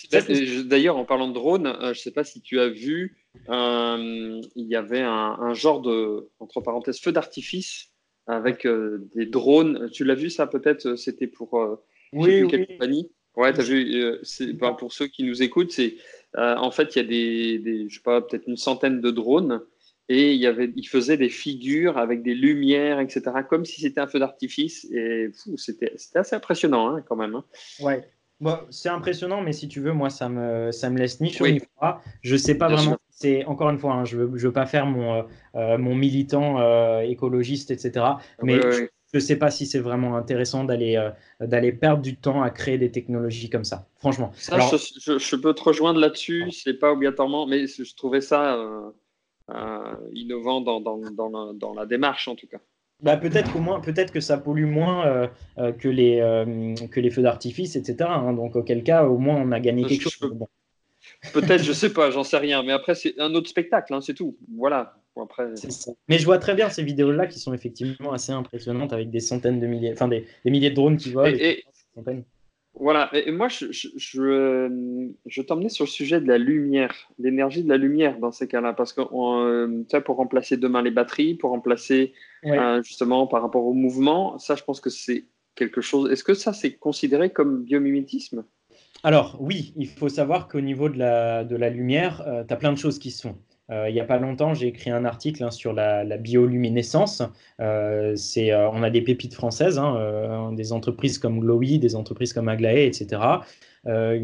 D'ailleurs, en parlant de drones, euh, je ne sais pas si tu as vu, il y avait un, genre de, entre parenthèses, feu d'artifice avec des drones. Tu l'as vu ça peut-être C'était pour oui, oui. compagnie Ouais, tu as vu, ben, pour ceux qui nous écoutent, c'est en fait, il y a des, des je sais pas, peut-être une centaine de drones et il, y avait, il faisait des figures avec des lumières, etc., comme si c'était un feu d'artifice. Et c'était assez impressionnant hein, quand même. Hein. Ouais. Bon, c'est impressionnant, mais si tu veux, moi, ça me, ça me laisse ni chaud ni froid. Je sais pas vraiment. C'est encore une fois, hein, je veux, je veux pas faire mon, euh, euh, mon militant euh, écologiste, etc. Mais je ne sais pas si c'est vraiment intéressant d'aller d'aller perdre du temps à créer des technologies comme ça. Franchement. je, je, peux te rejoindre là-dessus. C'est pas obligatoirement, mais je trouvais ça innovant dans, dans, dans, la, dans, la, démarche en tout cas. Bah, peut-être au moins, peut-être que ça pollue moins euh, euh, que, les, que les feux d'artifice, etc. Hein. donc auquel cas, au moins, on a gagné quelque chose. Peut-être, je sais pas, j'en sais rien. Mais après, c'est un autre spectacle, hein, c'est tout. Voilà. après... Mais je vois très bien ces vidéos-là qui sont effectivement assez impressionnantes avec des centaines de milliers, enfin des, des milliers de drones qui volent. Et, voilà, et moi je, je, je, t'emmenais sur le sujet de la lumière, l'énergie de la lumière dans ces cas-là, parce que euh, pour remplacer demain les batteries, pour remplacer euh, justement par rapport au mouvement, ça je pense que c'est quelque chose. Est-ce que ça c'est considéré comme biomimétisme? Alors oui, il faut savoir qu'au niveau de la, de la lumière, euh, tu as plein de choses qui se font. Euh, il n'y a pas longtemps, j'ai écrit un article hein, sur la, bioluminescence. Euh, euh, on a des pépites françaises, hein, des entreprises comme Glowy, des entreprises comme Aglaé, etc.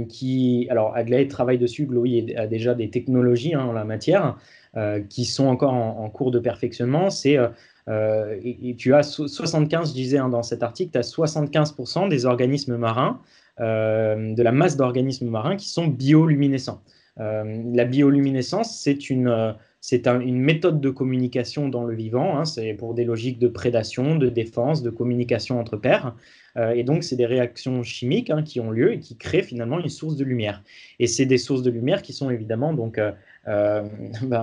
qui, alors Aglaé travaille dessus, Glowy a déjà des technologies hein, en la matière qui sont encore en, cours de perfectionnement. C'est tu as 75, je disais dans cet article, tu as 75% des organismes marins, de la masse d'organismes marins qui sont bioluminescents. La bioluminescence, c'est une, c'est une méthode de communication dans le vivant. Hein. c'est pour des logiques de prédation, de défense, de communication entre pairs. et donc, c'est des réactions chimiques hein, qui ont lieu et qui créent finalement une source de lumière. Et c'est des sources de lumière qui sont évidemment donc bah,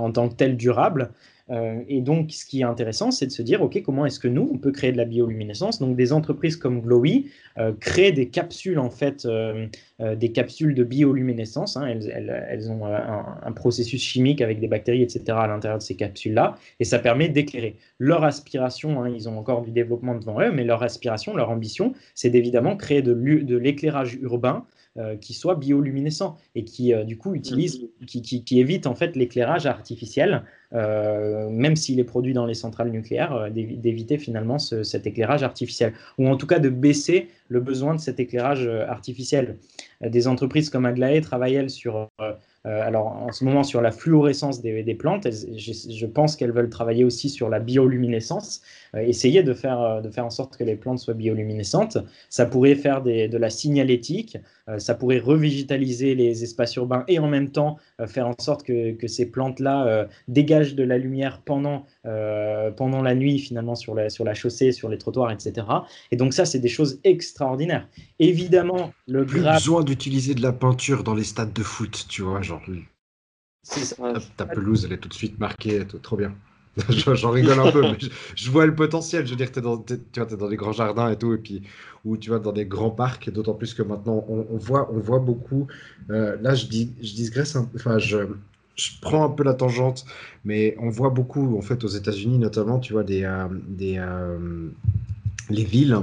en tant que telles durables. Euh, et donc, ce qui est intéressant, c'est de se dire, OK, comment est-ce que nous, on peut créer de la bioluminescence? Donc, des entreprises comme Glowy euh, créent des capsules, en fait, euh, des capsules de bioluminescence. Hein. Elles, ont un, processus chimique avec des bactéries, etc., à l'intérieur de ces capsules-là, et ça permet d'éclairer. Leur aspiration, hein, ils ont encore du développement devant eux, mais leur aspiration, leur ambition, c'est d'évidemment créer de l'éclairage urbain euh, qui soit bioluminescent et qui euh, du coup utilise, mm. qui, en fait l'éclairage artificiel, euh, même s'il est produit dans les centrales nucléaires, d'éviter finalement cet éclairage artificiel, ou en tout cas de baisser le besoin de cet éclairage artificiel. Des entreprises comme Aglaé travaillent elles sur euh, alors en ce moment sur la fluorescence des, plantes, je, pense qu'elles veulent travailler aussi sur la bioluminescence, euh, essayer de faire, euh, de faire en sorte que les plantes soient bioluminescentes. Ça pourrait faire de la signalétique, ça pourrait revigitaliser les espaces urbains et en même temps faire en sorte que, que ces plantes-là dégagent de la lumière pendant, pendant la nuit finalement sur la, sur la chaussée, sur les trottoirs, etc. Et donc ça, c'est des choses extraordinaires. Évidemment, le Plus besoin d'utiliser de la peinture dans les stades de foot, tu vois ta, pelouse, elle est tout de suite marquée, trop bien. J'en rigole un peu, mais je, vois le potentiel. Je veux dire, es, dans, tu vois, es dans des grands jardins et tout, et puis, ou tu vas dans des grands parcs, d'autant plus que maintenant, on, voit, on voit beaucoup. Euh, là, je, dis, je digresse, enfin, je, je prends un peu la tangente, mais on voit beaucoup, en fait, aux États-Unis notamment, tu vois, des, euh, des, euh, les villes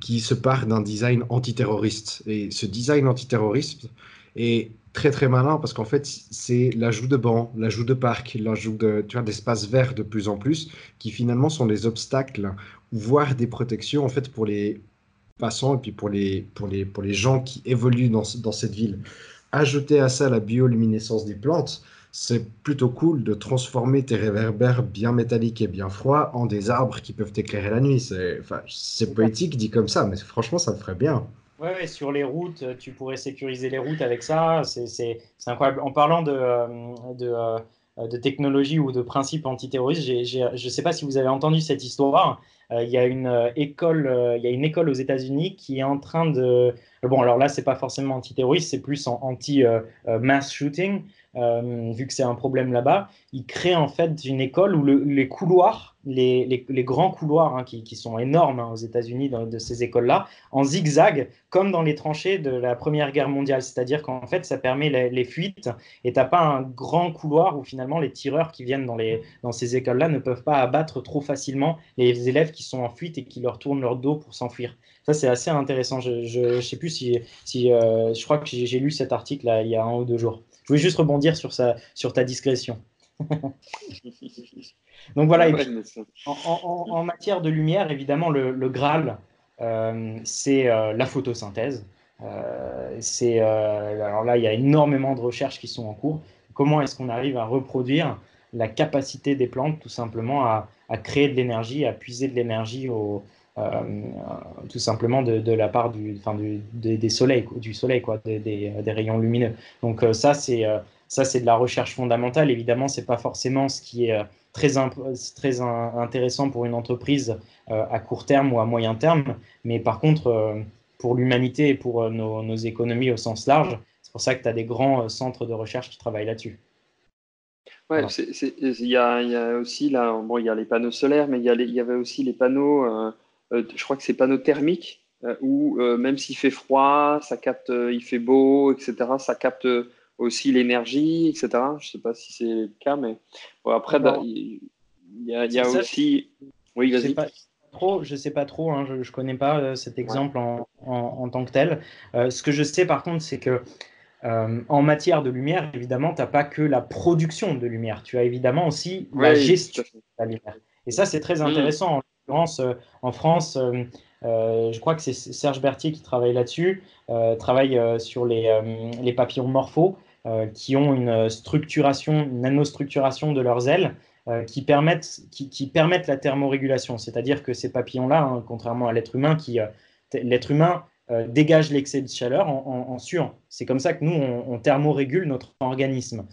qui se partent d'un design antiterroriste. Et ce design antiterroriste est très très malin parce qu'en fait c'est l'ajout de bancs, l'ajout de parcs, l'ajout de tu vois d'espaces verts de plus en plus qui finalement sont des obstacles voire des protections en fait pour les passants et puis pour les pour les pour les gens qui évoluent dans, dans cette ville. Ajouter à ça la bioluminescence des plantes, c'est plutôt cool de transformer tes réverbères bien métalliques et bien froids en des arbres qui peuvent éclairer la nuit. C'est enfin, poétique dit comme ça, mais franchement ça me ferait bien. Ouais, sur les routes, euh, tu pourrais sécuriser les routes avec ça. C'est incroyable. En parlant de, euh, de, euh, de, technologie ou de principes antiterroristes, je ne sais pas si vous avez entendu cette histoire. il, y a une école, il y a une école aux États-Unis qui est en train de. Bon, alors là, c'est pas forcément antiterroriste, c'est plus anti-mass shooting, vu que c'est un problème là-bas. Ils créent en fait une école où les couloirs les, grands couloirs hein, qui, sont énormes hein, aux États-Unis de ces écoles-là, en zigzag, comme dans les tranchées de la Première Guerre mondiale. C'est-à-dire qu'en fait, ça permet les, fuites et tu n'as pas un grand couloir où finalement les tireurs qui viennent dans, les, dans ces écoles-là ne peuvent pas abattre trop facilement les élèves qui sont en fuite et qui leur tournent leur dos pour s'enfuir. Ça, c'est assez intéressant. Je ne sais plus si, si euh, je crois que j'ai lu cet article là, il y a un ou deux jours. Je voulais juste rebondir sur, ça, sur ta discrétion. Donc voilà, en, matière de lumière, évidemment, le, Graal, euh, c'est euh, la photosynthèse. Euh, c'est, alors là, il y a énormément de recherches qui sont en cours. Comment est-ce qu'on arrive à reproduire la capacité des plantes, tout simplement, à, créer de l'énergie, à puiser de l'énergie tout simplement de, la part du, enfin, du, des, soleils, du soleil, quoi, des, des, rayons lumineux. Donc ça, c'est ça, c'est de la recherche fondamentale. Évidemment, c'est pas forcément ce qui est très, très intéressant pour une entreprise euh, à court terme ou à moyen terme. Mais par contre, euh, pour l'humanité et pour euh, nos, économies au sens large, c'est pour ça que tu as des grands centres de recherche qui travaillent là-dessus. Ouais, il y, a, aussi là, bon, il y a les panneaux solaires, mais il y, y avait aussi les panneaux, je crois que c'est panneaux thermiques, où même s'il fait froid, ça capte, il fait beau, etc., ça capte aussi l'énergie, etc. Je ne sais pas si c'est le cas, mais après, il y, a, aussi. Oui, vas-y. Je ne sais pas trop, hein, je ne connais pas euh, cet exemple en, en, tant que tel. Euh, ce que je sais par contre, c'est que euh, en matière de lumière, évidemment, tu n'as pas que la production de lumière, tu as évidemment aussi la gestion de la lumière. Et ça, c'est très mm. intéressant. En France, je crois que c'est Serge Berthier qui travaille là-dessus, travaille sur les, papillons morphos. Euh, qui ont une structuration, une nanostructuration de leurs ailes euh, qui, permettent, la thermorégulation. C'est-à-dire que ces papillons-là, hein, contrairement à l'être humain, qui euh, l'être humain dégage l'excès de chaleur en, suant. C'est comme ça que nous, on, thermorégule notre organisme.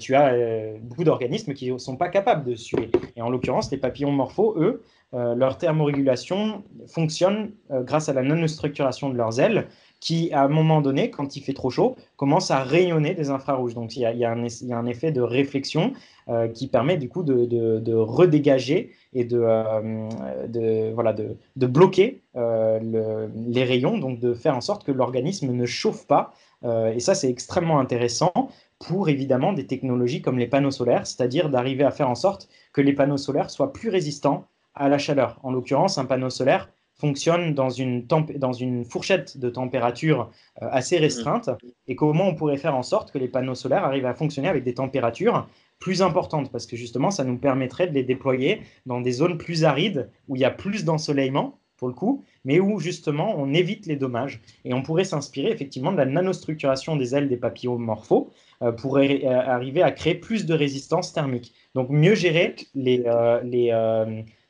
tu as beaucoup d'organismes qui ne sont pas capables de suer. Et en l'occurrence, les papillons morphos, eux, leur thermorégulation fonctionne grâce à la nanostructuration de leurs ailes qui, à un moment donné, quand il fait trop chaud, commence à rayonner des infrarouges. Donc il y a, un, effet de réflexion euh, qui permet du coup de, redégager et de, euh, voilà, de, bloquer euh, les rayons, donc de faire en sorte que l'organisme ne chauffe pas. et ça, c'est extrêmement intéressant pour évidemment des technologies comme les panneaux solaires, c'est-à-dire d'arriver à faire en sorte que les panneaux solaires soient plus résistants à la chaleur. En l'occurrence, un panneau solaire fonctionne dans une, dans une fourchette de température euh, assez restreinte. Et comment on pourrait faire en sorte que les panneaux solaires arrivent à fonctionner avec des températures plus importantes? Parce que justement ça nous permettrait de les déployer dans des zones plus arides où il y a plus d'ensoleillement pour le coup, mais où justement on évite les dommages. Et on pourrait s'inspirer effectivement de la nanostructuration des ailes des papillons morphos euh, pour euh, arriver à créer plus de résistance thermique. Donc mieux gérer les, les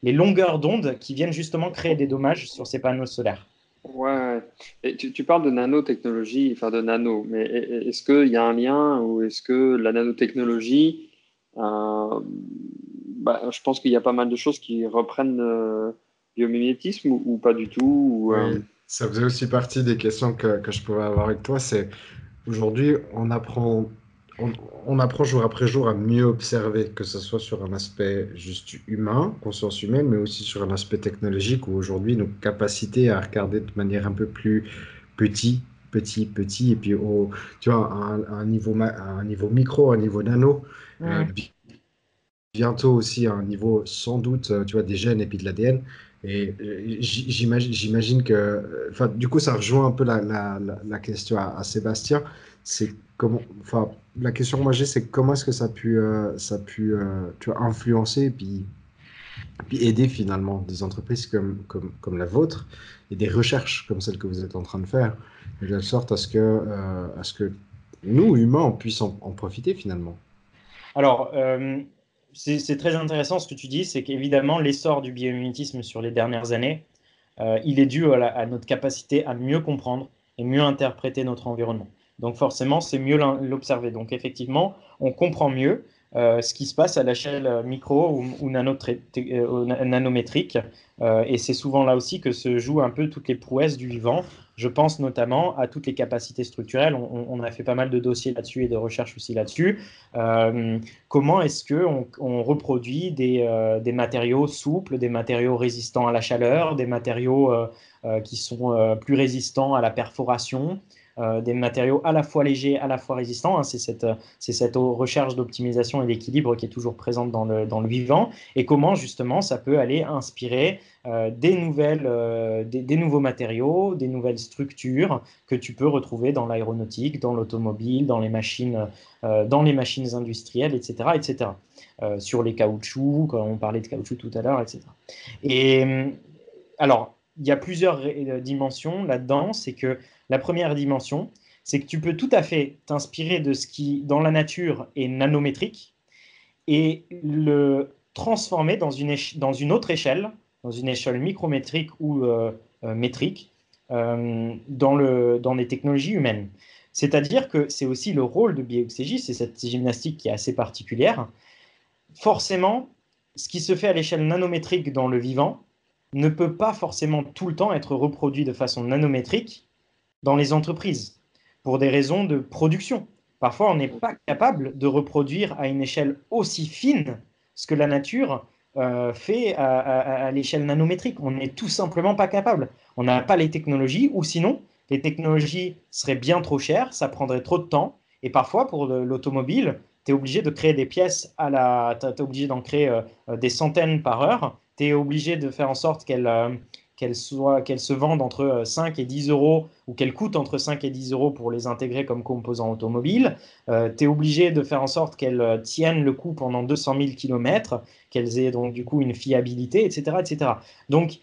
les longueurs d'onde qui viennent justement créer des dommages sur ces panneaux solaires. Ouais, et tu, parles de nanotechnologie, enfin de nano, mais est-ce qu'il y a un lien ou est-ce que la nanotechnologie, euh, bah, je pense qu'il y a pas mal de choses qui reprennent le biomimétisme ou, pas du tout euh, Ça faisait aussi partie des questions que, que je pouvais avoir avec toi. C'est aujourd'hui, on apprend on, apprend jour après jour à mieux observer, que ce soit sur un aspect juste humain, conscience humaine, mais aussi sur un aspect technologique où aujourd'hui nos capacités à regarder de manière un peu plus petit, petit, petit, et puis au, tu vois, à un, niveau, un niveau micro, à un niveau nano, euh, bientôt aussi à un niveau sans doute, tu vois, des gènes et puis de l'ADN. Et euh, j'imagine que, enfin, du coup, ça rejoint un peu la, question à, à Sébastien. C'est comment, enfin, la question que moi j'ai, c'est comment est-ce que ça a pu, euh, ça a pu euh, tu influencer et puis, aider finalement des entreprises comme, la vôtre et des recherches comme celles que vous êtes en train de faire, de sorte à ce que, euh, à ce que nous, humains, on puisse en, profiter finalement. Alors, c'est très intéressant ce que tu dis, c'est qu'évidemment, l'essor du biomimétisme sur les dernières années, il est dû à notre capacité à mieux comprendre et mieux interpréter notre environnement. Donc forcément, c'est mieux l'observer. Donc effectivement, on comprend mieux euh, ce qui se passe à l'échelle euh, micro ou, euh, nanométrique. et c'est souvent là aussi que se jouent un peu toutes les prouesses du vivant. Je pense notamment à toutes les capacités structurelles. On, a fait pas mal de dossiers là-dessus et de recherches aussi là-dessus. comment est-ce qu'on on reproduit des, des, matériaux souples, des matériaux résistants à la chaleur, des matériaux qui sont plus résistants à la perforation euh, des matériaux à la fois légers, à la fois résistants. Hein. c'est cette, cette, recherche d'optimisation et d'équilibre qui est toujours présente dans le, dans le, vivant. Et comment justement ça peut aller inspirer euh, des, nouvelles, euh, des, nouveaux matériaux, des nouvelles structures que tu peux retrouver dans l'aéronautique, dans l'automobile, dans les machines, dans les machines industrielles, etc., etc. sur les caoutchoucs, quand on parlait de caoutchouc tout à l'heure, etc. Et alors, il y a plusieurs dimensions là-dedans. C'est que la première dimension, c'est que tu peux tout à fait t'inspirer de ce qui, dans la nature, est nanométrique et le transformer dans une, autre échelle, dans une échelle micrométrique ou euh, euh, métrique, euh, dans, le, dans les technologies humaines. C'est-à-dire que c'est aussi le rôle de bioxégie, c'est cette gymnastique qui est assez particulière. Forcément, ce qui se fait à l'échelle nanométrique dans le vivant ne peut pas forcément tout le temps être reproduit de façon nanométrique dans les entreprises pour des raisons de production. Parfois, on n'est pas capable de reproduire à une échelle aussi fine ce que la nature euh, fait à, l'échelle nanométrique. On n'est tout simplement pas capable. On n'a pas les technologies, ou sinon, les technologies seraient bien trop chères, ça prendrait trop de temps. Et parfois, pour l'automobile, tu es obligé de créer des pièces à la. Tu es obligé d'en créer euh, des centaines par heure. Tu es obligé de faire en sorte qu'elles euh, qu'elles se vendent entre 5 euh, et 10 euros ou qu'elles coûtent entre 5 et 10 euros pour les intégrer comme composants automobiles. Euh, tu es obligé de faire en sorte qu'elles euh, tiennent le coup pendant 200 000 km, qu'elles aient donc du coup une fiabilité, etc. etc. Donc,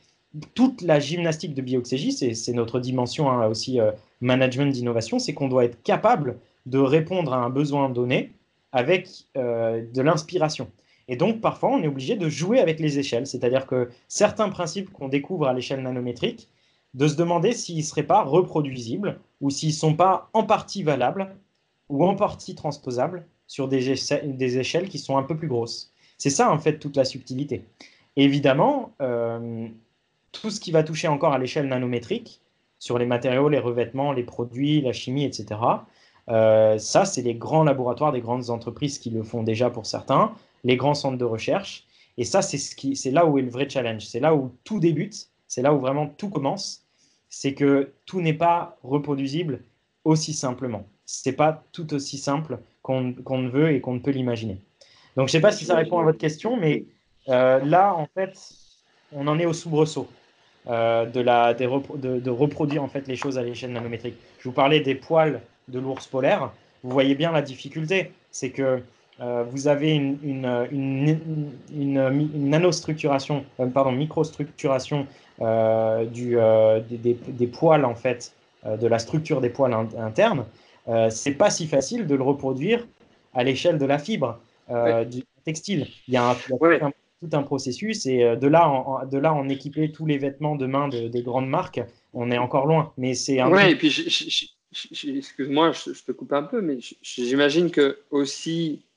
toute la gymnastique de bioxégie, c'est notre dimension hein, aussi management d'innovation, c'est qu'on doit être capable de répondre à un besoin donné avec de l'inspiration. Et donc, parfois, on est obligé de jouer avec les échelles. C'est-à-dire que certains principes qu'on découvre à l'échelle nanométrique, de se demander s'ils ne seraient pas reproduisibles ou s'ils ne sont pas en partie valables ou en partie transposables sur des, échelles qui sont un peu plus grosses. C'est ça, en fait, toute la subtilité. évidemment, euh, tout ce qui va toucher encore à l'échelle nanométrique, sur les matériaux, les revêtements, les produits, la chimie, etc., euh, ça, c'est les grands laboratoires des grandes entreprises qui le font déjà pour certains, les grands centres de recherche. Et ça, c'est ce là où est le vrai challenge. C'est là où tout débute, c'est là où vraiment tout commence. C'est que tout n'est pas reproduisible aussi simplement. Ce n'est pas tout aussi simple qu'on ne veut et qu'on ne peut l'imaginer. Donc, je ne sais pas si ça répond à votre question, mais euh, là, en fait, on en est au soubresaut euh, de, la, de, reproduire en fait les choses à l'échelle nanométrique. Je vous parlais des poils de l'ours polaire. Vous voyez bien la difficulté. C'est que euh, vous avez une, une, une, une nanostructuration, euh, pardon, microstructuration du, des, des, poils en fait, de la structure des poils internes. c'est pas si facile de le reproduire à l'échelle de la fibre du textile. Il y a un, tout un processus et euh, de là, en, de là en équiper tous les vêtements de main des grandes marques, on est encore loin. Mais c'est un. Ouais, et puis excuse-moi, je, te coupe un peu, mais j'imagine que aussi euh,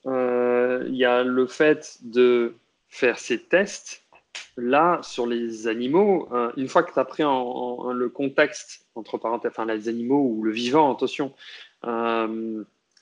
il y a le fait de faire ces tests là sur les animaux. Euh, une fois que tu as pris le contexte entre parenthèses, enfin les animaux ou le vivant, attention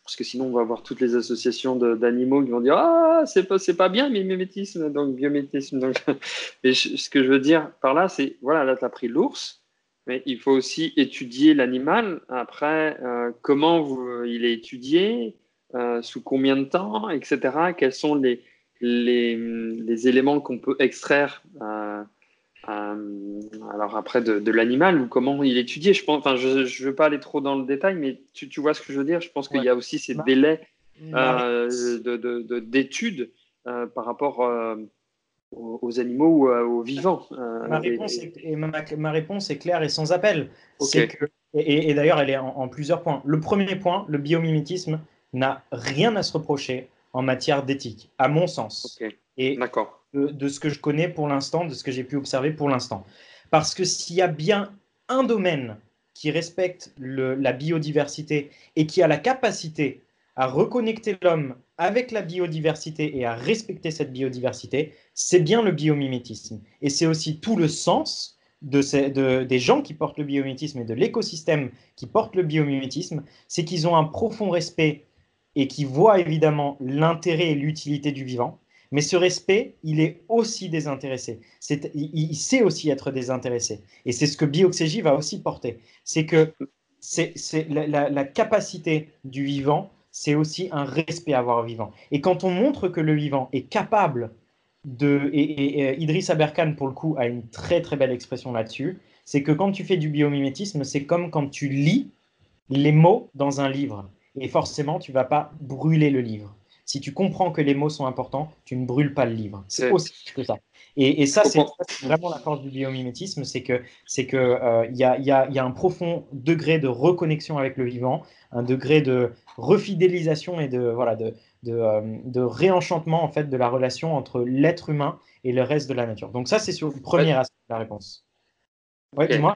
parce que sinon on va avoir toutes les associations d'animaux qui vont dire ah c'est pas pas bien mimétisme donc biométisme donc et ce que je veux dire par là c'est voilà là tu as pris l'ours mais il faut aussi étudier l'animal après euh, comment il est étudié euh, sous combien de temps etc quels sont les les, les éléments qu'on peut extraire euh, euh, alors après de, l'animal ou comment il est étudié. Je pense, enfin, je ne veux pas aller trop dans le détail, mais tu, tu vois ce que je veux dire. Je pense qu'il y a aussi ces délais euh, d'études par rapport aux, animaux ou aux vivants. Ma réponse, est, ma, réponse, est, claire et sans appel. Que, et, d'ailleurs, elle est en, plusieurs points. Le premier point, le biomimétisme n'a rien à se reprocher en matière d'éthique, à mon sens. Et D'accord de, ce que je connais pour l'instant, de ce que j'ai pu observer pour l'instant. Parce que s'il y a bien un domaine qui respecte la biodiversité et qui a la capacité à reconnecter l'homme avec la biodiversité et à respecter cette biodiversité, c'est bien le biomimétisme. Et c'est aussi tout le sens de des gens qui portent le biomimétisme et de l'écosystème qui porte le biomimétisme, c'est qu'ils ont un profond respect et qui voient évidemment l'intérêt et l'utilité du vivant, mais ce respect, il est aussi désintéressé. il, sait aussi être désintéressé. Et c'est ce que Bioxégie va aussi porter. C'est que c'est, la, capacité du vivant, c'est aussi un respect à avoir vivant. Et quand on montre que le vivant est capable de... Et, et, Idriss Aberkan, pour le coup, a une très très belle expression là-dessus. C'est que quand tu fais du biomimétisme, c'est comme quand tu lis les mots dans un livre. Et forcément, tu vas pas brûler le livre si tu comprends que les mots sont importants, tu ne brûles pas le livre. C'est aussi que ça. Et, ça, c'est vraiment la force du biomimétisme, c'est que c'est que euh, il y, a, y, a, un profond degré de reconnexion avec le vivant, un degré de refidélisation et de voilà de de, euh, de réenchantement en fait de la relation entre l'être humain et le reste de la nature. Donc ça, c'est sur le premier aspect de la réponse. Ouais, dis-moi.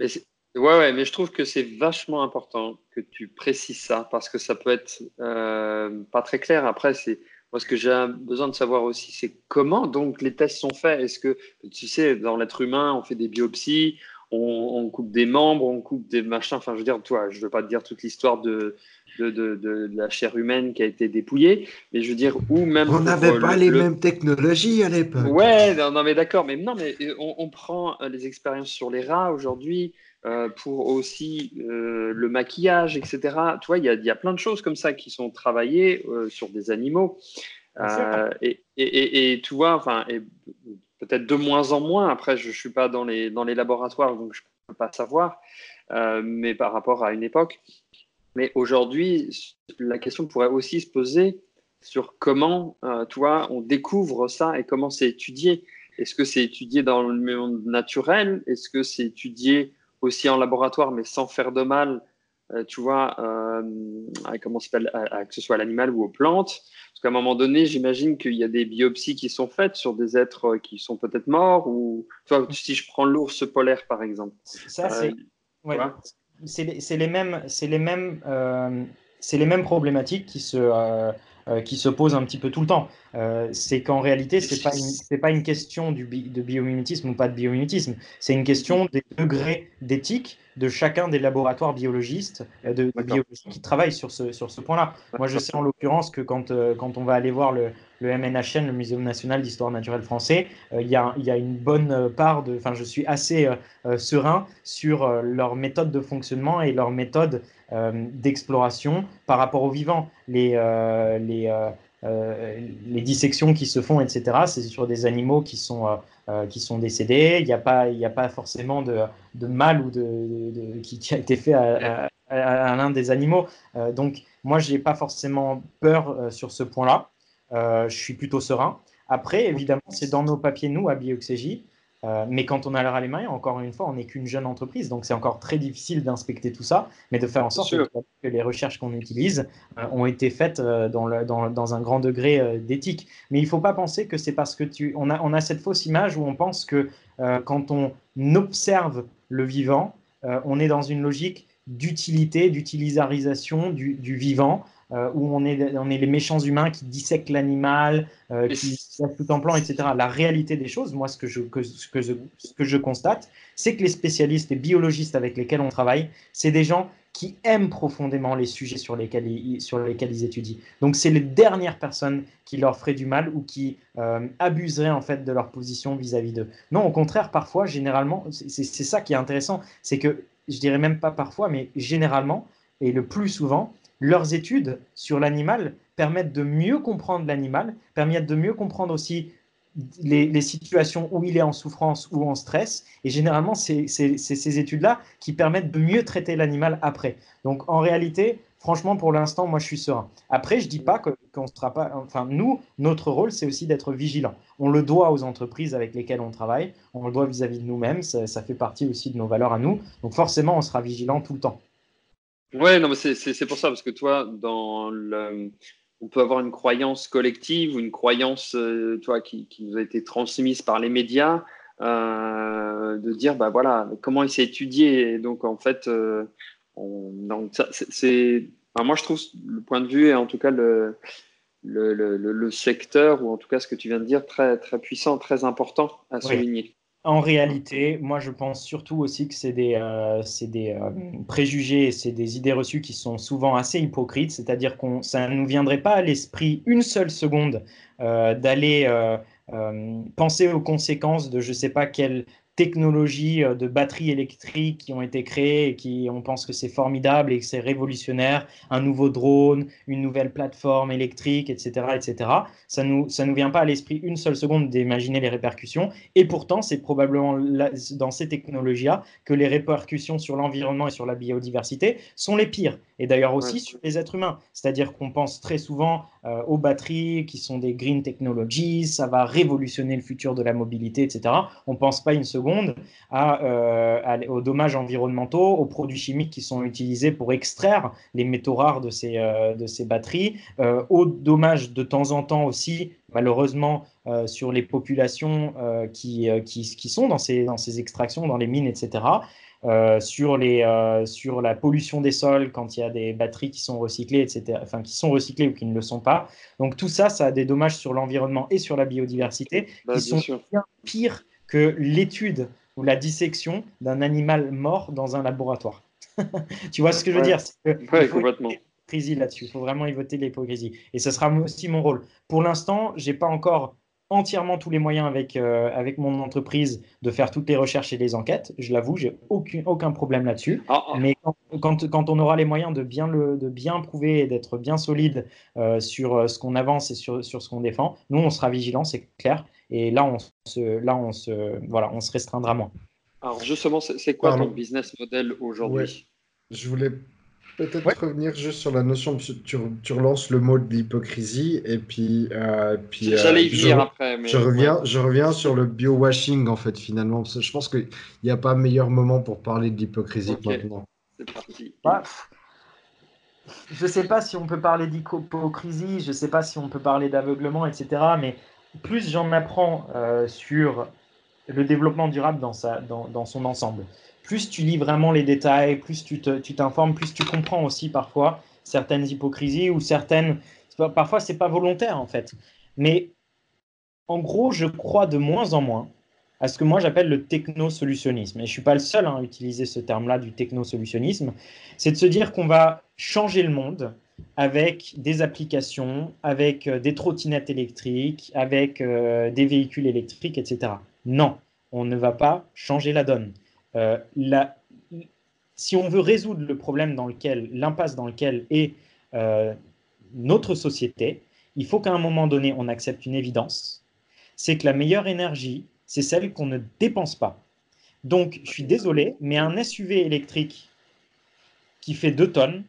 Ouais, ouais, mais je trouve que c'est vachement important que tu précises ça parce que ça peut être euh, pas très clair. Après, c'est moi ce que j'ai besoin de savoir aussi, c'est comment donc les tests sont faits. Est-ce que tu sais, dans l'être humain, on fait des biopsies, on, coupe des membres, on coupe des machins. Enfin, je veux dire, toi, je veux pas te dire toute l'histoire de de, de, de, la chair humaine qui a été dépouillée, mais je veux dire, ou même. On n'avait pas les mêmes technologies à l'époque. Ouais, non, non mais d'accord, mais non, mais on, on prend les expériences sur les rats aujourd'hui. Euh, pour aussi euh, le maquillage, etc. Tu vois, il y, y, a plein de choses comme ça qui sont travaillées euh, sur des animaux. Et, et, et, tu vois, enfin, peut-être de moins en moins. Après, je ne suis pas dans les, dans les laboratoires, donc je ne peux pas savoir. mais par rapport à une époque. Mais aujourd'hui, la question pourrait aussi se poser sur comment, tu vois, on découvre ça et comment c'est étudié. Est-ce que c'est étudié dans le monde naturel? Est-ce que c'est étudié aussi en laboratoire, mais sans faire de mal tu vois, comment s'appelle, que ce soit à l'animal ou aux plantes. Parce qu'à un moment donné, j'imagine qu'il y a des biopsies qui sont faites sur des êtres qui sont peut-être morts. Ou, tu vois, si je prends l'ours polaire, par exemple. Ça, c'est c'est les, mêmes, c'est les mêmes, euh, c'est les mêmes problématiques qui se, euh, euh, qui se posent un petit peu tout le temps. c'est qu'en réalité, pas c'est pas une question du de biomimétisme ou pas de biomimétisme. C'est une question des degrés d'éthique de chacun des laboratoires biologistes de, biologistes qui travaillent sur ce, sur ce point-là. Moi, je sais en l'occurrence que quand, quand on va aller voir le, le MNHN, le Muséum national d'histoire naturelle français, il y, a, y, a, une bonne part de. Enfin, je suis assez serein sur leur méthode de fonctionnement et leur méthode d'exploration par rapport aux vivants. Les, les, les dissections qui se font, etc., c'est sur des animaux qui sont, qui sont décédés. Il n'y a, pas, a pas forcément de, de mal ou de, qui, a été fait à, à, l'un des animaux. donc, moi, je n'ai pas forcément peur sur ce point-là. Euh, je suis plutôt serein. Après, évidemment, c'est dans nos papiers, nous, à Bioxégie. Euh, mais quand on a l'air à les mains, encore une fois, on n'est qu'une jeune entreprise, donc c'est encore très difficile d'inspecter tout ça, mais de faire en sorte que, les recherches qu'on utilise euh, ont été faites dans, le, dans, dans, un grand degré d'éthique. Mais il ne faut pas penser que c'est parce que tu... On a, on a cette fausse image où on pense que quand on observe le vivant, on est dans une logique d'utilité, d'utilisarisation du, du, vivant, euh, où on est, on est les méchants humains qui dissèquent l'animal, euh, qui se tout en plan, etc. La réalité des choses, moi, ce que je, que, ce que je, ce que je constate, c'est que les spécialistes et biologistes avec lesquels on travaille, c'est des gens qui aiment profondément les sujets sur lesquels ils, sur lesquels ils étudient. Donc, c'est les dernières personnes qui leur feraient du mal ou qui euh, abuseraient en fait de leur position vis-à-vis d'eux. Non, au contraire, parfois, généralement, c'est ça qui est intéressant, c'est que je dirais même pas parfois, mais généralement et le plus souvent, leurs études sur l'animal permettent de mieux comprendre l'animal, permettent de mieux comprendre aussi les, situations où il est en souffrance ou en stress. Et généralement, c'est ces études-là qui permettent de mieux traiter l'animal après. Donc en réalité, franchement, pour l'instant, moi, je suis serein. Après, je ne dis pas qu'on ne sera pas. Enfin, nous, notre rôle, c'est aussi d'être vigilant. On le doit aux entreprises avec lesquelles on travaille. On le doit vis-à-vis -vis de nous-mêmes. Ça, ça, fait partie aussi de nos valeurs à nous. Donc forcément, on sera vigilant tout le temps. Ouais, non, mais c'est pour ça, parce que toi, dans le, on peut avoir une croyance collective ou une croyance euh, toi, qui, qui, nous a été transmise par les médias, euh, de dire, bah voilà, comment il s'est étudié. Et donc, en fait, euh, on, donc, c'est, moi, je trouve le point de vue et en tout cas le, le, le, le, secteur, ou en tout cas ce que tu viens de dire, très, très puissant, très important à souligner. En réalité, moi je pense surtout aussi que c'est des, euh, des euh, préjugés et c'est des idées reçues qui sont souvent assez hypocrites, c'est-à-dire que ça ne nous viendrait pas à l'esprit une seule seconde euh, d'aller penser aux conséquences de je ne sais pas quelle technologies euh, de batteries électriques qui ont été créées et qui on pense que c'est formidable et que c'est révolutionnaire, un nouveau drone, une nouvelle plateforme électrique, etc., etc. Ça nous ça nous vient pas à l'esprit une seule seconde d'imaginer les répercussions. Et pourtant, c'est probablement dans ces technologies-là que les répercussions sur l'environnement et sur la biodiversité sont les pires. Et d'ailleurs aussi sur les êtres humains. C'est-à-dire qu'on pense très souvent euh, aux batteries qui sont des green technologies, ça va révolutionner le futur de la mobilité, etc. On pense pas une seconde euh, à, aux dommages environnementaux, aux produits chimiques qui sont utilisés pour extraire les métaux rares de ces, euh, de ces batteries, euh, aux dommages de temps en temps aussi, malheureusement, sur les populations qui, qui, qui, sont dans ces, dans ces extractions, dans les mines, etc. sur, les, sur la pollution des sols quand il y a des batteries qui sont recyclées, etc. Enfin, qui sont recyclées ou qui ne le sont pas. Donc tout ça, ça a des dommages sur l'environnement et sur la biodiversité bah, qui sont bien pires que l'étude ou la dissection d'un animal mort dans un laboratoire. tu vois ce que je veux dire? Oui, complètement là-dessus. Il faut vraiment éviter l'hypocrisie. Et ce sera aussi mon rôle. Pour l'instant, j'ai pas encore entièrement tous les moyens avec, euh, avec mon entreprise de faire toutes les recherches et les enquêtes. Je l'avoue, j'ai aucun, aucun problème là-dessus. Ah, ah. Mais quand, quand, on aura les moyens de bien, le, de bien prouver et d'être bien solide euh, sur euh, ce qu'on avance et sur, sur ce qu'on défend, nous, on sera vigilants, c'est clair. Et là, on se, là on, se, voilà, on se restreindra moins. Alors justement, c'est quoi ton business model aujourd'hui? Je voulais peut-être revenir juste sur la notion, tu, tu relances le mot de l'hypocrisie, et puis... Euh, puis euh, J'allais y venir après. Mais... Je, reviens, je reviens sur le bio-washing, en fait, finalement. je pense qu'il n'y a pas meilleur moment pour parler de l'hypocrisie maintenant. C'est parti. Bah, je ne sais pas si on peut parler d'hypocrisie, je ne sais pas si on peut parler d'aveuglement, etc. Mais plus j'en apprends euh, sur le développement durable dans, sa, dans, dans, son ensemble, plus tu lis vraiment les détails, plus tu t'informes, plus tu comprends aussi parfois certaines hypocrisies ou certaines... Parfois, c'est pas volontaire en fait. Mais en gros, je crois de moins en moins à ce que moi j'appelle le technosolutionnisme. Et je suis pas le seul à utiliser ce terme-là du technosolutionnisme. C'est de se dire qu'on va changer le monde avec des applications, avec euh, des trottinettes électriques, avec euh, des véhicules électriques, etc. Non, on ne va pas changer la donne. Euh, si on veut résoudre le problème dans lequel, l'impasse dans lequel est notre société, il faut qu'à un moment donné, on accepte une évidence, c'est que la meilleure énergie, c'est celle qu'on ne dépense pas. Donc, je suis désolé, mais un SUV électrique qui fait 2 tonnes,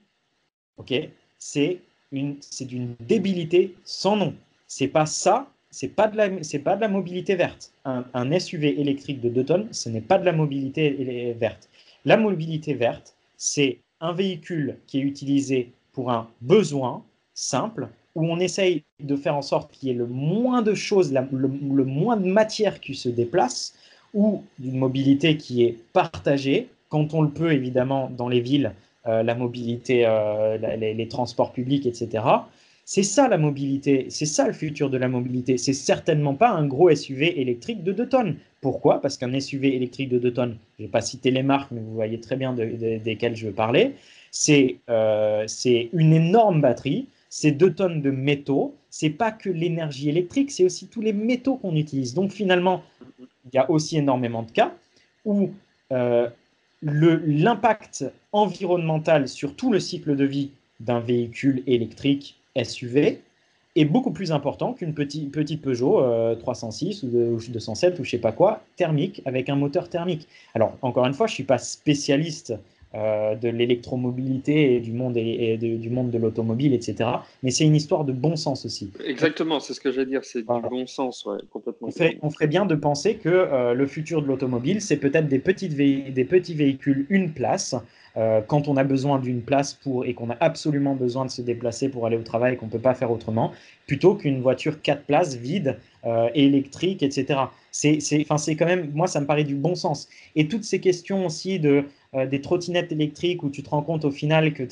c'est une, d'une débilité sans nom. C'est pas ça, c'est pas de la, c'est pas de la mobilité verte. Un, SUV électrique de 2 tonnes, ce n'est pas de la mobilité verte. La mobilité verte, c'est un véhicule qui est utilisé pour un besoin simple, où on essaye de faire en sorte qu'il y ait le moins de choses, le, moins de matière qui se déplace, ou d'une mobilité qui est partagée, quand on le peut évidemment dans les villes, euh, la mobilité, euh, les, transports publics, etc. C'est ça la mobilité, c'est ça le futur de la mobilité. C'est certainement pas un gros SUV électrique de 2 tonnes. Pourquoi? Parce qu'un SUV électrique de 2 tonnes, je ne vais pas citer les marques, mais vous voyez très bien desquelles je veux parler, euh, c'est une énorme batterie c'est deux tonnes de métaux. C'est pas que l'énergie électrique, c'est aussi tous les métaux qu'on utilise. Donc finalement, il y a aussi énormément de cas où euh, l'impact environnemental sur tout le cycle de vie d'un véhicule électrique SUV est beaucoup plus important qu'une petite, petite Peugeot 306 euh, ou, 207 ou je sais pas quoi, thermique, avec un moteur thermique. Alors, encore une fois, je ne suis pas spécialiste euh, de l'électromobilité et du monde, et, du monde de l'automobile, etc. Mais c'est une histoire de bon sens aussi. Exactement, c'est ce que j'allais dire, c'est du bon sens, complètement. On, ferait bien de penser que euh, le futur de l'automobile, c'est peut-être des, petites des petits véhicules une place, euh, quand on a besoin d'une place pour et qu'on a absolument besoin de se déplacer pour aller au travail et qu'on ne peut pas faire autrement, plutôt qu'une voiture quatre places vide, électrique, etc. C'est quand même, moi, ça me paraît du bon sens. Et toutes ces questions aussi de euh, des trottinettes électriques où tu te rends compte au final que,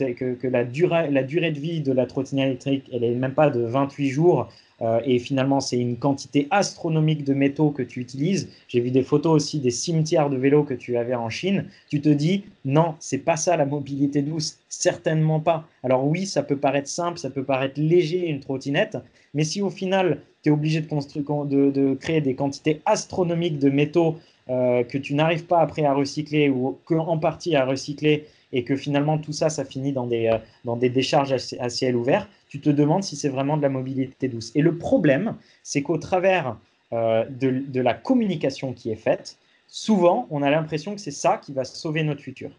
la, durée, de vie de la trottinette électrique, elle n'est même pas de 28 jours. Euh, et finalement, c'est une quantité astronomique de métaux que tu utilises. J'ai vu des photos aussi des cimetières de vélos que tu avais en Chine. Tu te dis, non, c'est pas ça la mobilité douce, certainement pas. Alors oui, ça peut paraître simple, ça peut paraître léger une trottinette, mais si au final, tu es obligé de, de, créer des quantités astronomiques de métaux euh, que tu n'arrives pas après à recycler ou qu'en partie à recycler et que finalement tout ça, ça finit dans des, euh, dans des décharges à, ciel ouvert, tu te demandes si c'est vraiment de la mobilité douce. Et le problème, c'est qu'au travers euh, de, la communication qui est faite, souvent, on a l'impression que c'est ça qui va sauver notre futur.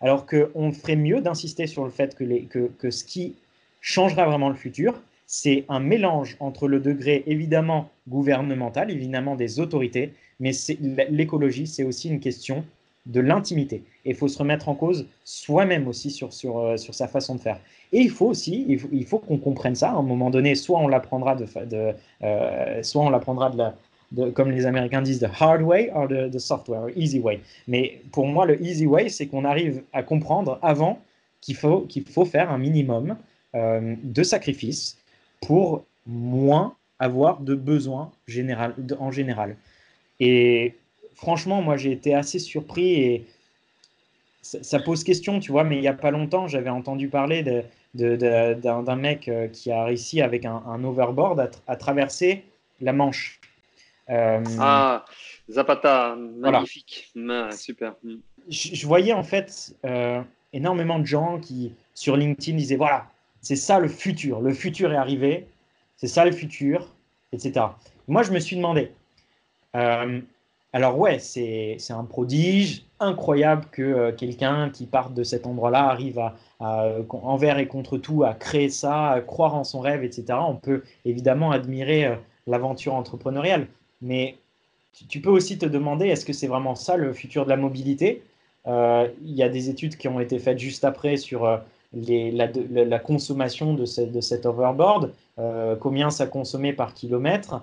Alors qu'on ferait mieux d'insister sur le fait que, que, que ce qui changera vraiment le futur, c'est un mélange entre le degré évidemment gouvernemental, évidemment des autorités, mais l'écologie, c'est aussi une question de l'intimité. Et il faut se remettre en cause soi-même aussi sur, sur, euh, sur, sa façon de faire. Et il faut aussi, il faut, qu'on comprenne ça. À un moment donné, soit on l'apprendra de, de euh, soit on l'apprendra de la, de, comme les Américains disent, the hard way or the, the software, easy way. Mais pour moi, le easy way, c'est qu'on arrive à comprendre avant qu'il faut, qu'il faut faire un minimum euh, de sacrifices pour moins avoir de besoins général, en général. Et franchement, moi, j'ai été assez surpris et ça, pose question, tu vois, mais il n'y a pas longtemps, j'avais entendu parler d'un mec euh, qui a réussi avec un, overboard à, traverser la Manche. Euh, ah, Zapata, magnifique, super. Mm. Je, voyais en fait euh, énormément de gens qui, sur LinkedIn, disaient voilà, c'est ça le futur, le futur est arrivé, c'est ça le futur, etc. Moi, je me suis demandé, euh, alors ouais, c'est un prodige incroyable que euh, quelqu'un qui part de cet endroit-là arrive à, envers et contre tout, à créer ça, à croire en son rêve, etc. On peut évidemment admirer euh, l'aventure entrepreneuriale, mais tu, peux aussi te demander, est-ce que c'est vraiment ça le futur de la mobilité? Il y a des études qui ont été faites juste après sur la, consommation de, de cet overboard, combien ça consommait par kilomètre.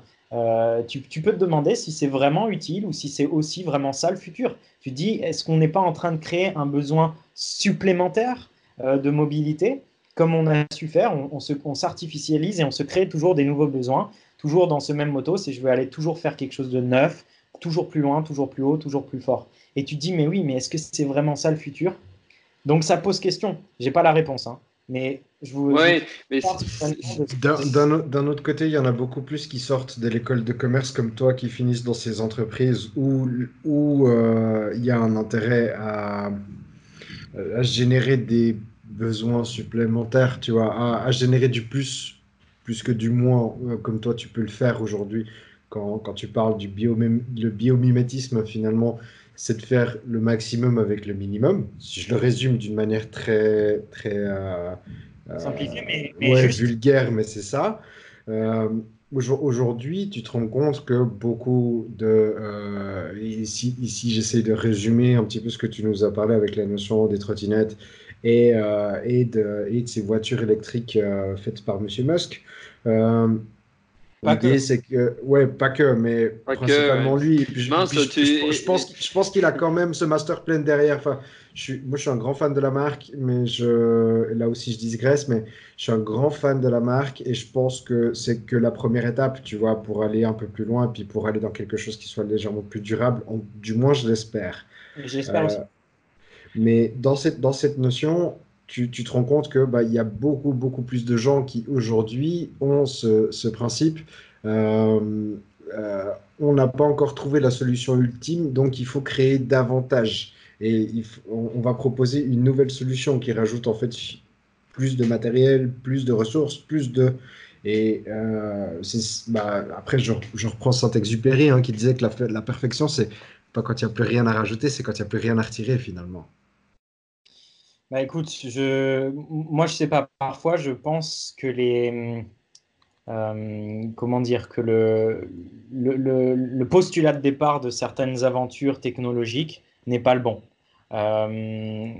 Tu, tu, peux te demander si c'est vraiment utile ou si c'est aussi vraiment ça le futur. Tu dis, est-ce qu'on n'est pas en train de créer un besoin supplémentaire de mobilité? Comme on a su faire, on, on s'artificialise et on se crée toujours des nouveaux besoins, toujours dans ce même moto, c'est je veux aller toujours faire quelque chose de neuf, toujours plus loin, toujours plus haut, toujours plus fort. Et tu te dis, mais oui, mais est-ce que c'est vraiment ça le futur? Donc ça pose question. J'ai pas la réponse, hein. Mais je vous. Oui, mais d'un autre côté, il y en a beaucoup plus qui sortent de l'école de commerce comme toi, qui finissent dans ces entreprises où où euh, il y a un intérêt à, à générer des besoins supplémentaires, tu vois, à, générer du plus, plus que du moins, euh, comme toi tu peux le faire aujourd'hui. Quand, quand, tu parles du le biomimétisme, finalement, c'est de faire le maximum avec le minimum. Si je le résume d'une manière très, très euh, Simplifiée, mais, ouais, vulgaire, mais c'est ça. Euh, aujourd'hui, tu te rends compte que beaucoup de... ici, ici j'essaie de résumer un petit peu ce que tu nous as parlé avec la notion des trottinettes et, euh, et, de, et, de, ces voitures électriques euh, faites par Monsieur Musk. Euh, l'idée, c'est que, ouais, pas que, mais principalement lui. je, je, pense, je pense qu'il a quand même ce master plan derrière. Enfin, je suis, moi, je suis un grand fan de la marque, mais je, là aussi, je digresse, mais je suis un grand fan de la marque et je pense que c'est que la première étape, tu vois, pour aller un peu plus loin, puis pour aller dans quelque chose qui soit légèrement plus durable. du moins, je l'espère. J'espère aussi. Mais dans cette, dans cette notion, tu, te rends compte qu'il bah, y a beaucoup, beaucoup plus de gens qui aujourd'hui ont ce, ce principe. Euh, euh, on n'a pas encore trouvé la solution ultime, donc il faut créer davantage. Et on, va proposer une nouvelle solution qui rajoute en fait plus de matériel, plus de ressources, plus de... Et euh, bah, après, je, je, reprends Saint-Exupéry hein, qui disait que la, la perfection, c'est pas quand il n'y a plus rien à rajouter, c'est quand il n'y a plus rien à retirer finalement. Bah écoute, je, moi je sais pas, parfois je pense que les. Euh, comment dire que le, le, le, postulat de départ de certaines aventures technologiques n'est pas le bon. Euh,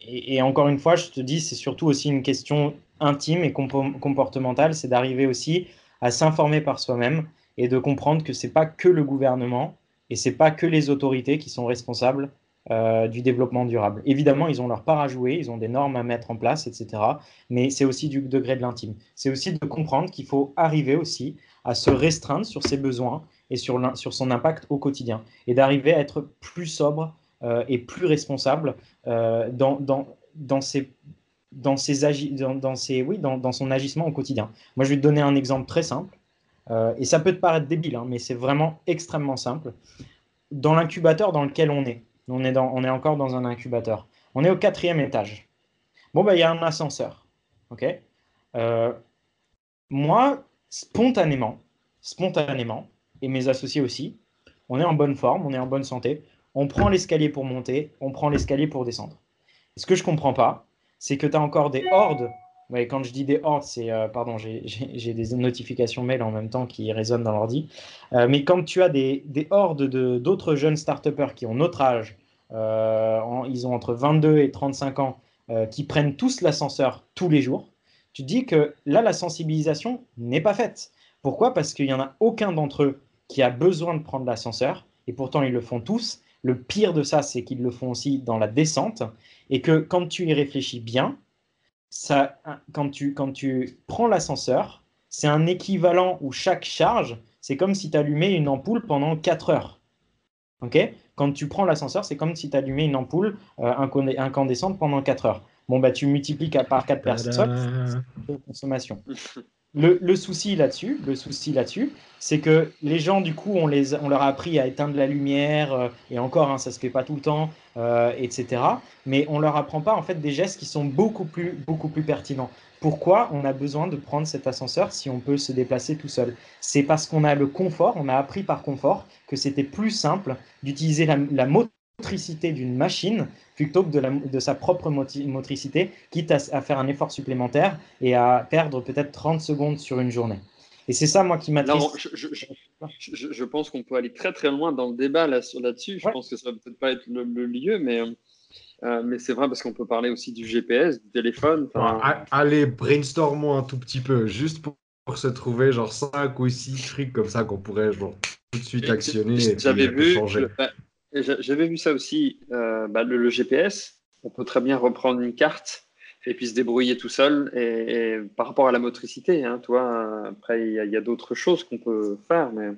et, encore une fois, je te dis, c'est surtout aussi une question intime et comportementale, c'est d'arriver aussi à s'informer par soi-même et de comprendre que c'est pas que le gouvernement et c'est pas que les autorités qui sont responsables euh, du développement durable. Évidemment, ils ont leur part à jouer, ils ont des normes à mettre en place, etc. Mais c'est aussi du degré de l'intime. C'est aussi de comprendre qu'il faut arriver aussi à se restreindre sur ses besoins et sur, sur son impact au quotidien. Et d'arriver à être plus sobre euh, et plus responsable euh, dans, dans, dans, ses, dans, ses dans, dans, ses, oui, dans, dans, son agissement au quotidien. Moi, je vais te donner un exemple très simple. et ça peut te paraître débile, hein, mais c'est vraiment extrêmement simple. Dans l'incubateur dans lequel on est, on est, dans, on est encore dans un incubateur. On est au quatrième étage. Bon, bah, il y a un ascenseur. Euh, Moi, spontanément, spontanément, et mes associés aussi, on est en bonne forme, on est en bonne santé. On prend l'escalier pour monter, on prend l'escalier pour descendre. ce que je comprends pas, c'est que tu as encore des hordes. Ouais, quand je dis des hordes, c'est. Euh, pardon, j'ai des notifications mail en même temps qui résonnent dans l'ordi. Euh, mais quand tu as des, des hordes d'autres jeunes start qui ont notre âge, euh, ils ont entre 22 et 35 ans, qui prennent tous l'ascenseur tous les jours, tu dis que là, la sensibilisation n'est pas faite. Pourquoi? Parce qu'il n'y en a aucun d'entre eux qui a besoin de prendre l'ascenseur, et pourtant ils le font tous. Le pire de ça, c'est qu'ils le font aussi dans la descente, et que quand tu y réfléchis bien, ça, quand, tu, quand tu prends l'ascenseur, c'est un équivalent où chaque charge, c'est comme si tu allumais une ampoule pendant 4 heures. ok? Quand tu prends l'ascenseur, c'est comme si tu allumais une ampoule euh, incandescente pendant 4 heures. Bon, bah, tu multiplies par 4 personnes, de consommation. Le, souci là-dessus, le souci là-dessus, c'est que les gens, du coup, on, les, on leur a appris à éteindre la lumière, euh, et encore, hein, ça se fait pas tout le temps, euh, etc. Mais on leur apprend pas en fait des gestes qui sont beaucoup plus, beaucoup plus pertinents. Pourquoi on a besoin de prendre cet ascenseur si on peut se déplacer tout seul? C'est parce qu'on a le confort, on a appris par confort que c'était plus simple d'utiliser la, la motricité d'une machine plutôt que de, la, de sa propre motricité, quitte à, faire un effort supplémentaire et à perdre peut-être 30 secondes sur une journée. Et c'est ça, moi, qui m'attriste. Je, je, je, pense qu'on peut aller très très loin dans le débat là, là-dessus. je pense que ça va peut-être pas être le, lieu, mais Euh, mais c'est vrai parce qu'on peut parler aussi du GPS, du téléphone. allez, brainstormons un tout petit peu, juste pour, se trouver genre 5 ou 6 trucs comme ça qu'on pourrait genre, tout de suite actionner et, J'avais vu, changer. Bah, j'avais vu ça aussi, euh, bah, le, GPS, on peut très bien reprendre une carte et puis se débrouiller tout seul. Et, par rapport à la motricité, hein, toi, après, il y a, d'autres choses qu'on peut faire. Mais...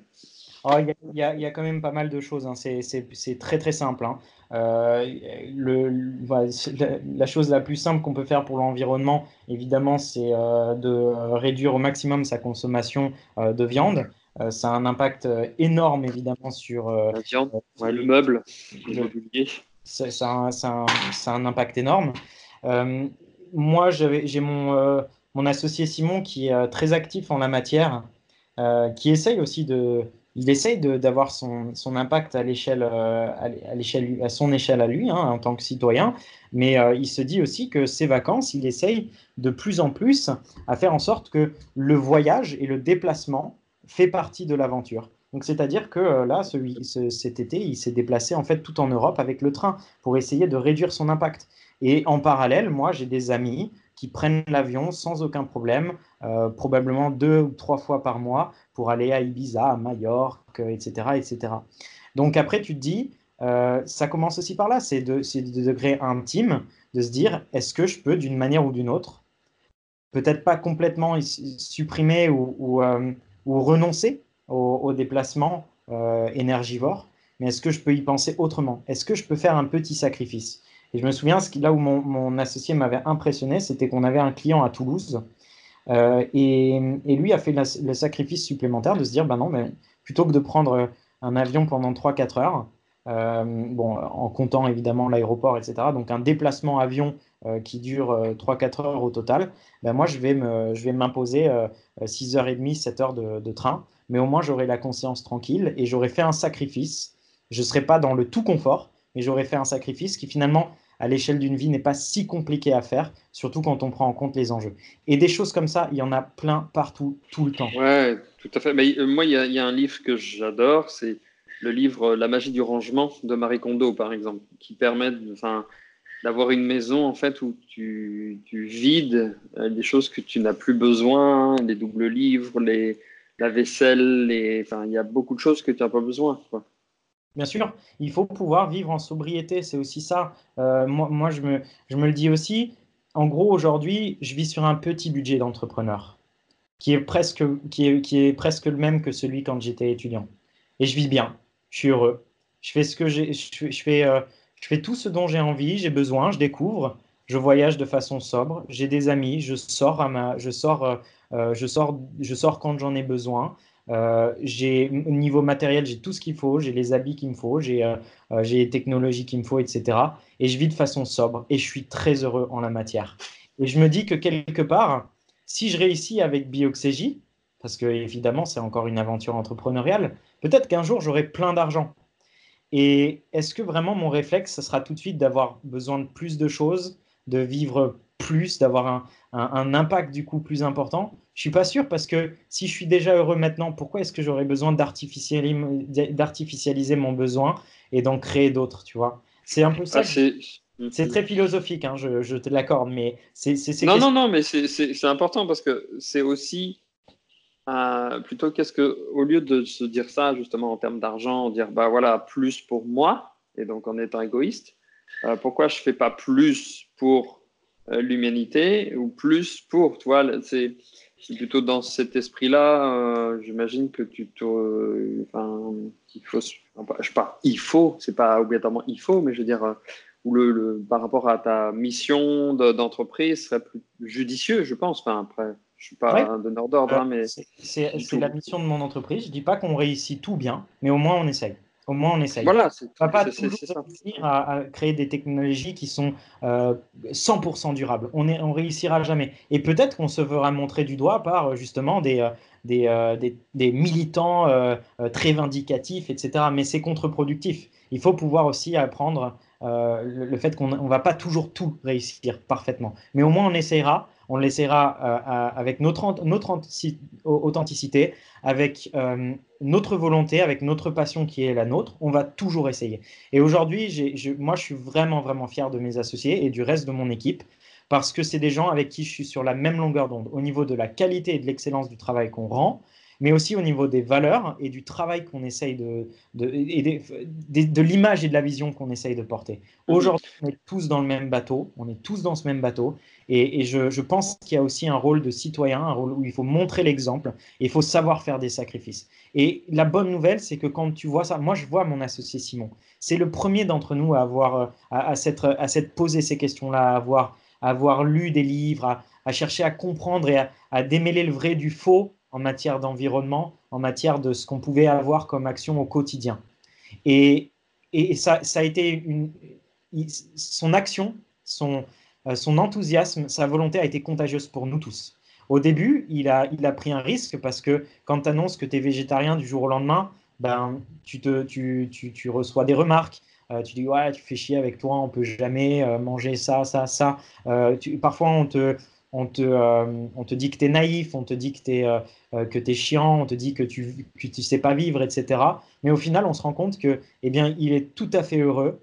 Oh, il y, a, quand même pas mal de choses. Hein. C'est très très simple. Hein. Euh, la, chose la plus simple qu'on peut faire pour l'environnement, évidemment, c'est euh, de réduire au maximum sa consommation de viande. Ça a un impact énorme, évidemment, sur viande, le meuble, Ça, a un impact énorme. Moi, j'ai mon, mon associé Simon qui est très actif en la matière, qui essaye aussi de, il essaye d'avoir son, son, impact à l'échelle, euh, à, l'échelle, à son échelle à lui, hein, en tant que citoyen, mais euh, il se dit aussi que ses vacances, il essaye de plus en plus à faire en sorte que le voyage et le déplacement fait partie de l'aventure. Donc c'est-à-dire que euh, là, ce, cet été, il s'est déplacé en fait tout en Europe avec le train pour essayer de réduire son impact. Et en parallèle, moi, j'ai des amis qui prennent l'avion sans aucun problème, probablement deux ou trois fois par mois, pour aller à Ibiza, à Majorque, etc. etc. Donc après, tu te dis, euh, ça commence aussi par là, c'est de, de degré intime, de se dire, est-ce que je peux, d'une manière ou d'une autre, peut-être pas complètement supprimer ou, euh, renoncer au, déplacement euh, énergivore, mais est-ce que je peux y penser autrement? Est-ce que je peux faire un petit sacrifice? Et je me souviens, là où mon, mon associé m'avait impressionné, c'était qu'on avait un client à Toulouse euh, et, lui a fait le sacrifice supplémentaire de se dire, ben non, mais plutôt que de prendre un avion pendant 3-4 heures, bon, en comptant évidemment l'aéroport, etc. Donc un déplacement avion euh, qui dure 3-4 heures au total, ben moi je vais, m'imposer 6h30, 7 heures de, de, train, mais au moins j'aurai la conscience tranquille et j'aurai fait un sacrifice. Je ne serai pas dans le tout confort, mais j'aurai fait un sacrifice qui finalement à l'échelle d'une vie n'est pas si compliqué à faire, surtout quand on prend en compte les enjeux. Et des choses comme ça, il y en a plein partout, tout le temps. Ouais, tout à fait. Mais, euh, moi, il y, a un livre que j'adore, c'est le livre La magie du rangement de Marie Kondo, par exemple, qui permet d'avoir une maison en fait où tu, vides euh, les choses que tu n'as plus besoin, les doubles livres, les, la vaisselle, enfin, il y a beaucoup de choses que tu n'as pas besoin. Bien sûr, il faut pouvoir vivre en sobriété, c'est aussi ça. Euh, moi, je, me, je me le dis aussi. En gros, aujourd'hui, je vis sur un petit budget d'entrepreneur qui qui est, qui est presque le même que celui quand j'étais étudiant. Et je vis bien, je suis heureux. Je fais, ce que j'ai, je, fais, euh, je fais tout ce dont j'ai envie, j'ai besoin, je découvre, je voyage de façon sobre, j'ai des amis, je sors, à ma, je, sors, euh, je, sors, je sors quand j'en ai besoin. Euh, j'ai niveau matériel, j'ai tout ce qu'il faut, j'ai les habits qu'il me faut, j'ai euh, euh, les technologies qu'il me faut, etc. Et je vis de façon sobre et je suis très heureux en la matière. Et je me dis que quelque part, si je réussis avec Bioxégie, parce que évidemment c'est encore une aventure entrepreneuriale, peut-être qu'un jour j'aurai plein d'argent. Et est-ce que vraiment mon réflexe, ce sera tout de suite d'avoir besoin de plus de choses, de vivre plus, d'avoir un, un, impact du coup plus important? Je suis pas sûr parce que si je suis déjà heureux maintenant, pourquoi est-ce que j'aurais besoin d'artificialiser mon besoin et d'en créer d'autres, tu vois? C'est un peu ça. Ah, c'est très philosophique, hein, je, je, te l'accorde, mais c'est. Non, non, non, mais c'est important parce que c'est aussi. Euh, plutôt qu'est-ce que, au lieu de se dire ça justement en termes d'argent, dire bah voilà, plus pour moi, et donc en étant égoïste, euh, pourquoi je fais pas plus pour euh, l'humanité ou plus pour toi c'est plutôt dans cet esprit-là euh, j'imagine que tu te enfin il faut je sais pas il faut c'est pas obligatoirement il faut mais je veux dire euh, le, par rapport à ta mission d'entreprise serait plus judicieux je pense enfin après je suis pas un donneur d'ordre hein, mais c'est la mission de mon entreprise je dis pas qu'on réussit tout bien mais au moins on essaye au moins, on essaye. Voilà, on va pas toujours réussir à, créer des technologies qui sont 100% euh, durables. On ne réussira jamais. Et peut-être qu'on se fera montrer du doigt par euh, justement des, euh, des, des, militants très vindicatifs, etc. Mais c'est contre-productif. Il faut pouvoir aussi apprendre le, fait qu'on ne va pas toujours tout réussir parfaitement. Mais au moins, on essayera On l'essayera euh, avec notre, notre authenticité, avec euh, notre volonté, avec notre passion qui est la nôtre. On va toujours essayer. Et aujourd'hui, moi, je suis vraiment, vraiment fier de mes associés et du reste de mon équipe parce que c'est des gens avec qui je suis sur la même longueur d'onde au niveau de la qualité et de l'excellence du travail qu'on rend, mais aussi au niveau des valeurs et du travail qu'on essaye de, de, de, l'image et de la vision qu'on essaye de porter. Mhm. Aujourd'hui, on est tous dans le même bateau, on est tous dans ce même bateau, et, je, je, pense qu'il y a aussi un rôle de citoyen, un rôle où il faut montrer l'exemple, et il faut savoir faire des sacrifices. Et la bonne nouvelle, c'est que quand tu vois ça, moi je vois mon associé Simon, c'est le premier d'entre nous à avoir, à, à s'être, à s'être posé ces questions-là, à avoir, à avoir lu des livres, à, à chercher à comprendre et à, à démêler le vrai du faux en matière d'environnement, en matière de ce qu'on pouvait avoir comme action au quotidien. Et, et ça, ça, a été une, son action, son, euh, son enthousiasme, sa volonté a été contagieuse pour nous tous. Au début, il a, il a pris un risque parce que quand tu annonces que tu es végétarien du jour au lendemain, ben, tu, te, tu, tu, tu reçois des remarques. Euh, tu dis ouais, tu fais chier avec toi, on peut jamais euh, manger ça, ça, ça. parfois, on te, on te, euh, on te dit que tu es naïf, on te dit que tu es, euh, euh, que chiant, on te dit que tu ne sais pas vivre, etc. Mais au final, on se rend compte que, eh bien, il est tout à fait heureux,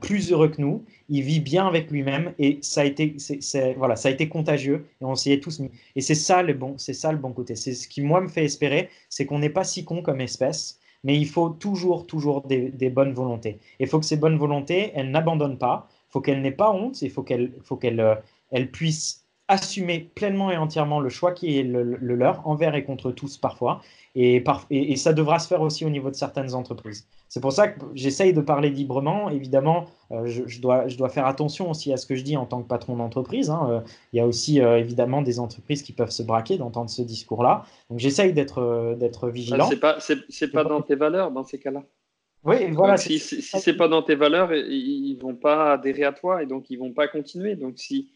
plus heureux que nous. Il vit bien avec lui-même et ça a été, voilà, ça a été contagieux et on s'y est tous mis. Et c'est ça le bon, c'est ça le bon côté. C'est ce qui moi me fait espérer, c'est qu'on n'est pas si con comme espèce, mais il faut toujours, toujours des, bonnes volontés. Il faut que ces bonnes volontés, elles n'abandonnent pas. Il faut qu'elles n'aient pas honte. Il faut qu'elles, puissent assumer pleinement et entièrement le choix qui est le, leur, envers et contre tous parfois. Et, et, ça devra se faire aussi au niveau de certaines entreprises. C'est pour ça que j'essaye de parler librement. Évidemment, euh, je, dois, je dois faire attention aussi à ce que je dis en tant que patron d'entreprise. Hein. Euh, il y a aussi euh, évidemment des entreprises qui peuvent se braquer d'entendre ce discours-là. Donc j'essaye d'être vigilant. c'est pas, pas dans tes valeurs dans ces cas-là. Oui, voilà. si, si, si c'est pas dans tes valeurs, ils vont pas adhérer à toi et donc ils vont pas continuer. Donc si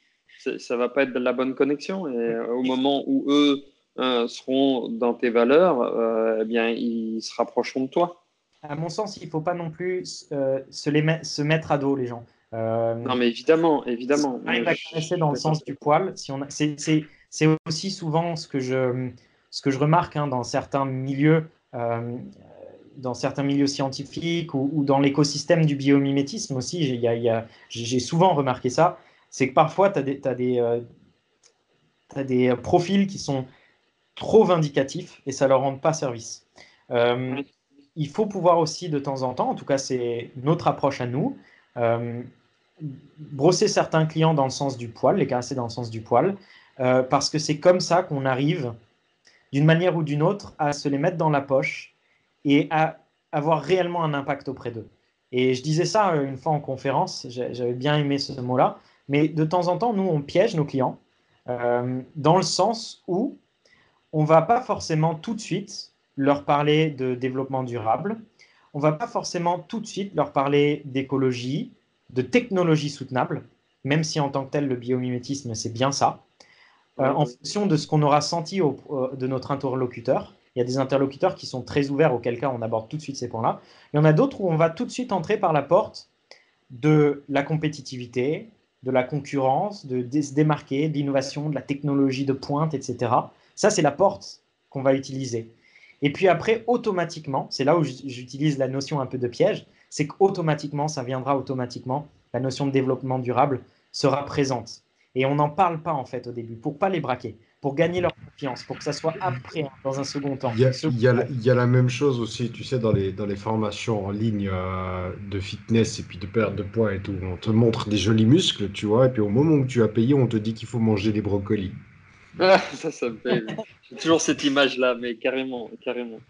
ça va pas être de la bonne connexion. Et euh, au moment où eux euh, seront dans tes valeurs, euh, eh bien, ils se rapprocheront de toi. À mon sens, il ne faut pas non plus se, les se mettre à dos, les gens. non, mais évidemment, évidemment. On va caresser dans le sens du poil. Si on c'est aussi souvent ce que je, ce que je remarque hein, dans certains milieux dans certains milieux scientifiques ou, dans l'écosystème du biomimétisme aussi, j'ai souvent remarqué ça, c'est que parfois, tu as des, as des, euh, des euh, profils qui sont trop vindicatifs et ça leur rend pas service. Euh, il faut pouvoir aussi de temps en temps, en tout cas c'est notre approche à nous, brosser certains clients dans le sens du poil, les caresser dans le sens du poil, parce que c'est comme ça qu'on arrive, d'une manière ou d'une autre, à se les mettre dans la poche et à avoir réellement un impact auprès d'eux. Et je disais ça une fois en conférence, j'avais bien aimé ce mot-là, mais de temps en temps, nous, on piège nos clients euh, dans le sens où on ne va pas forcément tout de suite leur parler de développement durable, on ne va pas forcément tout de suite leur parler d'écologie, de technologie soutenable, même si en tant que tel, le biomimétisme, c'est bien ça. Euh, en fonction de ce qu'on aura senti de notre interlocuteur, il y a des interlocuteurs qui sont très ouverts, auquel cas on aborde tout de suite ces points-là. Il y en a d'autres où on va tout de suite entrer par la porte de la compétitivité, de la concurrence, de, se démarquer, de l'innovation, de la technologie de pointe, etc. Ça, c'est la porte qu'on va utiliser. Et puis après, automatiquement, c'est là où j'utilise la notion un peu de piège, c'est qu'automatiquement, ça viendra automatiquement, la notion de développement durable sera présente. Et on n'en parle pas en fait au début, pour pas les braquer pour gagner leur confiance, pour que ça soit après, dans un second temps. Il y, a, la même chose aussi, tu sais, dans les, dans les formations en ligne euh, de fitness et puis de perte de poids et tout. On te montre des jolis muscles, tu vois, et puis au moment où tu as payé, on te dit qu'il faut manger des brocolis. Ah, ça, ça me fait. J'ai toujours cette image-là, mais carrément, carrément.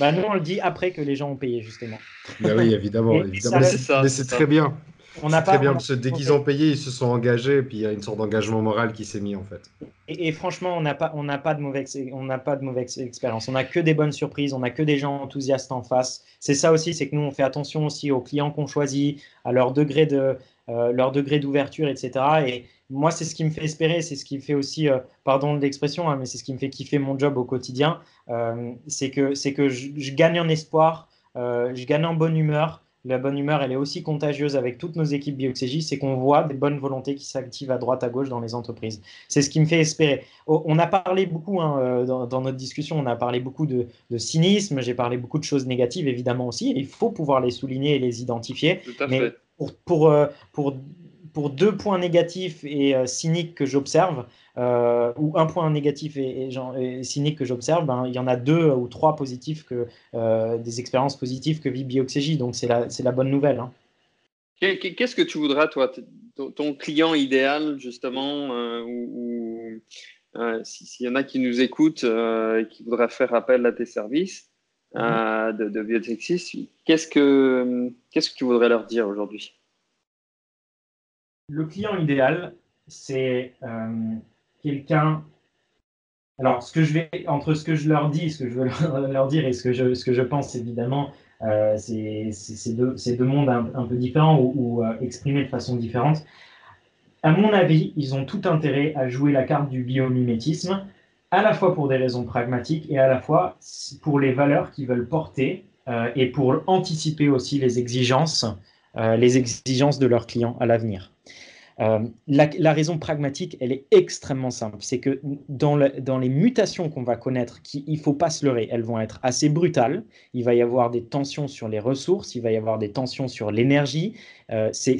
Bah, nous, on le dit après que les gens ont payé, justement. Bah oui, évidemment. évidemment. mais c'est très bien. On n'a pas très bien, que dès qu'ils ont payé, ils se sont engagés, et puis il y a une sorte d'engagement moral qui s'est mis en fait. Et, franchement, on n'a pas, on pas de mauvaise, on n'a pas de mauvaise expérience. On n'a que des bonnes surprises, on n'a que des gens enthousiastes en face. C'est ça aussi, c'est que nous, on fait attention aussi aux clients qu'on choisit, à leur degré de, euh, leur degré d'ouverture, etc. Et moi, c'est ce qui me fait espérer, c'est ce qui me fait aussi, euh, pardon de l'expression, hein, mais c'est ce qui me fait kiffer mon job au quotidien. Euh, c'est que, c'est que je, gagne en espoir, je gagne en bonne humeur la bonne humeur, elle est aussi contagieuse avec toutes nos équipes Bioxégie, c'est qu'on voit des bonnes volontés qui s'activent à droite, à gauche dans les entreprises. C'est ce qui me fait espérer. Oh, on a parlé beaucoup hein, euh, dans, notre discussion, on a parlé beaucoup de, cynisme, j'ai parlé beaucoup de choses négatives évidemment aussi. Il faut pouvoir les souligner et les identifier. mais Pour, pour, euh, pour, pour, deux points négatifs et euh, cyniques que j'observe, euh, ou un point négatif et, cynique que j'observe, ben, il y en a deux ou trois positifs, que, euh, des expériences positives que vit Bioxégie. Donc c'est la, la, bonne nouvelle. Hein. Qu'est-ce que tu voudrais, toi, ton client idéal, justement, ou, s'il y en a qui nous écoutent et qui voudraient faire appel à tes services mm-hmm. de, de qu'est-ce que, qu'est-ce que tu voudrais leur dire aujourd'hui? Le client idéal, c'est quelqu'un. Alors, entre ce que je leur dis, ce que je veux leur dire et ce que je, pense, évidemment, euh, c'est deux, mondes un, peu différents ou, euh, exprimés de façon différente. À mon avis, ils ont tout intérêt à jouer la carte du biomimétisme, à la fois pour des raisons pragmatiques et à la fois pour les valeurs qu'ils veulent porter euh, et pour anticiper aussi les exigences, les exigences de leurs clients à l'avenir. Euh, la, raison pragmatique, elle est extrêmement simple. C'est que dans, dans, les mutations qu'on va connaître, qui, il ne faut pas se leurrer, elles vont être assez brutales. Il va y avoir des tensions sur les ressources, il va y avoir des tensions sur l'énergie. Euh, c'est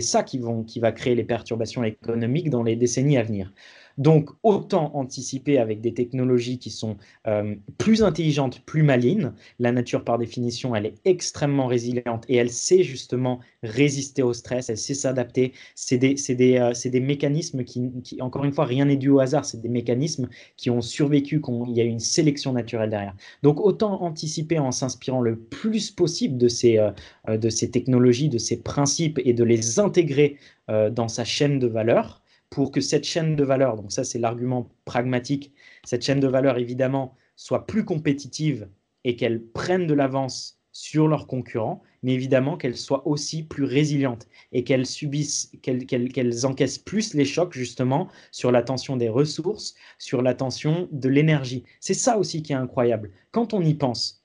ça qui, vont, qui va créer les perturbations économiques dans les décennies à venir. Donc, autant anticiper avec des technologies qui sont euh, plus intelligentes, plus malines. La nature, par définition, elle est extrêmement résiliente et elle sait justement résister au stress, elle sait s'adapter. C'est des, des, euh, des, mécanismes qui, encore une fois, rien n'est dû au hasard. C'est des mécanismes qui ont survécu, il y a une sélection naturelle derrière. Donc, autant anticiper en s'inspirant le plus possible de ces, euh, de ces technologies, de ces principes et de les intégrer dans sa chaîne de valeur pour que cette chaîne de valeur, donc ça c'est l'argument pragmatique, cette chaîne de valeur évidemment soit plus compétitive et qu'elle prenne de l'avance sur leurs concurrents, mais évidemment qu'elle soit aussi plus résiliente et qu'elle subisse, qu'elles encaissent plus les chocs justement sur la tension des ressources, sur la tension de l'énergie. C'est ça aussi qui est incroyable. Quand on y pense,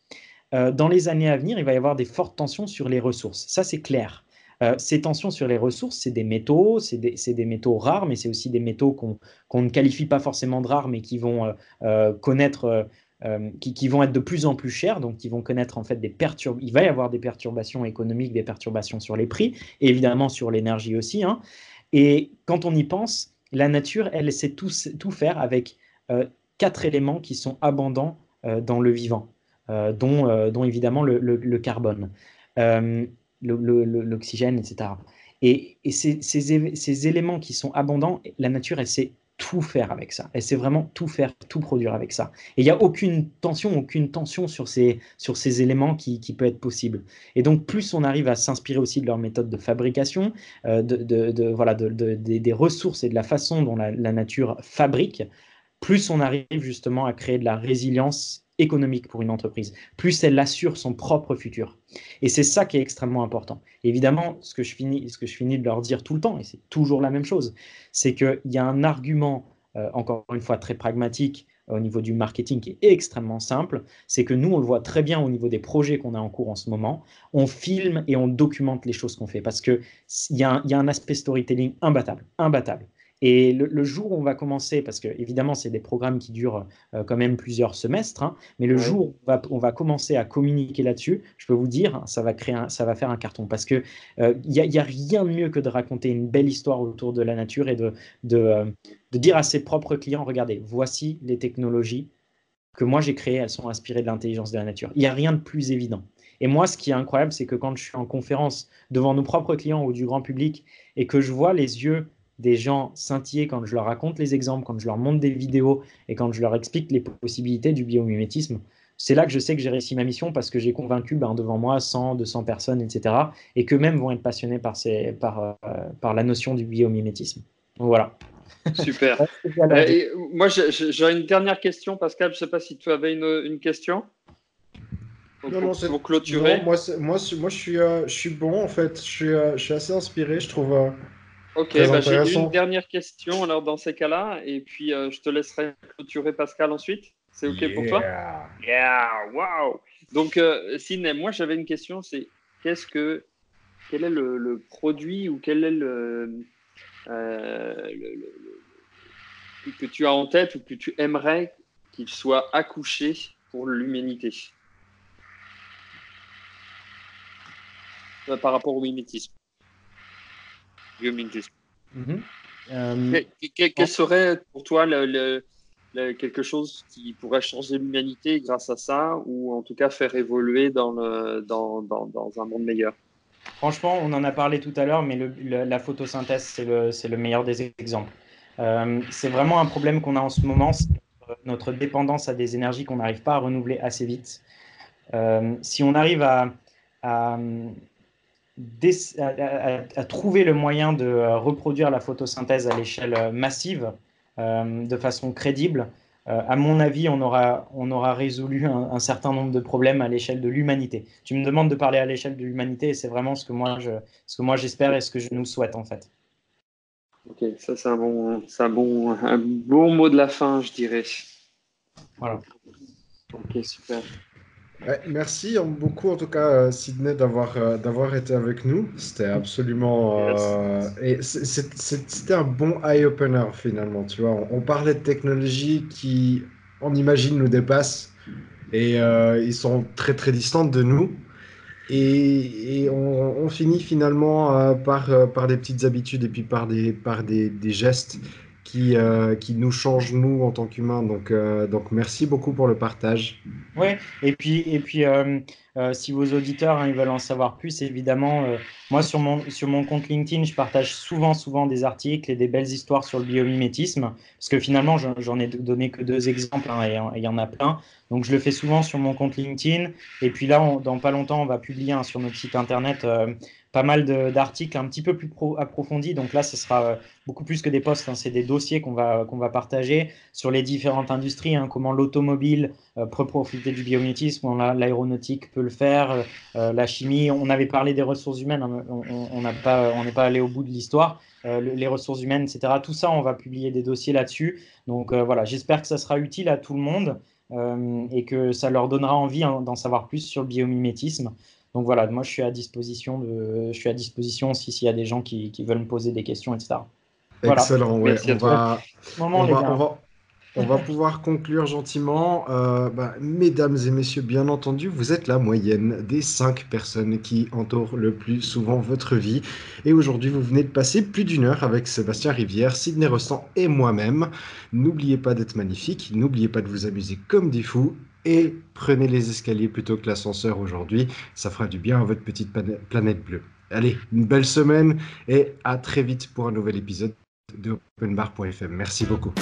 euh, dans les années à venir, il va y avoir des fortes tensions sur les ressources. Ça, c'est clair. Euh, ces tensions sur les ressources, c'est des métaux, c'est des, métaux rares, mais c'est aussi des métaux qu'on ne qualifie pas forcément de rares, mais qui vont euh, euh, connaître, qui, vont être de plus en plus chers, donc qui vont connaître en fait des perturbations. Il va y avoir des perturbations économiques, des perturbations sur les prix, et évidemment sur l'énergie aussi. Hein. Et quand on y pense, la nature, elle sait tout, faire avec quatre éléments qui sont abondants dans le vivant, dont, évidemment le carbone l'oxygène, etc. Et, ces, éléments qui sont abondants, la nature, elle sait tout faire avec ça. Elle sait vraiment tout faire, tout produire avec ça. Et il n'y a aucune tension, aucune tension sur ces, sur ces éléments qui, peut être possible. Et donc, plus on arrive à s'inspirer aussi de leur méthode de fabrication, euh, de, voilà, des ressources et de la façon dont la nature fabrique, plus on arrive justement à créer de la résilience économique pour une entreprise, plus elle assure son propre futur. Et c'est ça qui est extrêmement important. évidemment, ce que, je finis, ce que je finis de leur dire tout le temps, et c'est toujours la même chose, c'est qu'il y a un argument, euh, encore une fois très pragmatique, au niveau du marketing qui est extrêmement simple, c'est que nous, on le voit très bien au niveau des projets qu'on a en cours en ce moment, on filme et on documente les choses qu'on fait parce qu'il y, a un aspect storytelling imbattable, imbattable. Et le, jour où on va commencer, parce que évidemment, c'est des programmes qui durent euh, quand même plusieurs semestres, hein, mais le jour où on va, commencer à communiquer là-dessus, je peux vous dire, ça va, créer ça va faire un carton. Parce qu'il il n'y a, y a, rien de mieux que de raconter une belle histoire autour de la nature et de, de, euh, de dire à ses propres clients, regardez, voici les technologies que moi j'ai créées, elles sont inspirées de l'intelligence de la nature. Il n'y a rien de plus évident. Et moi, ce qui est incroyable, c'est que quand je suis en conférence devant nos propres clients ou du grand public et que je vois les yeux des gens scintiller quand je leur raconte les exemples, quand je leur montre des vidéos et quand je leur explique les possibilités du biomimétisme, c'est là que je sais que j'ai réussi ma mission parce que j'ai convaincu ben, devant moi 100, 200 personnes, etc. Et qu'eux-mêmes vont être passionnés par, ces, par, euh, par la notion du biomimétisme. voilà. Super. Euh, moi, j'ai une dernière question, Pascal. Je ne sais pas si tu avais une, une question. non, non, c'est pour clôturer. moi, moi, moi je, suis, euh, je suis bon en fait. Je suis, je suis assez inspiré. Je trouve, Ok, bah, j'ai une dernière question alors dans ces cas-là, et puis euh, je te laisserai clôturer Pascal ensuite. C'est ok pour toi? Yeah, wow. Donc, euh, moi j'avais une question, c'est qu'est-ce que, quel est le, produit ou quel est le, que tu as en tête ou que tu aimerais qu'il soit accouché pour l'humanité? Par rapport au mimétisme. Biomimétisme. Mm quel, serait pour toi le, quelque chose qui pourrait changer l'humanité grâce à ça, ou en tout cas faire évoluer dans, le, dans, dans, dans un monde meilleur? Franchement, on en a parlé tout à l'heure, mais la photosynthèse, c'est le, le, meilleur des exemples. Euh, c'est vraiment un problème qu'on a en ce moment, notre dépendance à des énergies qu'on n'arrive pas à renouveler assez vite. Euh, si on arrive à, à, à, trouver le moyen de euh, reproduire la photosynthèse à l'échelle massive, euh, de façon crédible, euh, à mon avis, on aura, on aura résolu un, certain nombre de problèmes à l'échelle de l'humanité. Tu me demandes de parler à l'échelle de l'humanité et c'est vraiment ce que moi je, ce que moi j'espère et ce que je nous souhaite en fait. Ok, ça c'est un bon, un bon, un bon mot de la fin, je dirais. Voilà. Ok, super merci beaucoup en tout cas euh, Sydney d'avoir euh, d'avoir été avec nous. C'était absolument euh, et c'était un bon eye opener finalement. Tu vois, on, parlait de technologies qui on imagine nous dépassent et ils sont très très distantes de nous. Et, on, finit finalement par, par des petites habitudes et puis par des, par des, des gestes qui, euh, qui nous change, nous, en tant qu'humains. Donc, euh, donc, merci beaucoup pour le partage. Oui, et puis, et puis euh, si vos auditeurs hein, ils veulent en savoir plus, évidemment, moi, sur mon, sur mon compte LinkedIn, je partage souvent, souvent des articles et des belles histoires sur le biomimétisme, parce que finalement, j'en ai donné que deux exemples, hein, et il y en a plein. Donc, je le fais souvent sur mon compte LinkedIn. Et puis là, dans pas longtemps, on va publier hein, sur notre site internet pas mal d'articles un petit peu plus approfondis. Donc là, ce sera euh, beaucoup plus que des posts, hein. c'est des dossiers qu'on va, va partager sur les différentes industries, hein. comment l'automobile euh, peut profiter du biomimétisme, l'aéronautique peut le faire, euh, la chimie. On avait parlé des ressources humaines, hein. on n'est pas, on pas allé au bout de l'histoire. les ressources humaines, etc. Tout ça, on va publier des dossiers là-dessus. Donc voilà, j'espère que ça sera utile à tout le monde et que ça leur donnera envie d'en savoir plus sur le biomimétisme. Donc voilà, moi je suis à disposition de, je suis à disposition aussi s'il y a des gens qui, qui, veulent me poser des questions, etc. Excellent, ouais. on, va, on, va, on, va, pouvoir conclure gentiment. Euh, bah, mesdames et messieurs, bien entendu, vous êtes la moyenne des cinq personnes qui entourent le plus souvent votre vie. Et aujourd'hui, vous venez de passer plus d'une heure avec Sébastien Rivière, Sidney Rostand et moi-même. N'oubliez pas d'être magnifique, n'oubliez pas de vous amuser comme des fous et prenez les escaliers plutôt que l'ascenseur aujourd'hui. Ça fera du bien à votre petite planète bleue. Allez, une belle semaine et à très vite pour un nouvel épisode de openbar.fm. Merci beaucoup.